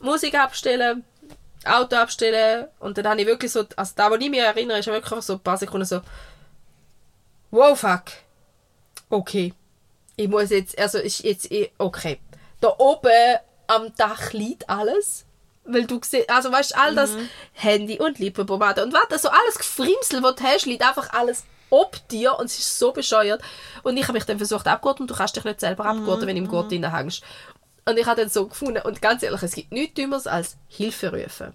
Musik abstellen, Auto abstellen und dann habe ich wirklich so, also da, wo ich mich erinnere, ist wirklich so ein paar Sekunden so wow, fuck. Okay. Ich muss jetzt, also ist jetzt, okay. Da oben am Dach liegt alles. Weil du siehst, also weißt all das Handy und Lippenpomade und warte, so alles Gefrimsel, was du hast, liegt einfach alles ob dir und es ist so bescheuert. Und ich habe mich dann versucht abgurten und du kannst dich nicht selber abgurten, wenn du im Gurt drin hängst. Und ich habe dann so gefunden, und ganz ehrlich, es gibt nichts Dümmeres als Hilfe rufen.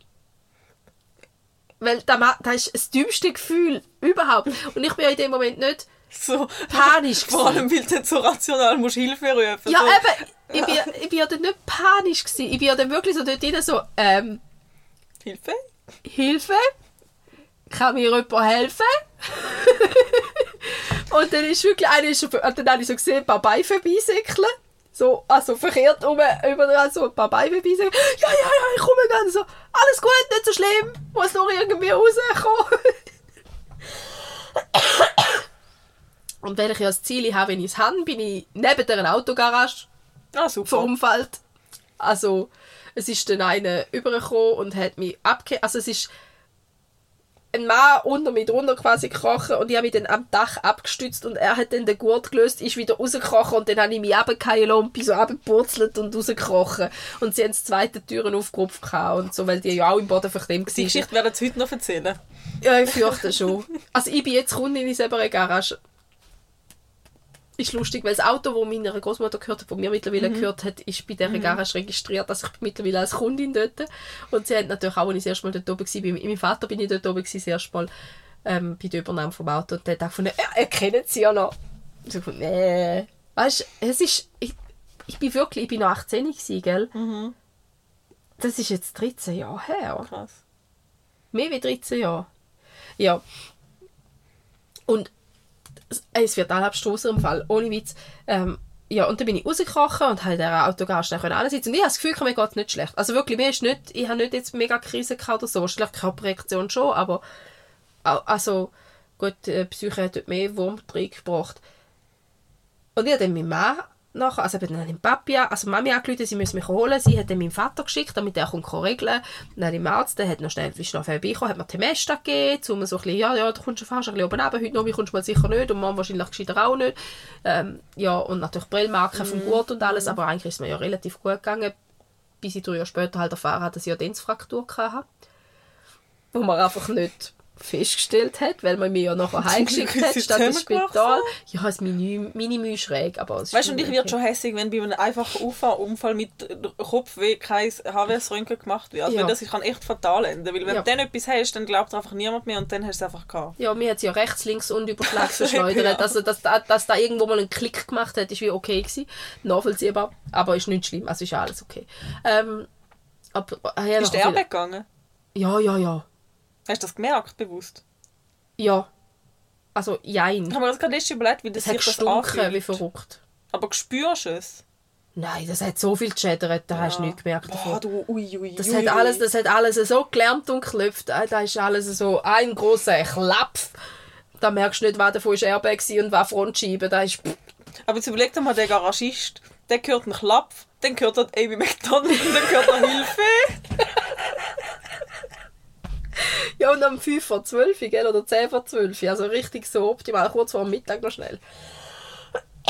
Weil das ist das dümmste Gefühl überhaupt. Und ich bin ja in dem Moment nicht So. panisch *laughs* Vor allem, weil du so rational musst Hilfe rufen Ja, so. eben. Ich bin, ich bin ja dann nicht panisch gewesen. Ich bin ja dann wirklich so dort drin so, ähm, Hilfe? Hilfe? Kann mir jemand helfen? *laughs* und dann ist wirklich einer, ist, und dann habe ich so gesehen, ein paar Beine vorbeisäckeln. So, also verkehrt um, überall so ein paar Beine vorbeisäckeln. Ja, ja, ja, ich komme ganz so. Alles gut, nicht so schlimm. Muss nur irgendwie rauskommen. *laughs* und wenn ich ja das Ziel habe, wenn ich es habe, bin ich neben der Autogarage Ah, super. verunfallt. Also, Es ist dann einer übergekommen und hat mich abge... Also es ist ein Mann unter mir drunter quasi gekrochen und ich habe mich dann am Dach abgestützt und er hat dann den Gurt gelöst, ist wieder rausgekrochen und dann habe ich mich runtergefallen und bin so runtergepurzelt und rausgekrochen. Und sie haben die zweite Türen aufgerupft und so, weil die ja auch im Boden verklemmt Die waren. Geschichte werden sie heute noch erzählen. Ja, ich fürchte schon. *laughs* Also ich bin jetzt Kundin in selber Garage. Ist lustig, weil das Auto, das meiner Großmutter gehört hat, das mir mittlerweile gehört hat, ist bei dieser Garage registriert. Also ich bin mittlerweile als Kundin dort. Und sie hat natürlich auch, als ich das erste Mal dort oben war, bei meinem Vater bin ich dort oben gewesen, das erste Mal ähm, bei der Übernahme vom Auto. Und der hat auch gefunden, er kennt sie ja noch. Und ich gefunden, nee. Weißt du, es ist, ich, ich bin wirklich, ich bin noch 18 gewesen, gell? Das ist jetzt 13 Jahre her. Krass. Mehr wie 13 Jahre. Ja. Und es- wird alle abstoßen im Fall, ohne Witz. Ähm, ja, und dann bin ich rausgekrochen und habe in dieser Autogast dann. Und ich habe das Gefühl, mir geht es nicht schlecht. Also wirklich, mir ist nicht, ich habe nicht jetzt mega Krise gehabt oder so. Schlecht Körperreaktion schon, aber also gut, äh, Psyche hat dort mehr Wurm reingebracht. Und ich habe dann meinen Mann nachher, also ich habe dann den Papi, also Mami angerufen, sie müssen mich holen. Sie hat dann meinen Vater geschickt, damit er kommt regeln. Dann im Arzt, der hat noch schnell, ist noch vorbeigekommen, hat mir Temesta gegeben, um so ein bisschen, ja, ja, du kommst schon fast ein bisschen oben runter, heute noch, kommst du mal sicher nicht und morgen wahrscheinlich gescheiter auch nicht. Ähm, ja, und natürlich Brillmarken vom Gurt und alles, aber eigentlich ist es mir ja relativ gut gegangen, bis ich drei Jahre später halt erfahren habe, dass ich eine Denzfraktur hatte. Wo man einfach nicht festgestellt hat, weil man mich ja nachher heimgeschickt hat, es statt ins. Spital. Ja, es Mini, Mini schräg, aber es Weißt du, und ich werde schon hässig, wenn bei einem einfachen Unfall mit Kopfweh kein HWS-Röntgen gemacht wird. Also Ja. weil das kann echt fatal enden. Weil wenn Ja. du dann etwas hast, dann glaubt einfach niemand mehr und dann hast du es einfach gehabt. Ja, mir hat sie ja rechts, links und Überschlag *laughs* verschleudert. Ja. Also, dass, da- dass da irgendwo mal einen Klick gemacht hat, ist wie okay gewesen. Nachvollziehbar. Aber ist nicht schlimm. Also ist alles okay. Ähm, aber, äh, ja, Ist der viel- weggegangen? Ja, ja, ja. Hast du das gemerkt, bewusst? Ja. Also, jein. Ich habe mir das gerade letztes überlegt, wie das hat sich das anfühlt. wie verrückt. Aber spürst du es? Nein, das hat so viel geschädert, da hast du nichts gemerkt davon. Boah, du, ui, ui, Das ui, hat, alles, das hat alles so gelernt und geklopft. Äh, Da ist alles so ein großer Klapf. Da merkst du nicht, wer davon ist Airbag und wer Frontscheibe. Da ist... Aber jetzt überleg dir mal, der Garagist, der gehört ein Klapf, dann gehört er Amy McDonald und dann gehört er *laughs* Hilfe. Und um 5 vor 12, gell? oder 10 vor 12. Also richtig so optimal, kurz vor Mittag noch schnell. *coughs*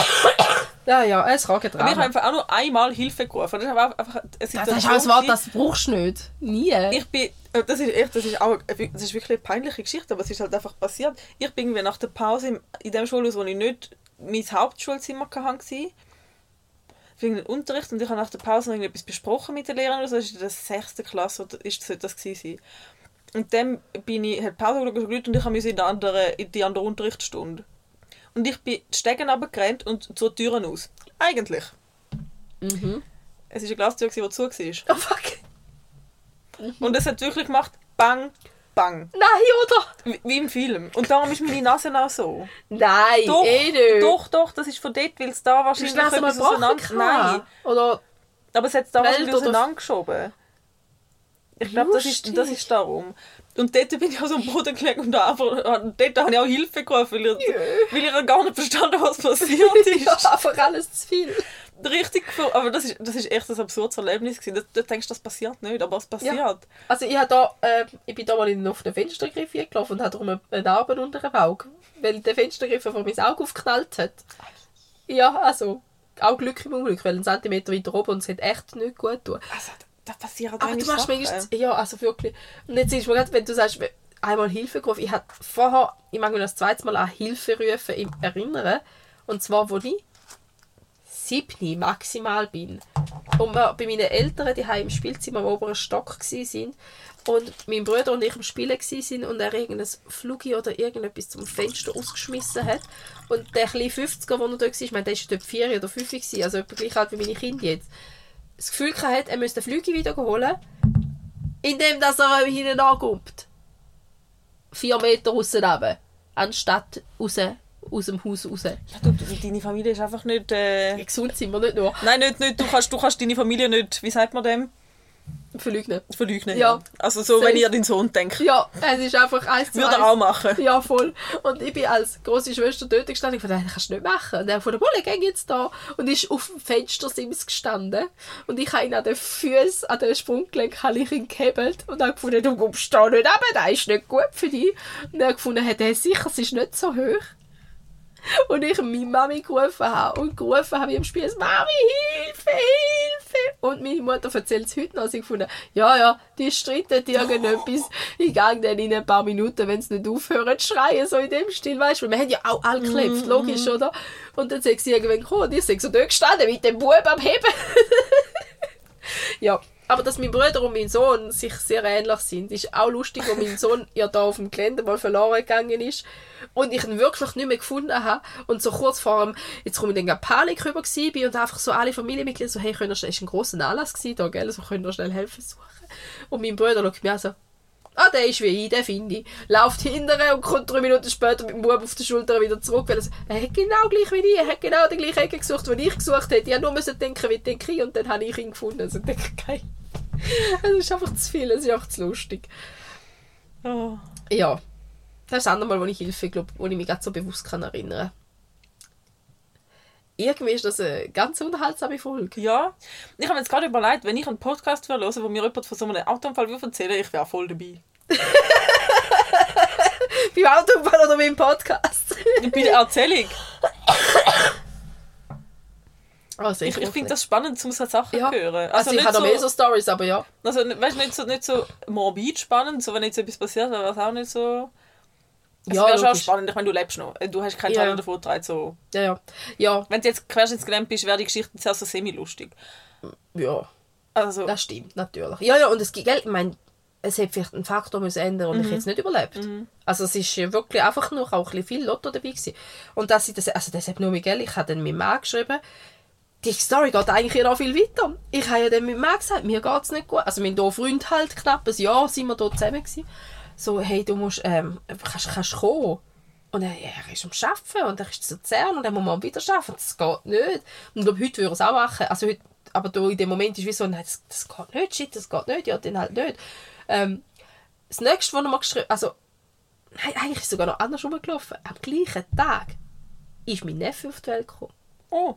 Ja, ja, es kann Aber ich habe einfach auch nur einmal Hilfe gerufen. Das ist aber einfach eine Das Situation ist auch ein Wort, das brauchst du nicht. Nie. Ich bin, äh, das ist echt, das ist auch, das ist wirklich eine peinliche Geschichte, aber es ist halt einfach passiert. Ich bin irgendwie nach der Pause im- in dem Schulhaus, wo ich nicht mein Hauptschulzimmer hatte, wegen dem Unterricht und ich habe nach der Pause noch irgendetwas besprochen mit den Lehrern oder so, das ist in der sechsten Klasse oder ist sollte das gewesen sein. Und dann bin ich, hat Pause geschaut und ich musste in, andere, in die andere Unterrichtsstunde. Und ich bin die Stegen runtergerannt und zur Türen aus. Eigentlich. Mhm. Es war eine Glastür, die zu war. Oh fuck. Und es hat wirklich gemacht, bang, bang. Nein, oder? Wie, wie im Film. Und darum ist meine Nase auch so. Nein, Doch, eh nicht. doch, doch, das ist von dort, weil es da wahrscheinlich etwas auseinander... Nein, Oder aber es hat es da wahrscheinlich auseinandergeschoben. Ich glaube, das ist, das ist darum. Und dort bin ich so am Boden gelegen und einfach, dort habe ich auch Hilfe gerufen, weil ich, weil ich gar nicht verstanden was *laughs* passiert ist. ja, einfach alles zu viel. Richtig, aber das ist, das ist echt ein absurdes Erlebnis gewesen. Du, du denkst, das passiert nicht, aber es passiert. Also ich, da, äh, ich bin da mal in auf den Fenstergriff gelaufen und hatte darum eine- eine Narbe unter dem Auge, weil der Fenstergriff vor mein Auge aufgeknallt hat. Ja, also auch Glück im Unglück, weil einen Zentimeter weiter oben und es hat echt nicht gut getan. Also, da passieren Aber du machst manchmal, ja, also wirklich. Und jetzt ist mir gerade, wenn du sagst, einmal Hilfe gerufen, ich hatte vorher, ich mag mich das zweite Mal an Hilfe rufen im erinnern, und zwar, wo ich siebni maximal bin. Und wir bei meinen Eltern, die im Spielzimmer am oberen Stock sind und mein Bruder und ich am Spielen sind und er irgendein Flugi oder irgendetwas zum Fenster ausgeschmissen hat. Und der kleine 50er, der noch dort war, ich meine, der war dort 4 oder 5, gewesen, also etwa gleich alt wie meine Kinder jetzt, das Gefühl hatte, er müsste den Flügi wieder holen, indem dass er hinten ankommt. Vier Meter runter. Anstatt raus, aus dem Haus raus. Ja, du, du, deine Familie ist einfach nicht... Äh... Gesund sind wir nicht nur. Nein, nicht, nicht. Du, kannst, du kannst deine Familie nicht... Wie sagt man dem? Verleugnen. verleugnen. Ja. Also so, Safe. wenn ihr an deinen Sohn denkt. Ja, es ist einfach eins zu Würde er auch machen. Ja, voll. Und ich bin als große Schwester dort gestanden. Ich fand, das kannst du nicht machen. Und er von der Bulle ging jetzt da und ist auf dem Fenstersims gestanden. Und ich habe ihn an den Füßen, an den Sprunggelenk, habe ich ihn gehebelt und habe gefunden, du kommst da nicht runter, das ist nicht gut für dich. Und er gefunden, hey, der ist sicher, es ist nicht so hoch. *laughs* Und ich meine Mami gerufen habe und gerufen habe wie im Spiel, Mami, Hilfe, Hilfe! Und meine Mutter erzählt es heute noch. Sie gefunden, ja, ja, die streiten irgendetwas. Ich gehe dann in ein paar Minuten, wenn sie nicht aufhören zu schreien, so in dem Stil, weißt du, wir haben ja auch alle geklebt, logisch, oder? Und dann sagt sie irgendwann gekommen und ich sage so dort gestanden mit dem Bub am Heben. *laughs* ja, aber dass mein Bruder und mein Sohn sich sehr ähnlich sind, ist auch lustig, wo mein *laughs* Sohn ja da auf dem Gelände mal verloren gegangen ist und ich ihn wirklich nicht mehr gefunden habe und so kurz vor dem, jetzt komme ich dann Panik rüber bin und einfach so alle Familienmitglieder so, hey, könnt ihr schnell, es war ein grosser Anlass gewesen da, gell, so könnt ihr schnell helfen suchen. Und mein Bruder schaut mich an so, ah, der ist wie ich, den finde ich. Läuft hinterher und kommt drei Minuten später mit dem Bub auf der Schulter wieder zurück, weil er, er hat genau gleich wie ich, er hat genau die gleiche Ecke gesucht, die ich gesucht hätte. Ich habe nur müssen denken, wie denke ich, und dann habe ich ihn gefunden. Also ich denke, geil. Es ist einfach zu viel, es ist einfach zu lustig. Oh. Ja, das ist das andere Mal, wo ich Hilfe glaube, wo ich mich gerade so bewusst kann erinnern Irgendwie ist das eine ganz unterhaltsame Folge. Ja, ich habe mir jetzt gerade überlegt, wenn ich einen Podcast höre, wo mir jemand von so einem Autounfall würde erzählen ich wäre voll dabei. *laughs* Beim Autobahn oder beim Podcast. *laughs* Bei der Erzählung. Also, Ich, ich finde das spannend, um so Sachen ja. zu hören. Also, ich nicht habe noch mehr so Stories, aber ja. Also, weißt du, nicht so, nicht so morbid spannend, so wenn jetzt etwas passiert, wäre es auch nicht so. Es Ja, wäre schon spannend, ich meine, du lebst noch. Du hast keinen Ja. Schaden davon getragen, so. Ja, ja. Ja, Wenn du jetzt querschnittsgelähmt bist, wäre die Geschichte sehr so semi-lustig. ja. Also, Das stimmt, natürlich. Ja, ja, und es gibt, ich meine, es hätte vielleicht einen Faktor müssen ändern und ich hätte es nicht überlebt. Also es ist ja wirklich einfach nur auch ein bisschen viel Lotto dabei gewesen. Und dass ich das, also das hat nur mit, gell, ich habe dann meinem Mann geschrieben, die Story geht eigentlich noch viel weiter. Ich habe ja dann meinem Mann gesagt, mir geht es nicht gut. Also mein Freund halt knapp ein Jahr sind wir dort zusammen gewesen. So, hey, du musst, ähm, kannst, kannst kommen. Und er, ja, er ist am Arbeiten und er ist zu Luzern und dann muss man wieder arbeiten. Das geht nicht. Und ich glaube, heute würde er es auch machen. Also heute, aber da in dem Moment ist wie so, nein, das, das geht nicht, shit, das geht nicht, ja, dann halt nicht. Ähm, das nächste, was er mal geschrieben also, nein, eigentlich ist es sogar noch anders rumgelaufen. Am gleichen Tag ist mein Neffe auf die Welt gekommen. oh.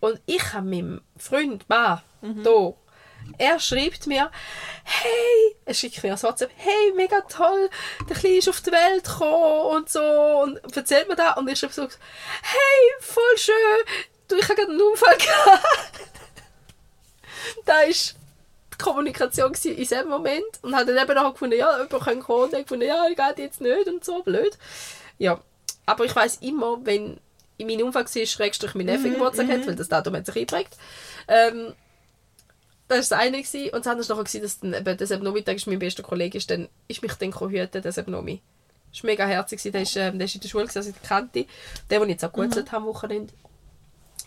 Und ich habe meinem Freund, Mann, da, er schreibt mir, hey, er schickt mir ein WhatsApp, hey, mega toll, der Kleine ist auf die Welt gekommen und so, und erzählt mir das, und ich schreibe so, hey, voll schön, du, ich habe gerade einen Unfall *laughs* gehabt. da ist die Kommunikation in diesem Moment und hat dann eben auch gefunden, ja, jemand kann kommen, und ich gefunden, ja, ich geht jetzt nicht und so, blöd. Ja, aber ich weiß immer, wenn in meinem Unfall war, schrägstrich mein Neffe Geburtstag hat, weil das Datum hat sich eingeprägt. Ähm, das war das eine. Gewesen. Und das andere war nachher, gewesen, dass dann eben, Nachmittag ist mein bester Kollege ist, dann ist mich dann hüten, das eben Nomi. Das war mega herzig. Der ist, ähm, der ist in der Schule, also ich kannte. Der, den ich jetzt auch gut mhm. am Wochenende.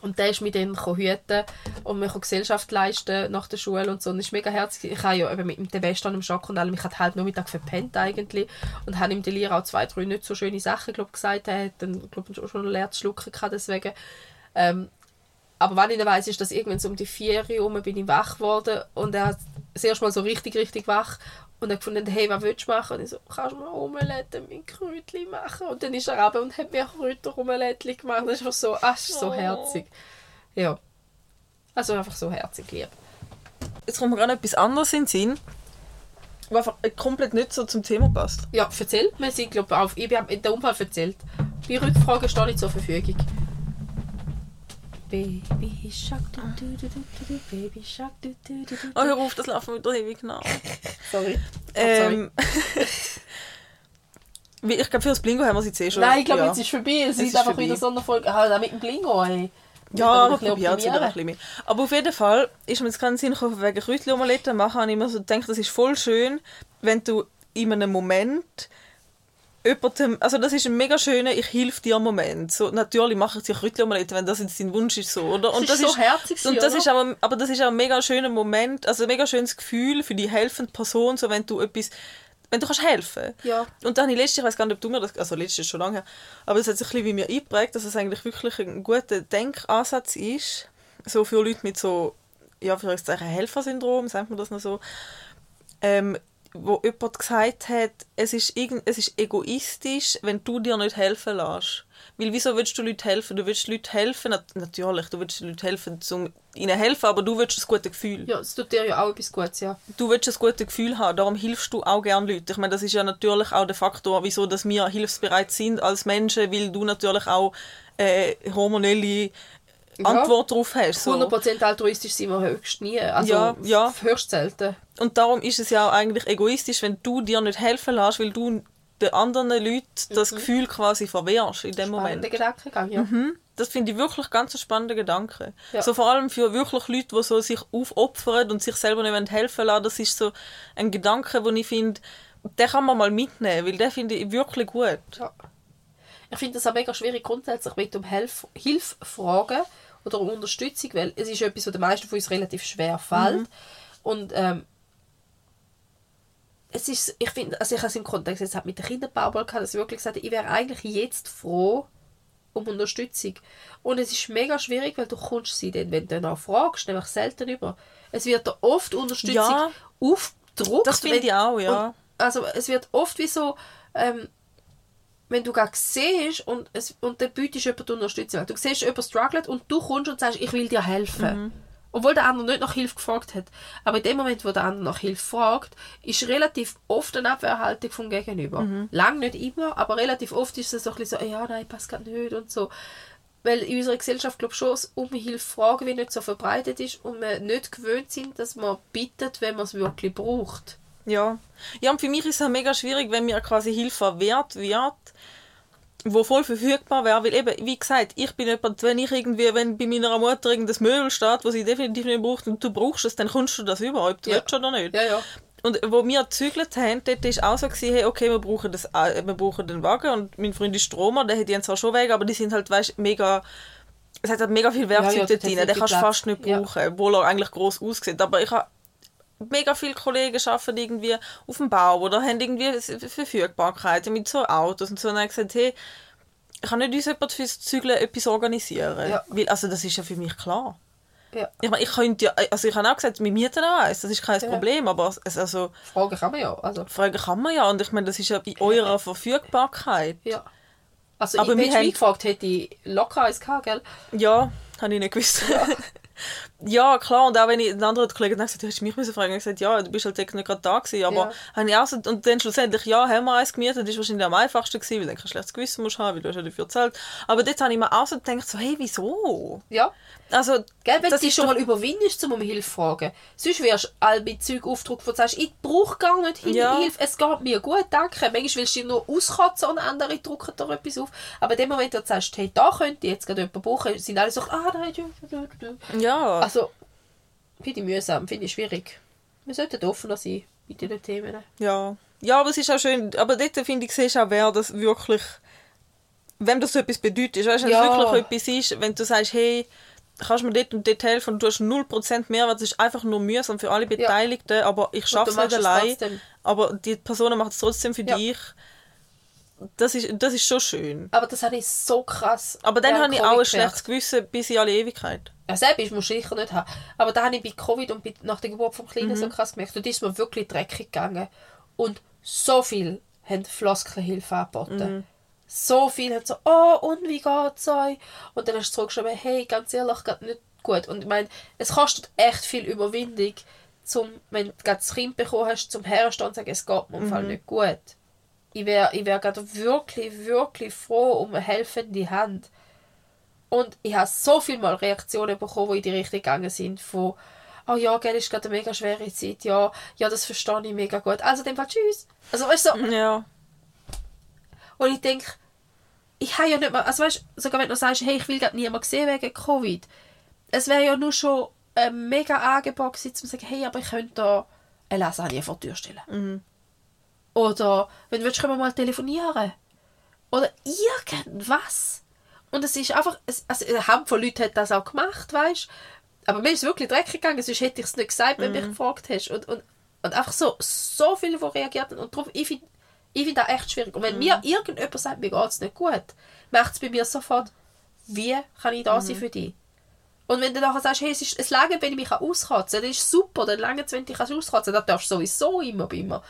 Und der ist mich dann hüten und mir Gesellschaft leisten nach der Schule und so. Und das ist mega herzig. Ich habe ja eben mit dem Western im Schock und allem, ich hatte halb Nachmittag verpennt eigentlich und habe ihm die Lehrer auch zwei, drei nicht so schöne Sachen glaub, gesagt. Er hat dann glaub, schon leer zu schlucken gehabt, deswegen. Ähm, aber was ich nicht weiss, ist, dass irgendwann so um die vier Uhr herum bin ich wach geworden und er hat das erste Mal so richtig, richtig wach und er gefunden, hey, was willst du machen? Und ich so, kannst du mir Omelette mit Kräutchen machen? Und dann ist er runter und hat mir Kräuter-Omelette gemacht. Das ist einfach so, das ist so Oh. herzig. Ja. Also einfach so herzig lieb. Jetzt kommt mir gerade etwas anderes in den Sinn, was einfach komplett nicht so zum Thema passt. Ja, erzähl. Wir sind, glaub, auf, ich habe den Unfall erzählt. Bei Rückfragen stehe ich zur Verfügung. Baby Shark, du, du, du, du, du, du, Baby Shark, du, du, du, du. Oh, hör auf, das laufen wieder ewig nach. *laughs* Sorry. Ähm, *laughs* wie- ich glaube, für das Blingo haben wir sie jetzt eh schon. Nein, ich glaube, ja. jetzt ist es vorbei. Es Es ist ist einfach vorbei. wieder so eine Folge. Ah, da mit dem Blingo, ey. Ja, aber probiert es wieder ein bisschen mehr. Aber auf jeden Fall ist mir jetzt keinen Sinn gekommen, wegen Kräutchen-Omelette machen. ich immer so gedacht, das ist voll schön, wenn du in einem Moment jemandem, also das ist ein mega schöner ich hilf dir Moment. So, natürlich mache ich dir Kräutchen-Omelette, wenn das jetzt dein Wunsch ist so, oder? Das ist so herzig und das oder? ist aber, aber das ist auch ein mega schöner Moment, also ein mega schönes Gefühl für die helfende Person, so wenn du etwas, wenn du kannst helfen. Ja. Und dann habe ich ich weiß gar nicht, ob du mir das, also letztes ist schon lange her, aber es hat sich ein bisschen wie mir eingeprägt, dass es eigentlich wirklich ein guter Denkansatz ist, so für Leute mit so ja, für ein Helfersyndrom, sagt man das noch so, ähm, wo jemand gesagt hat, es ist, irgend, es ist egoistisch, wenn du dir nicht helfen lässt. Weil wieso willst du Leuten helfen? Du willst Leuten helfen, nat natürlich, du willst Leuten helfen, um ihnen helfen, aber du willst ein gutes Gefühl. Ja, es tut dir ja auch etwas Gutes, ja. Du willst ein gutes Gefühl haben, darum hilfst du auch gerne Leuten. Ich meine, das ist ja natürlich auch der Faktor, wieso dass wir hilfsbereit sind als Menschen, weil du natürlich auch äh, hormonelle Antwort darauf hast. So. 100% altruistisch sind wir höchst nie. Also Ja, ja. höchst selten. Und darum ist es ja auch eigentlich egoistisch, wenn du dir nicht helfen lässt, weil du den anderen Leuten das Gefühl quasi verwehrst in dem Moment. Gedankengang, ja. Das finde ich wirklich ganz ein spannender Gedanke. Ja. So vor allem für wirklich Leute, die so sich aufopfern und sich selber nicht helfen lassen, das ist so ein Gedanke, den ich finde, den kann man mal mitnehmen, weil den finde ich wirklich gut. Ja. Ich finde das auch mega schwierig grundsätzlich mit um Hilf Hilfe fragen oder um Unterstützung, weil es ist etwas, was den meisten von uns relativ schwer fällt. Und ähm, es ist, ich finde, also ich habe es im Kontext jetzt halt mit der Kinderbauball gehabt, dass ich wirklich gesagt habe, ich wäre eigentlich jetzt froh um Unterstützung. Und es ist mega schwierig, weil du kommst sie dann, wenn du danach fragst, nämlich selten über. Es wird da oft Unterstützung Ja. aufgedruckt. Das finde ich auch, ja. also es wird oft wie so, ähm, wenn du gar siehst und, es, und dann bietest du jemanden Unterstützung. Du siehst, jemand struggelt und du kommst und sagst, ich will dir helfen. Mhm. Obwohl der andere nicht nach Hilfe gefragt hat. Aber in dem Moment, wo der andere nach Hilfe fragt, ist relativ oft eine Abwehrhaltung vom Gegenüber. Mhm. Lang nicht immer, aber relativ oft ist es so ein bisschen so, ja, nein, passt gerade nicht und so. Weil in unserer Gesellschaft, glaube ich, schon um Hilfe fragen wie nicht so verbreitet ist und wir nicht gewöhnt sind, dass man bittet, wenn man es wirklich braucht. Ja. ja, und für mich ist es mega schwierig, wenn mir quasi Hilfe verwehrt wird, wo voll verfügbar wäre, weil eben, wie gesagt, ich bin jemand, wenn ich irgendwie, wenn bei meiner Mutter irgendein Möbel steht, wo sie definitiv nicht braucht und du brauchst es, dann kommst du das über, ob du Ja. willst oder nicht. Ja, ja. Und wo wir gezügelt haben, dort war auch so, gewesen, hey, okay, wir brauchen, das, äh, wir brauchen den Wagen und mein Freund ist Stromer, der hat haben zwar schon Wege, aber die sind halt, weißt, mega, es hat halt mega viel Werkzeug Ja, ja, dort drin, den kannst du fast nicht Ja. brauchen, obwohl er eigentlich gross aussieht. Aber ich habe mega viele Kollegen arbeiten irgendwie auf dem Bau oder haben irgendwie Verfügbarkeit mit so Autos und so. Und dann habe ich gesagt, hey, kann nicht uns jemand fürs Zügeln etwas organisieren? Ja. Weil, also das ist ja für mich klar. ja. Ich meine, ich könnte ja, also ich habe auch gesagt, wir mieten auch eins, das ist kein Ja. Problem, aber also, Fragen kann man ja. Also, fragen kann man ja und ich meine, das ist ja in eurer Verfügbarkeit. ja. Also Aber ich, wenn ich haben- mich gefragt hätte, ich locker eins gehabt, gell? Ja, habe ich nicht gewusst. Ja. *laughs* klar, und auch wenn ich einen anderen Kollegen gesagt du hättest mich müssen fragen, ich gesagt, ja, du bist halt nicht gerade da gewesen, aber Ja. habe ich auch so, und dann schlussendlich, ja, haben wir eins gemietet, das ist wahrscheinlich am einfachsten gewesen, weil dann kein schlechtes Gewissen musst haben, weil du hast ja dafür gezahlt. Aber dort habe ich mir auch so gedacht, so, hey, wieso? Ja. Also, Gell, wenn du das dich ist schon mal überwindest, um Hilfe zu fragen. Sonst wirst du all mit Zeug aufgedruckt, wo du sagst, ich brauche gar nicht Ja. Hilfe, es geht mir gut, danke. Manchmal willst du dich nur auskotzen und andere drucken dir etwas auf. Aber in dem Moment, wo du sagst, hey, da könnte ich jetzt gerade jemand brauchen, sind alle so, ah, nein, du, du, du, du. ja. Also, finde ich mühsam, finde ich schwierig. Wir sollten offener sein mit diesen Themen. Ja. ja, aber es ist auch schön, aber dort finde ich, siehst du auch, wer das wirklich, wenn das so etwas bedeutet, weißt, wenn Ja. es wirklich etwas ist, wenn du sagst, hey, kannst du mir dort und dort helfen und du hast 0% Mehrwert, das ist einfach nur mühsam für alle Beteiligten, aber ich schaffe es du nicht allein, aber die Person macht es trotzdem für Ja. dich. Das ist, das ist schon schön. Aber das habe ich so krass. Aber dann habe ich auch ein Covid schlechtes Gewissen bis in alle Ewigkeit. Ja, selbst musst du sicher nicht haben. Aber da habe ich bei Covid und bei, nach der Geburt vom Kleinen Mhm. so krass gemerkt. Und da ist mir wirklich dreckig gegangen. Und so viel haben Floskelhilfe angeboten. Mhm. So viel haben so, oh, und wie geht's euch? Und dann hast du zurückgeschrieben, hey, ganz ehrlich, geht nicht gut. Und ich meine, es kostet echt viel Überwindung, zum, wenn du gerade das Kind bekommen hast, zum Herstehen und sagen, es geht mir im Mhm. Fall nicht gut. Ich wäre ich wär gerade wirklich, wirklich froh um eine helfende Hand. Und ich habe so viel mal Reaktionen bekommen, die in die Richtung gegangen sind, von «Oh ja, gell, ist gerade eine mega schwere Zeit, ja, ja, das verstehe ich mega gut. Also, dann Fall tschüss.» Also, weißt du, so, Ja. und ich denke, ich habe ja nicht mal, also weißt du, sogar wenn du sagst, hey, ich will gerade niemanden sehen wegen Covid, es wäre ja nur schon ein mega Angebot gewesen, um zu sagen, hey, aber ich könnte da eine Lasagne vor die Tür stellen. Oder, wenn willst, können wir mal telefonieren. Oder irgendwas. Und es ist einfach, es, also eine Handvoll Leute hat das auch gemacht, weißt Aber mir ist es wirklich dreckig gegangen, sonst hätte ich es nicht gesagt, wenn du mich gefragt hast. Und, und, und einfach so, so viele, die reagiert haben. Und darum, ich finde ich find das echt schwierig. Und wenn mir irgendjemand sagt, mir geht es nicht gut, macht es bei mir sofort, wie kann ich da sein für dich? Und wenn du nachher sagst, hey, es, ist, es lange, wenn ich mich auskotzen kann, das ist super, dann lange es, wenn du dich auskotzen kannst, das darfst du sowieso immer bei mir.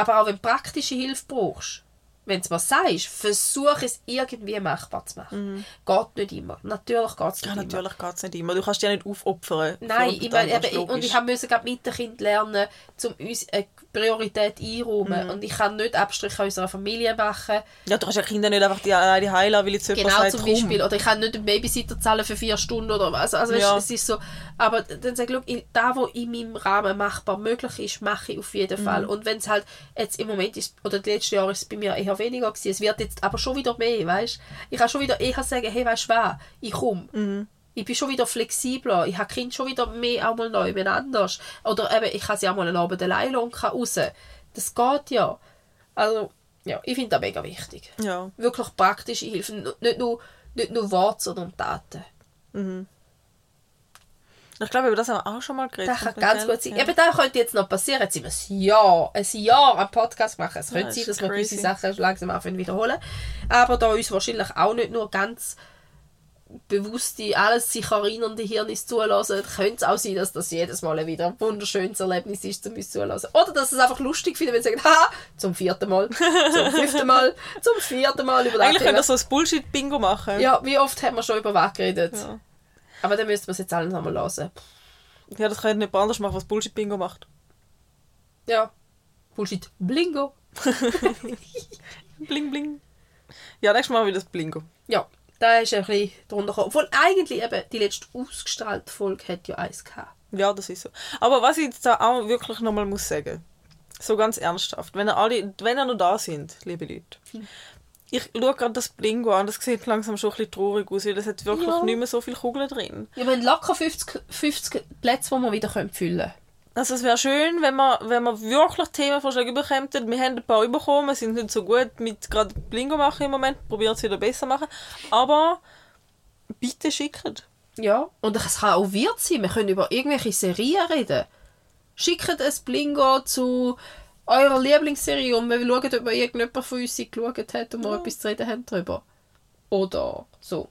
Aber auch wenn du praktische Hilfe brauchst, wenn du mir sagst, versuch es irgendwie machbar zu machen. Geht nicht immer. Natürlich geht es nicht Ja, immer. natürlich geht es nicht immer. Du kannst dich ja nicht aufopfern. Nein, ich meine, eben, und ich habe müssen gerade mit den Kindern lernen, um uns eine Priorität einräumen. Mhm. Und ich kann nicht Abstriche unserer Familie machen. Ja, du kannst ja Kinder nicht einfach die alleine heilen, weil jetzt jemand Genau, sagt, zum komm. Beispiel. Oder ich kann nicht einen Babysitter zahlen für vier Stunden oder was. Also, weißt, Ja. es ist so. Aber dann sage ich, da, wo in meinem Rahmen machbar möglich ist, mache ich auf jeden Mhm. Fall. Und wenn es halt jetzt im Moment ist, oder die letzten Jahre ist es bei mir eher weniger gewesen, es wird jetzt aber schon wieder mehr, weißt Ich kann schon wieder eher sagen, hey, weißt du was, ich komme. Mhm. Ich bin schon wieder flexibler. Ich habe Kind schon wieder mehr auch mal neu, wenn anders. Oder eben, ich kann sie auch mal einen Abend allein lassen, kann raus. Das geht ja. Also, ja, ich finde das mega wichtig Ja. wirklich praktische Hilfe. Nicht nur, nicht nur Worte, sondern Taten. Ich glaube, über das haben wir auch schon mal geredet. Das kann ganz gut sein. Ja. Eben, das könnte jetzt noch passieren. Jetzt sind wir ein Jahr, ein Jahr am Podcast machen. Es könnte das sein, dass wir gewisse crazy. Sachen langsam anfangen wiederholen. Aber da uns wahrscheinlich auch nicht nur ganz bewusste, alles sich erinnernde Hirnis zulassen, könnte es auch sein, dass das jedes Mal wieder ein wunderschönes Erlebnis ist, um uns zulassen. Oder dass es einfach lustig findet, wenn sie sagen, ha, zum vierten Mal, zum *laughs* fünften Mal, zum vierten Mal über das Eigentlich können wir so ein Bullshit-Bingo machen. Ja, wie oft haben wir schon über was geredet? Ja. Aber dann müssten wir es jetzt alle nochmal hören. Ja, das kann nicht anders machen, was Bullshit-Bingo macht. Ja. Bullshit. Blingo. *laughs* Bling, bling. Ja, nächstes Mal wieder das Blingo. Ja, da ist ein bisschen drunter gekommen. Obwohl eigentlich eben die letzte ausgestrahlte Folge hat ja eins gehabt. Ja, das ist so. Aber was ich jetzt da auch wirklich nochmal muss sagen, so ganz ernsthaft, wenn ihr alle, wenn ihr noch da sind, liebe Leute, Hm. Ich schaue gerade das Blingo an, das sieht langsam schon ein bisschen traurig aus, weil es hat wirklich Ja. nicht mehr so viele Kugeln drin. Ja, wir haben locker 50, 50 Plätze, die wir wieder können füllen können. Also es wäre schön, wenn wir, wenn wir wirklich Themenvorschläge bekommen. Wir haben ein paar bekommen, wir sind nicht so gut mit gerade Blingo machen im Moment, probieren es wieder besser machen. Aber bitte schickt. Ja. Und es kann auch Wirt sein. Wir können über irgendwelche Serien reden. Schickt ein Blingo zu eurer Lieblingsserie und wir schauen, ob irgendjemand von uns sie geschaut hat und wir etwas zu reden haben darüber. Oder so.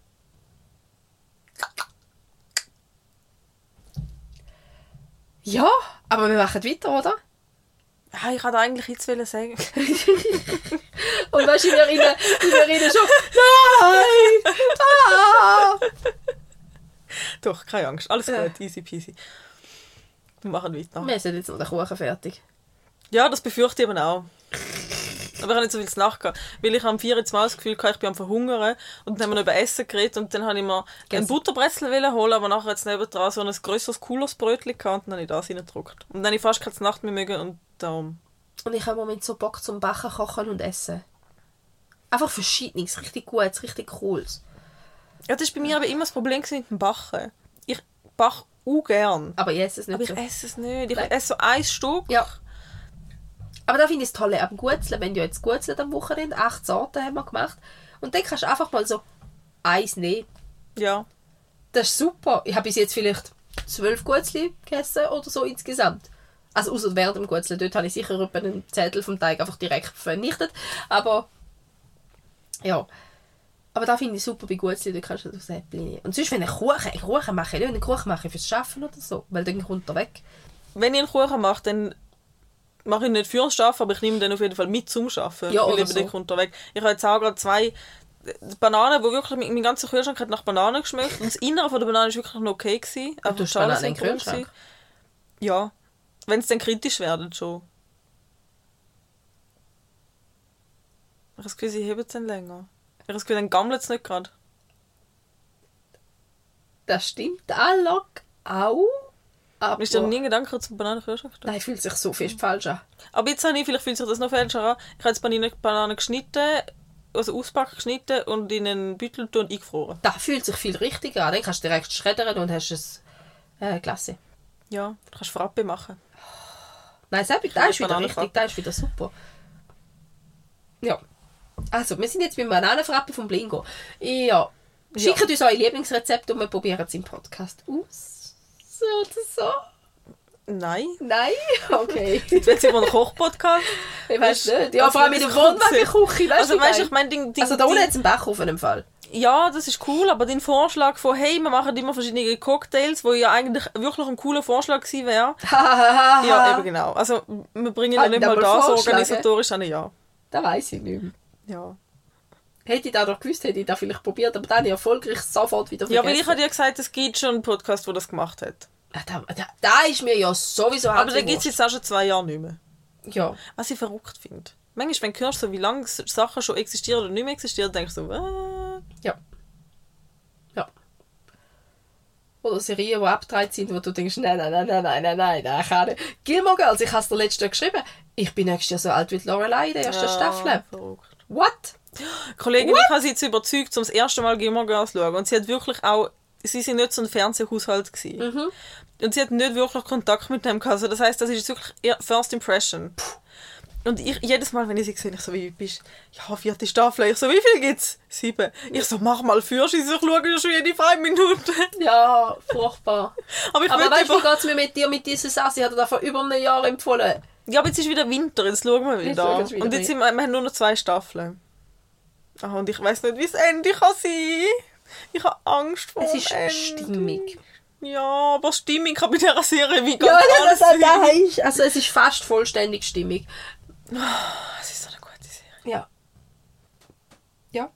Ja, aber wir machen weiter, oder? Ja, ich wollte eigentlich jetzt sagen. *laughs* Und weißt du, wir reden, wir reden schon. Nein! Ah! Doch, keine Angst. Alles Ja. gut, easy peasy. Wir machen weiter. Wir sind jetzt noch den Kuchen fertig. Ja, das befürchte ich eben auch. Aber ich habe nicht so viel zu nachgehen. Weil ich am 24 Mal das Gefühl hatte, ich bin am Verhungern. Und dann haben wir noch über Essen geredet. Und dann habe ich mir ein. Butterbrezel holen, aber nachher jetzt nebendran so ein grösseres, cooles Brötchen gehabt. Und dann habe ich das reingedrückt. Und dann habe ich fast keine Nacht mehr mögen. Und darum. Und ich habe im Moment so Bock zum Backen, Kochen und Essen. Einfach verschiedenes, richtig gutes, richtig cooles. Ja, das war bei mir aber immer das Problem mit dem Backen. Ich backe ungern. Aber ich esse es nicht Aber ich so. esse es nicht. Ich Nein. esse so ein Stück. Ja. Aber da finde ich das Tolle am Gutzeln. Wenn du jetzt Gutzeln am Wochenende, acht Sorten haben wir gemacht. Und dann kannst du einfach mal so eins nehmen. Ja. Das ist super. Ich habe bis jetzt vielleicht zwölf Gutzli gegessen oder so insgesamt. Also außer während dem Gutzeln. Dort habe ich sicher einen Zettel vom Teig einfach direkt vernichtet. Aber ja. Aber da finde ich super bei Gutzli, da kannst du das Äpfel nehmen. Und sonst, wenn ich Kuchen, ich Kuchen mache, ich einen Kuchen mache ich fürs Schaffen oder so. Weil dann kommt er weg. Wenn ich einen Kuchen mache, dann mache ich nicht fürs Schaffen, aber ich nehme den auf jeden Fall mit zum Schaffen. Ja, oder so. da weg. Ich habe jetzt auch gerade zwei äh, Bananen, die wirklich, mein ganzer Kühlschrank hat nach Bananen geschmeckt. Und das Innere von der Banane war wirklich noch okay. Gewesen, aber du hast Bananen in den Kühlschrank? gewesen. Ja. Wenn es dann kritisch werden, schon. Ich habe das Gefühl, sie heben es dann länger. Ich habe das Gefühl, dann gammelt es nicht gerade. Das stimmt auch. auch aber Ist dir nie ein Gedanke zum gestellt? Nein, fühlt sich so fest falsch an. Aber jetzt habe ich, vielleicht fühlt sich das noch falscher an. Ich habe jetzt Bananen, Bananen geschnitten, also auspacken geschnitten und in einen Beutel tun und eingefroren. Das fühlt sich viel richtiger an. Dann kannst du direkt schreddern und hast es äh, Klasse. Ja, du kannst Frappe machen. Nein, das ist wieder richtig, das ist wieder super. Ja. Also, wir sind jetzt beim Bananenfrappe vom Blingo. Ja. Schickt uns eure Lieblingsrezepte und wir probieren es im Podcast aus. So oder so. Nein. Nein? Okay. *laughs* Jetzt wird es immer ein Kochpodcast. ich weiß nicht. Ja, Also, vor allem in der. Wohnwagenküche. Also weißt ich meine, Ding, Also da unten hat es einen Backofen im Fall. ja, das ist cool, aber dein Vorschlag von, hey, wir machen immer verschiedene Cocktails, wo ja eigentlich wirklich ein cooler Vorschlag gewesen wäre. *laughs* ja, eben genau. Also, wir bringen ja Hat nicht mal das organisatorisch an, ja. Das weiß ich nicht mehr. Ja. Hätte ich das doch gewusst, hätte ich das vielleicht probiert, aber dann habe ich erfolgreich sofort wieder Ja, vergessen. weil ich habe dir gesagt, es gibt schon einen Podcast, der das gemacht hat. Ja, da, da, da ist mir ja sowieso Aber den gibt es jetzt auch schon zwei Jahre nicht mehr. Ja. Was ich verrückt finde. Manchmal, wenn du hörst, so, wie lange Sachen schon existieren oder nicht mehr existieren, denkst du so, äh, Ja. Ja. Oder Serien, die abgedreht sind, wo du denkst, nein, nein, nein, nein, nein, nein, nein, nein, kann nicht. Gilmore Girls, ich habe es dir letztes Jahr geschrieben. Ich bin nächstes Jahr so alt wie Lorelei in der ersten ja, Staffel. Verrückt. What? Kollegin, ich habe sie jetzt überzeugt, um das erste Mal Gilmore Girls zu schauen. Und sie hat wirklich auch, sie sind nicht so ein Fernsehhaushalt gewesen. Mhm. Und sie hat nicht wirklich Kontakt mit dem gehabt. Also das heißt, das ist jetzt wirklich ihr First Impression. Und ich, jedes Mal, wenn ich sie sehe, ich so, wie bist Ja, vierte Staffel. Ich so, wie viel gibt's? Sieben. Ich so, mach mal Führerschein, ich schaue schon jede freie Minute. *laughs* Ja, furchtbar. Aber ich Aber weißt du, wie über... geht es mir mit dir mit dieser Sache? Ich hatte da vor über einem Jahr empfohlen. Ja, aber jetzt ist wieder Winter, jetzt schauen wir wieder. schauen wir wieder und jetzt sind wir, wir haben nur noch zwei Staffeln. Ah, und ich weiß nicht, wie das Ende kann sein. Ich habe Angst vor Es dem ist Ende. stimmig. Ja, aber Stimmung kann bei dieser Serie wie ganz Ja, alles das, das, ist, also es ist fast vollständig stimmig. Es ist so eine gute Serie. Ja. Ja.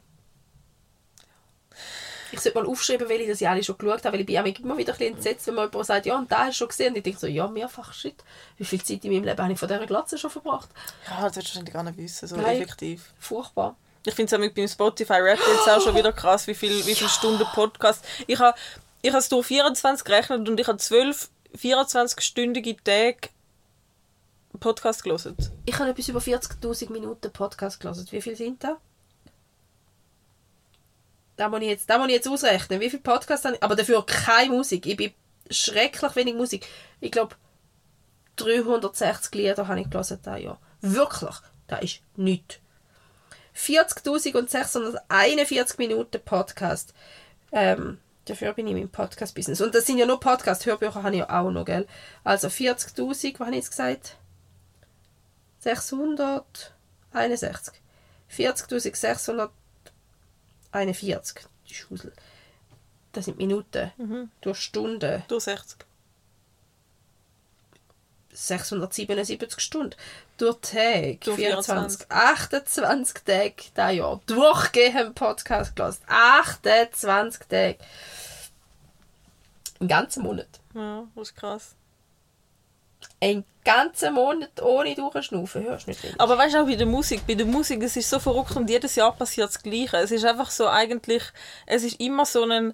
Ich sollte mal aufschreiben, weil ich das ja alle schon geschaut habe, weil ich bin immer wieder ein bisschen entsetzt, wenn man jemand sagt, ja, und da hast du schon gesehen. Und ich denke so, ja, mehrfach, shit. Wie viel Zeit in meinem Leben habe ich von dieser Glatze schon verbracht? Ja, das willst du wahrscheinlich gar nicht wissen, so Nein. effektiv. Furchtbar. Ich finde es beim Spotify Rap jetzt auch schon wieder krass, wie viel, wie viele Stunden Podcast. Ich habe ich es durch 24 gerechnet und ich habe 12 24-stündige Tage Podcast gelesen. Ich habe etwas über 40'000 Minuten Podcast gelesen. Wie viel sind das? Da muss ich jetzt, da muss ich jetzt ausrechnen. Wie viel Podcasts habe ich? Aber dafür keine Musik. Ich bin schrecklich wenig Musik. Ich glaube, 360 Lieder habe ich gelesen dieses. Wirklich. Das ist nichts. 40.641 Minuten Podcast. Ähm, dafür bin ich im Podcast-Business. Und das sind ja nur Podcasts. Hörbücher habe ich ja auch noch, gell? Also 40.000, was habe ich jetzt gesagt? 661. 40.641. Die Schusel. Das sind Minuten. Durch Stunden. Durch 60. 677 Stunden. Durch Tag. Durch 24. 28 Tage dieses Jahr. Durchgehend Podcast gelassen. 28 Tage. Einen ganzen Monat. Ja, das ist krass. Einen ganzen Monat ohne durchschnaufen. Hörst du nicht wenig. Aber weißt du auch bei der Musik, bei der Musik, es ist so verrückt und jedes Jahr passiert das Gleiche. Es ist einfach so eigentlich, es ist immer so ein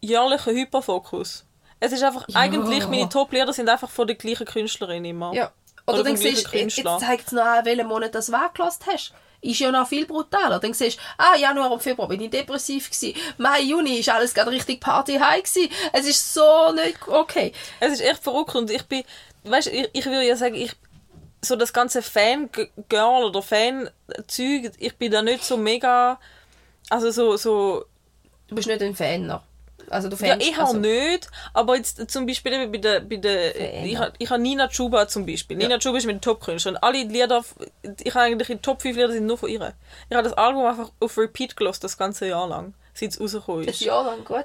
jährlicher Hyperfokus. Es ist einfach, Ja. eigentlich, meine Top-Lieder sind einfach von der gleichen Künstlerin immer. Ja. Oder, Oder dann siehst du, jetzt zeigt es noch an, welchen Monat das weggelassen hast. Ist ja noch viel brutaler. Dann siehst du, ah, Januar und Februar bin ich depressiv gewesen. Mai, Juni ist alles gerade richtig Party-high gewesen. Es ist so nicht okay. Es ist echt verrückt und ich bin, weißt du, ich, ich würde ja sagen, ich, so das ganze Fangirl oder Fan-Zeug, ich bin da nicht so mega, also so, so Du bist nicht ein Fan noch. Also du Ja, ich auch also, nicht, aber jetzt zum Beispiel bei der, bei der ich, ha- ich habe Nina Chuba zum Beispiel. Nina Chuba ist meine Top-Künstlerin. Alle Lieder, ich habe eigentlich die Top 5 Lieder sind nur von ihr. Ich habe das Album einfach auf Repeat gelost das ganze Jahr lang, seit es rausgekommen Ein ist. Jahr lang gut.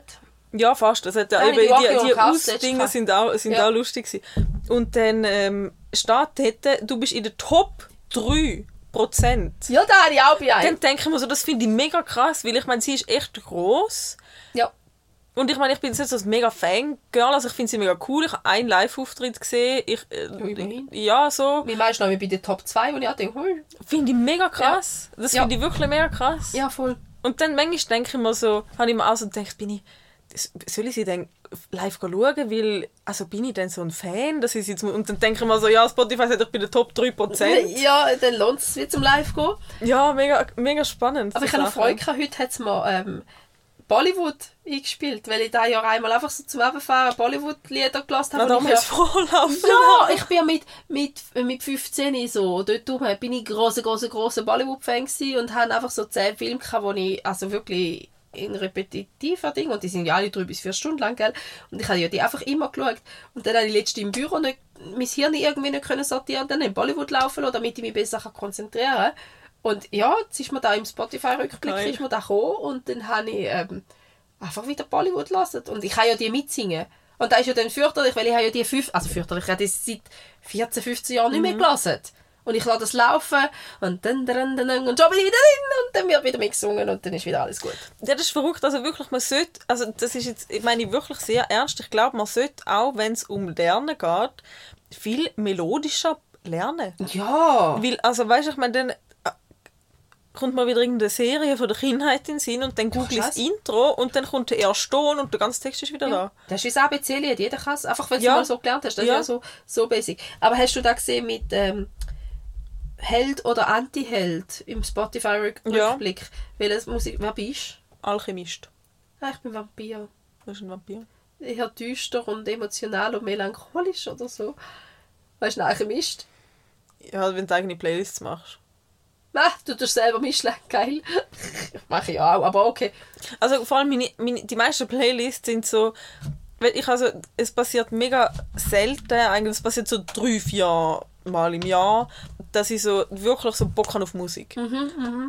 Ja, fast. Das hat ja Ja, eben, die die, die und Ausdinge sind auch, sind Ja. auch lustig gewesen. Und dann ähm, steht dort, du bist in der Top 3 Prozent. Ja, da habe ich auch bei einem. Dann denke ich mir so, das finde ich mega krass, weil ich meine, sie ist echt groß. Und ich meine, ich bin jetzt nicht so ein mega Fangirl, also ich finde sie mega cool. Ich habe einen Live-Auftritt gesehen. Ich, äh, ja, so. Wie meinst du noch bei den Top 2, wo ich auch denke, hui. Finde ich mega krass. Das Ja. finde ich wirklich mega krass. Ja, voll. Und dann manchmal denke ich mir so, habe ich mir auch so gedacht, bin ich, das- soll ich sie dann live schauen, weil, also bin ich dann so ein Fan, dass ich jetzt, und dann denke ich mir so, ja, Spotify sagt, ich bin der Top 3%. *laughs* Ja, dann lohnt es wieder zum Live gehen. Ja, mega, mega spannend. Aber ich habe noch. Freude gehabt, heute hat es mir ähm, Bollywood eingespielt, weil ich da ja einmal einfach so zum Abfahren Bollywood-Lieder gelassen Na, habe. und muss ich ich vorlaufen. ja, ich bin ja mit, mit, mit 15 so, dort durch, bin ich großer, großer, großer Bollywood-Fan und habe einfach so 10 Filme gehabt, wo ich also wirklich in repetitiver Ding, und die sind ja alle drei bis vier Stunden lang, gell? Und ich habe ja die einfach immer geschaut. Und dann habe ich letztens im Büro nicht, mein Hirn irgendwie nicht können sortieren, dann in Bollywood laufen lassen, damit ich mich besser konzentrieren kann. Und ja, jetzt ist mir da im Spotify-Rückblick Geil. ist mir da gekommen und dann habe ich ähm, einfach wieder Bollywood gelassen. Und ich kann ja die mitsingen. Und da ist ja dann fürchterlich, weil ich habe ja die fünf, also fürchterlich, ich habe die seit 14, 15 Jahren nicht Mhm. mehr gelassen. Und ich lasse das laufen und dann, dann, dann, dann, und schon bin ich wieder drin und dann wird wieder mitgesungen und dann ist wieder alles gut. Ja, das ist verrückt. Also wirklich, man sollte, also das ist jetzt, ich meine wirklich sehr ernst, ich glaube, man sollte auch, wenn es um Lernen geht, viel melodischer lernen. Ja. Weil, also weißt du, ich meine, dann kommt mal wieder irgendeine Serie von der Kindheit in den Sinn und dann google ich das. Intro und dann kommt der erste Ton und der ganze Text ist wieder da. Das ist wie das ABC-Lied, jeder kann es, einfach weil du Ja. es mal so gelernt hast. Das Ja. ist ja so, so basic. Aber hast du da gesehen mit ähm, Held oder Anti-Held im Ja. Spotify-Rückblick? Welches Musik, wer bist Alchemist. du? Ah, ich bin Vampir. Das ist ein Vampir. Eher düster und emotional und melancholisch oder so. Weißt du, ein Alchemist? Ja, wenn du eigene Playlists machst. Nein, du tust selber mischen. Geil. *laughs* Mache ich auch, aber okay. Also vor allem meine, meine, die meisten Playlists sind so, weil ich also, es passiert mega selten, eigentlich, es passiert so drei, vier Mal im Jahr, dass ich so wirklich so Bock habe auf Musik.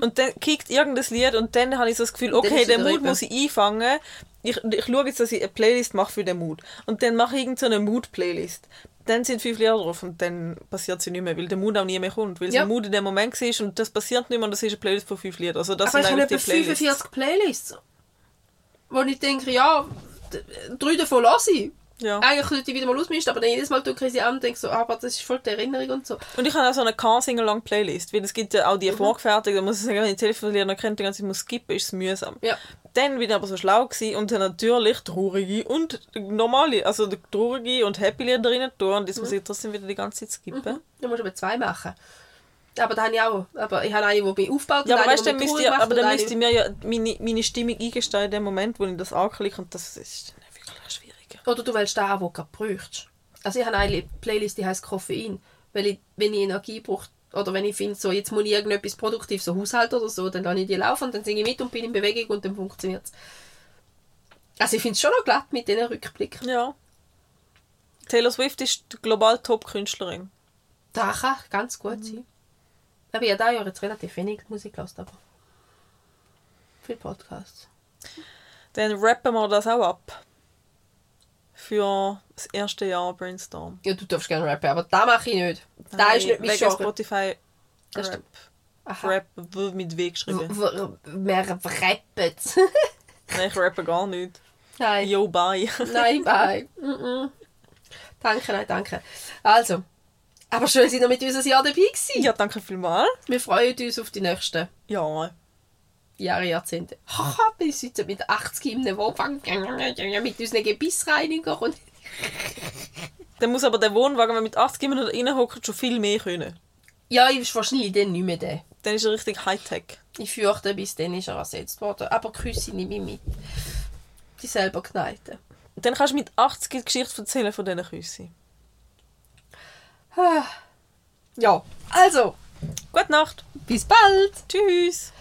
Und dann kickt irgendein Lied und dann habe ich so das Gefühl, okay, den rüber. muss ich einfangen. Ich, ich schaue jetzt, dass ich eine Playlist mache für den Mood. Und dann mache ich irgendeine so eine Mood-Playlist. Dann sind fünf Lieder drauf und dann passiert sie nicht mehr, weil der Mood auch nie mehr kommt. Weil Ja. der Mood in dem Moment war und das passiert nicht mehr und das ist eine Playlist von fünf Liedern. Also das aber ich sind habe eigentlich etwa die Playlists. 45 Playlists, wo ich denke, ja, drei davon lasse ich. Ja. Eigentlich könnte ich wieder mal ausmischen, aber dann jedes Mal tue ich sie an und denke so, ah, aber das ist voll die Erinnerung und so. Und ich habe auch so eine Car-Single-Long-Playlist, weil es gibt ja auch die vorgefertigten, da muss ich sagen, wenn ich Telefonlieder kennt, die ganze Zeit muss skippen, ist es mühsam. Ja. Dann bin ich aber so schlau gewesen und dann natürlich traurige und normale, also traurige und happy Lieder rein tun und jetzt muss ich trotzdem wieder die ganze Zeit skippen. Dann musst du aber zwei machen. Aber da habe ich auch. Aber ich habe eine, die mich aufbaut Ja, und aber eine, weißt dann mich müsst traurig ihr, macht aber und dann eine- müsst ihr mir ja meine, meine Stimmung eingestehen in dem Moment, wo ich das anklicke und das ist. Oder du willst da, wo du gerade bräuchst. Also ich habe eine Playlist, die heisst Koffein. Weil ich, wenn ich Energie brauche, oder wenn ich finde, so, jetzt muss ich irgendetwas produktiv, so Haushalt oder so, dann lasse ich die laufen und dann singe ich mit und bin in Bewegung und dann funktioniert es. Also ich finde es schon noch glatt mit diesen Rückblicken. Ja. Taylor Swift ist die global Top-Künstlerin. Das kann ganz gut sein. Aber ich habe da ja jetzt relativ wenig Musik gehört, aber viel Podcasts. Dann rappen wir das auch ab. Für das erste Jahr Brainstorm. Ja, du darfst gerne rappen, aber das mache ich nicht. Das ist nicht mein Genre. Spotify Das Rap. Aha. Rap mit W geschrieben. W- w- Wer rappen? Nein, ich rappe gar nicht. Nein. Yo, bye. Nein, bye. Mm -mm. Danke, nein, danke. Also, aber schön, dass ihr noch mit uns ein Jahr dabei gewesen. Ja, danke vielmals. Wir freuen uns auf die nächsten Ja. Jahre, Jahrzehnte. Haha, bis heute mit 80 im Wohnwagen mit unseren Gebissreiniger und *laughs* Dann muss aber der Wohnwagen, wenn man mit 80 immer noch reinhockt, schon viel mehr können. ja, ist wahrscheinlich dann nicht mehr der. Dann ist er richtig Hightech. Ich fürchte, bis dann ist er ersetzt worden. Aber Küsse nehme ich mit. Die selber kneiten. Dann kannst du mit 80 die Geschichte erzählen von diesen Küssen. Ja, also, Gute Nacht. bis bald. Tschüss.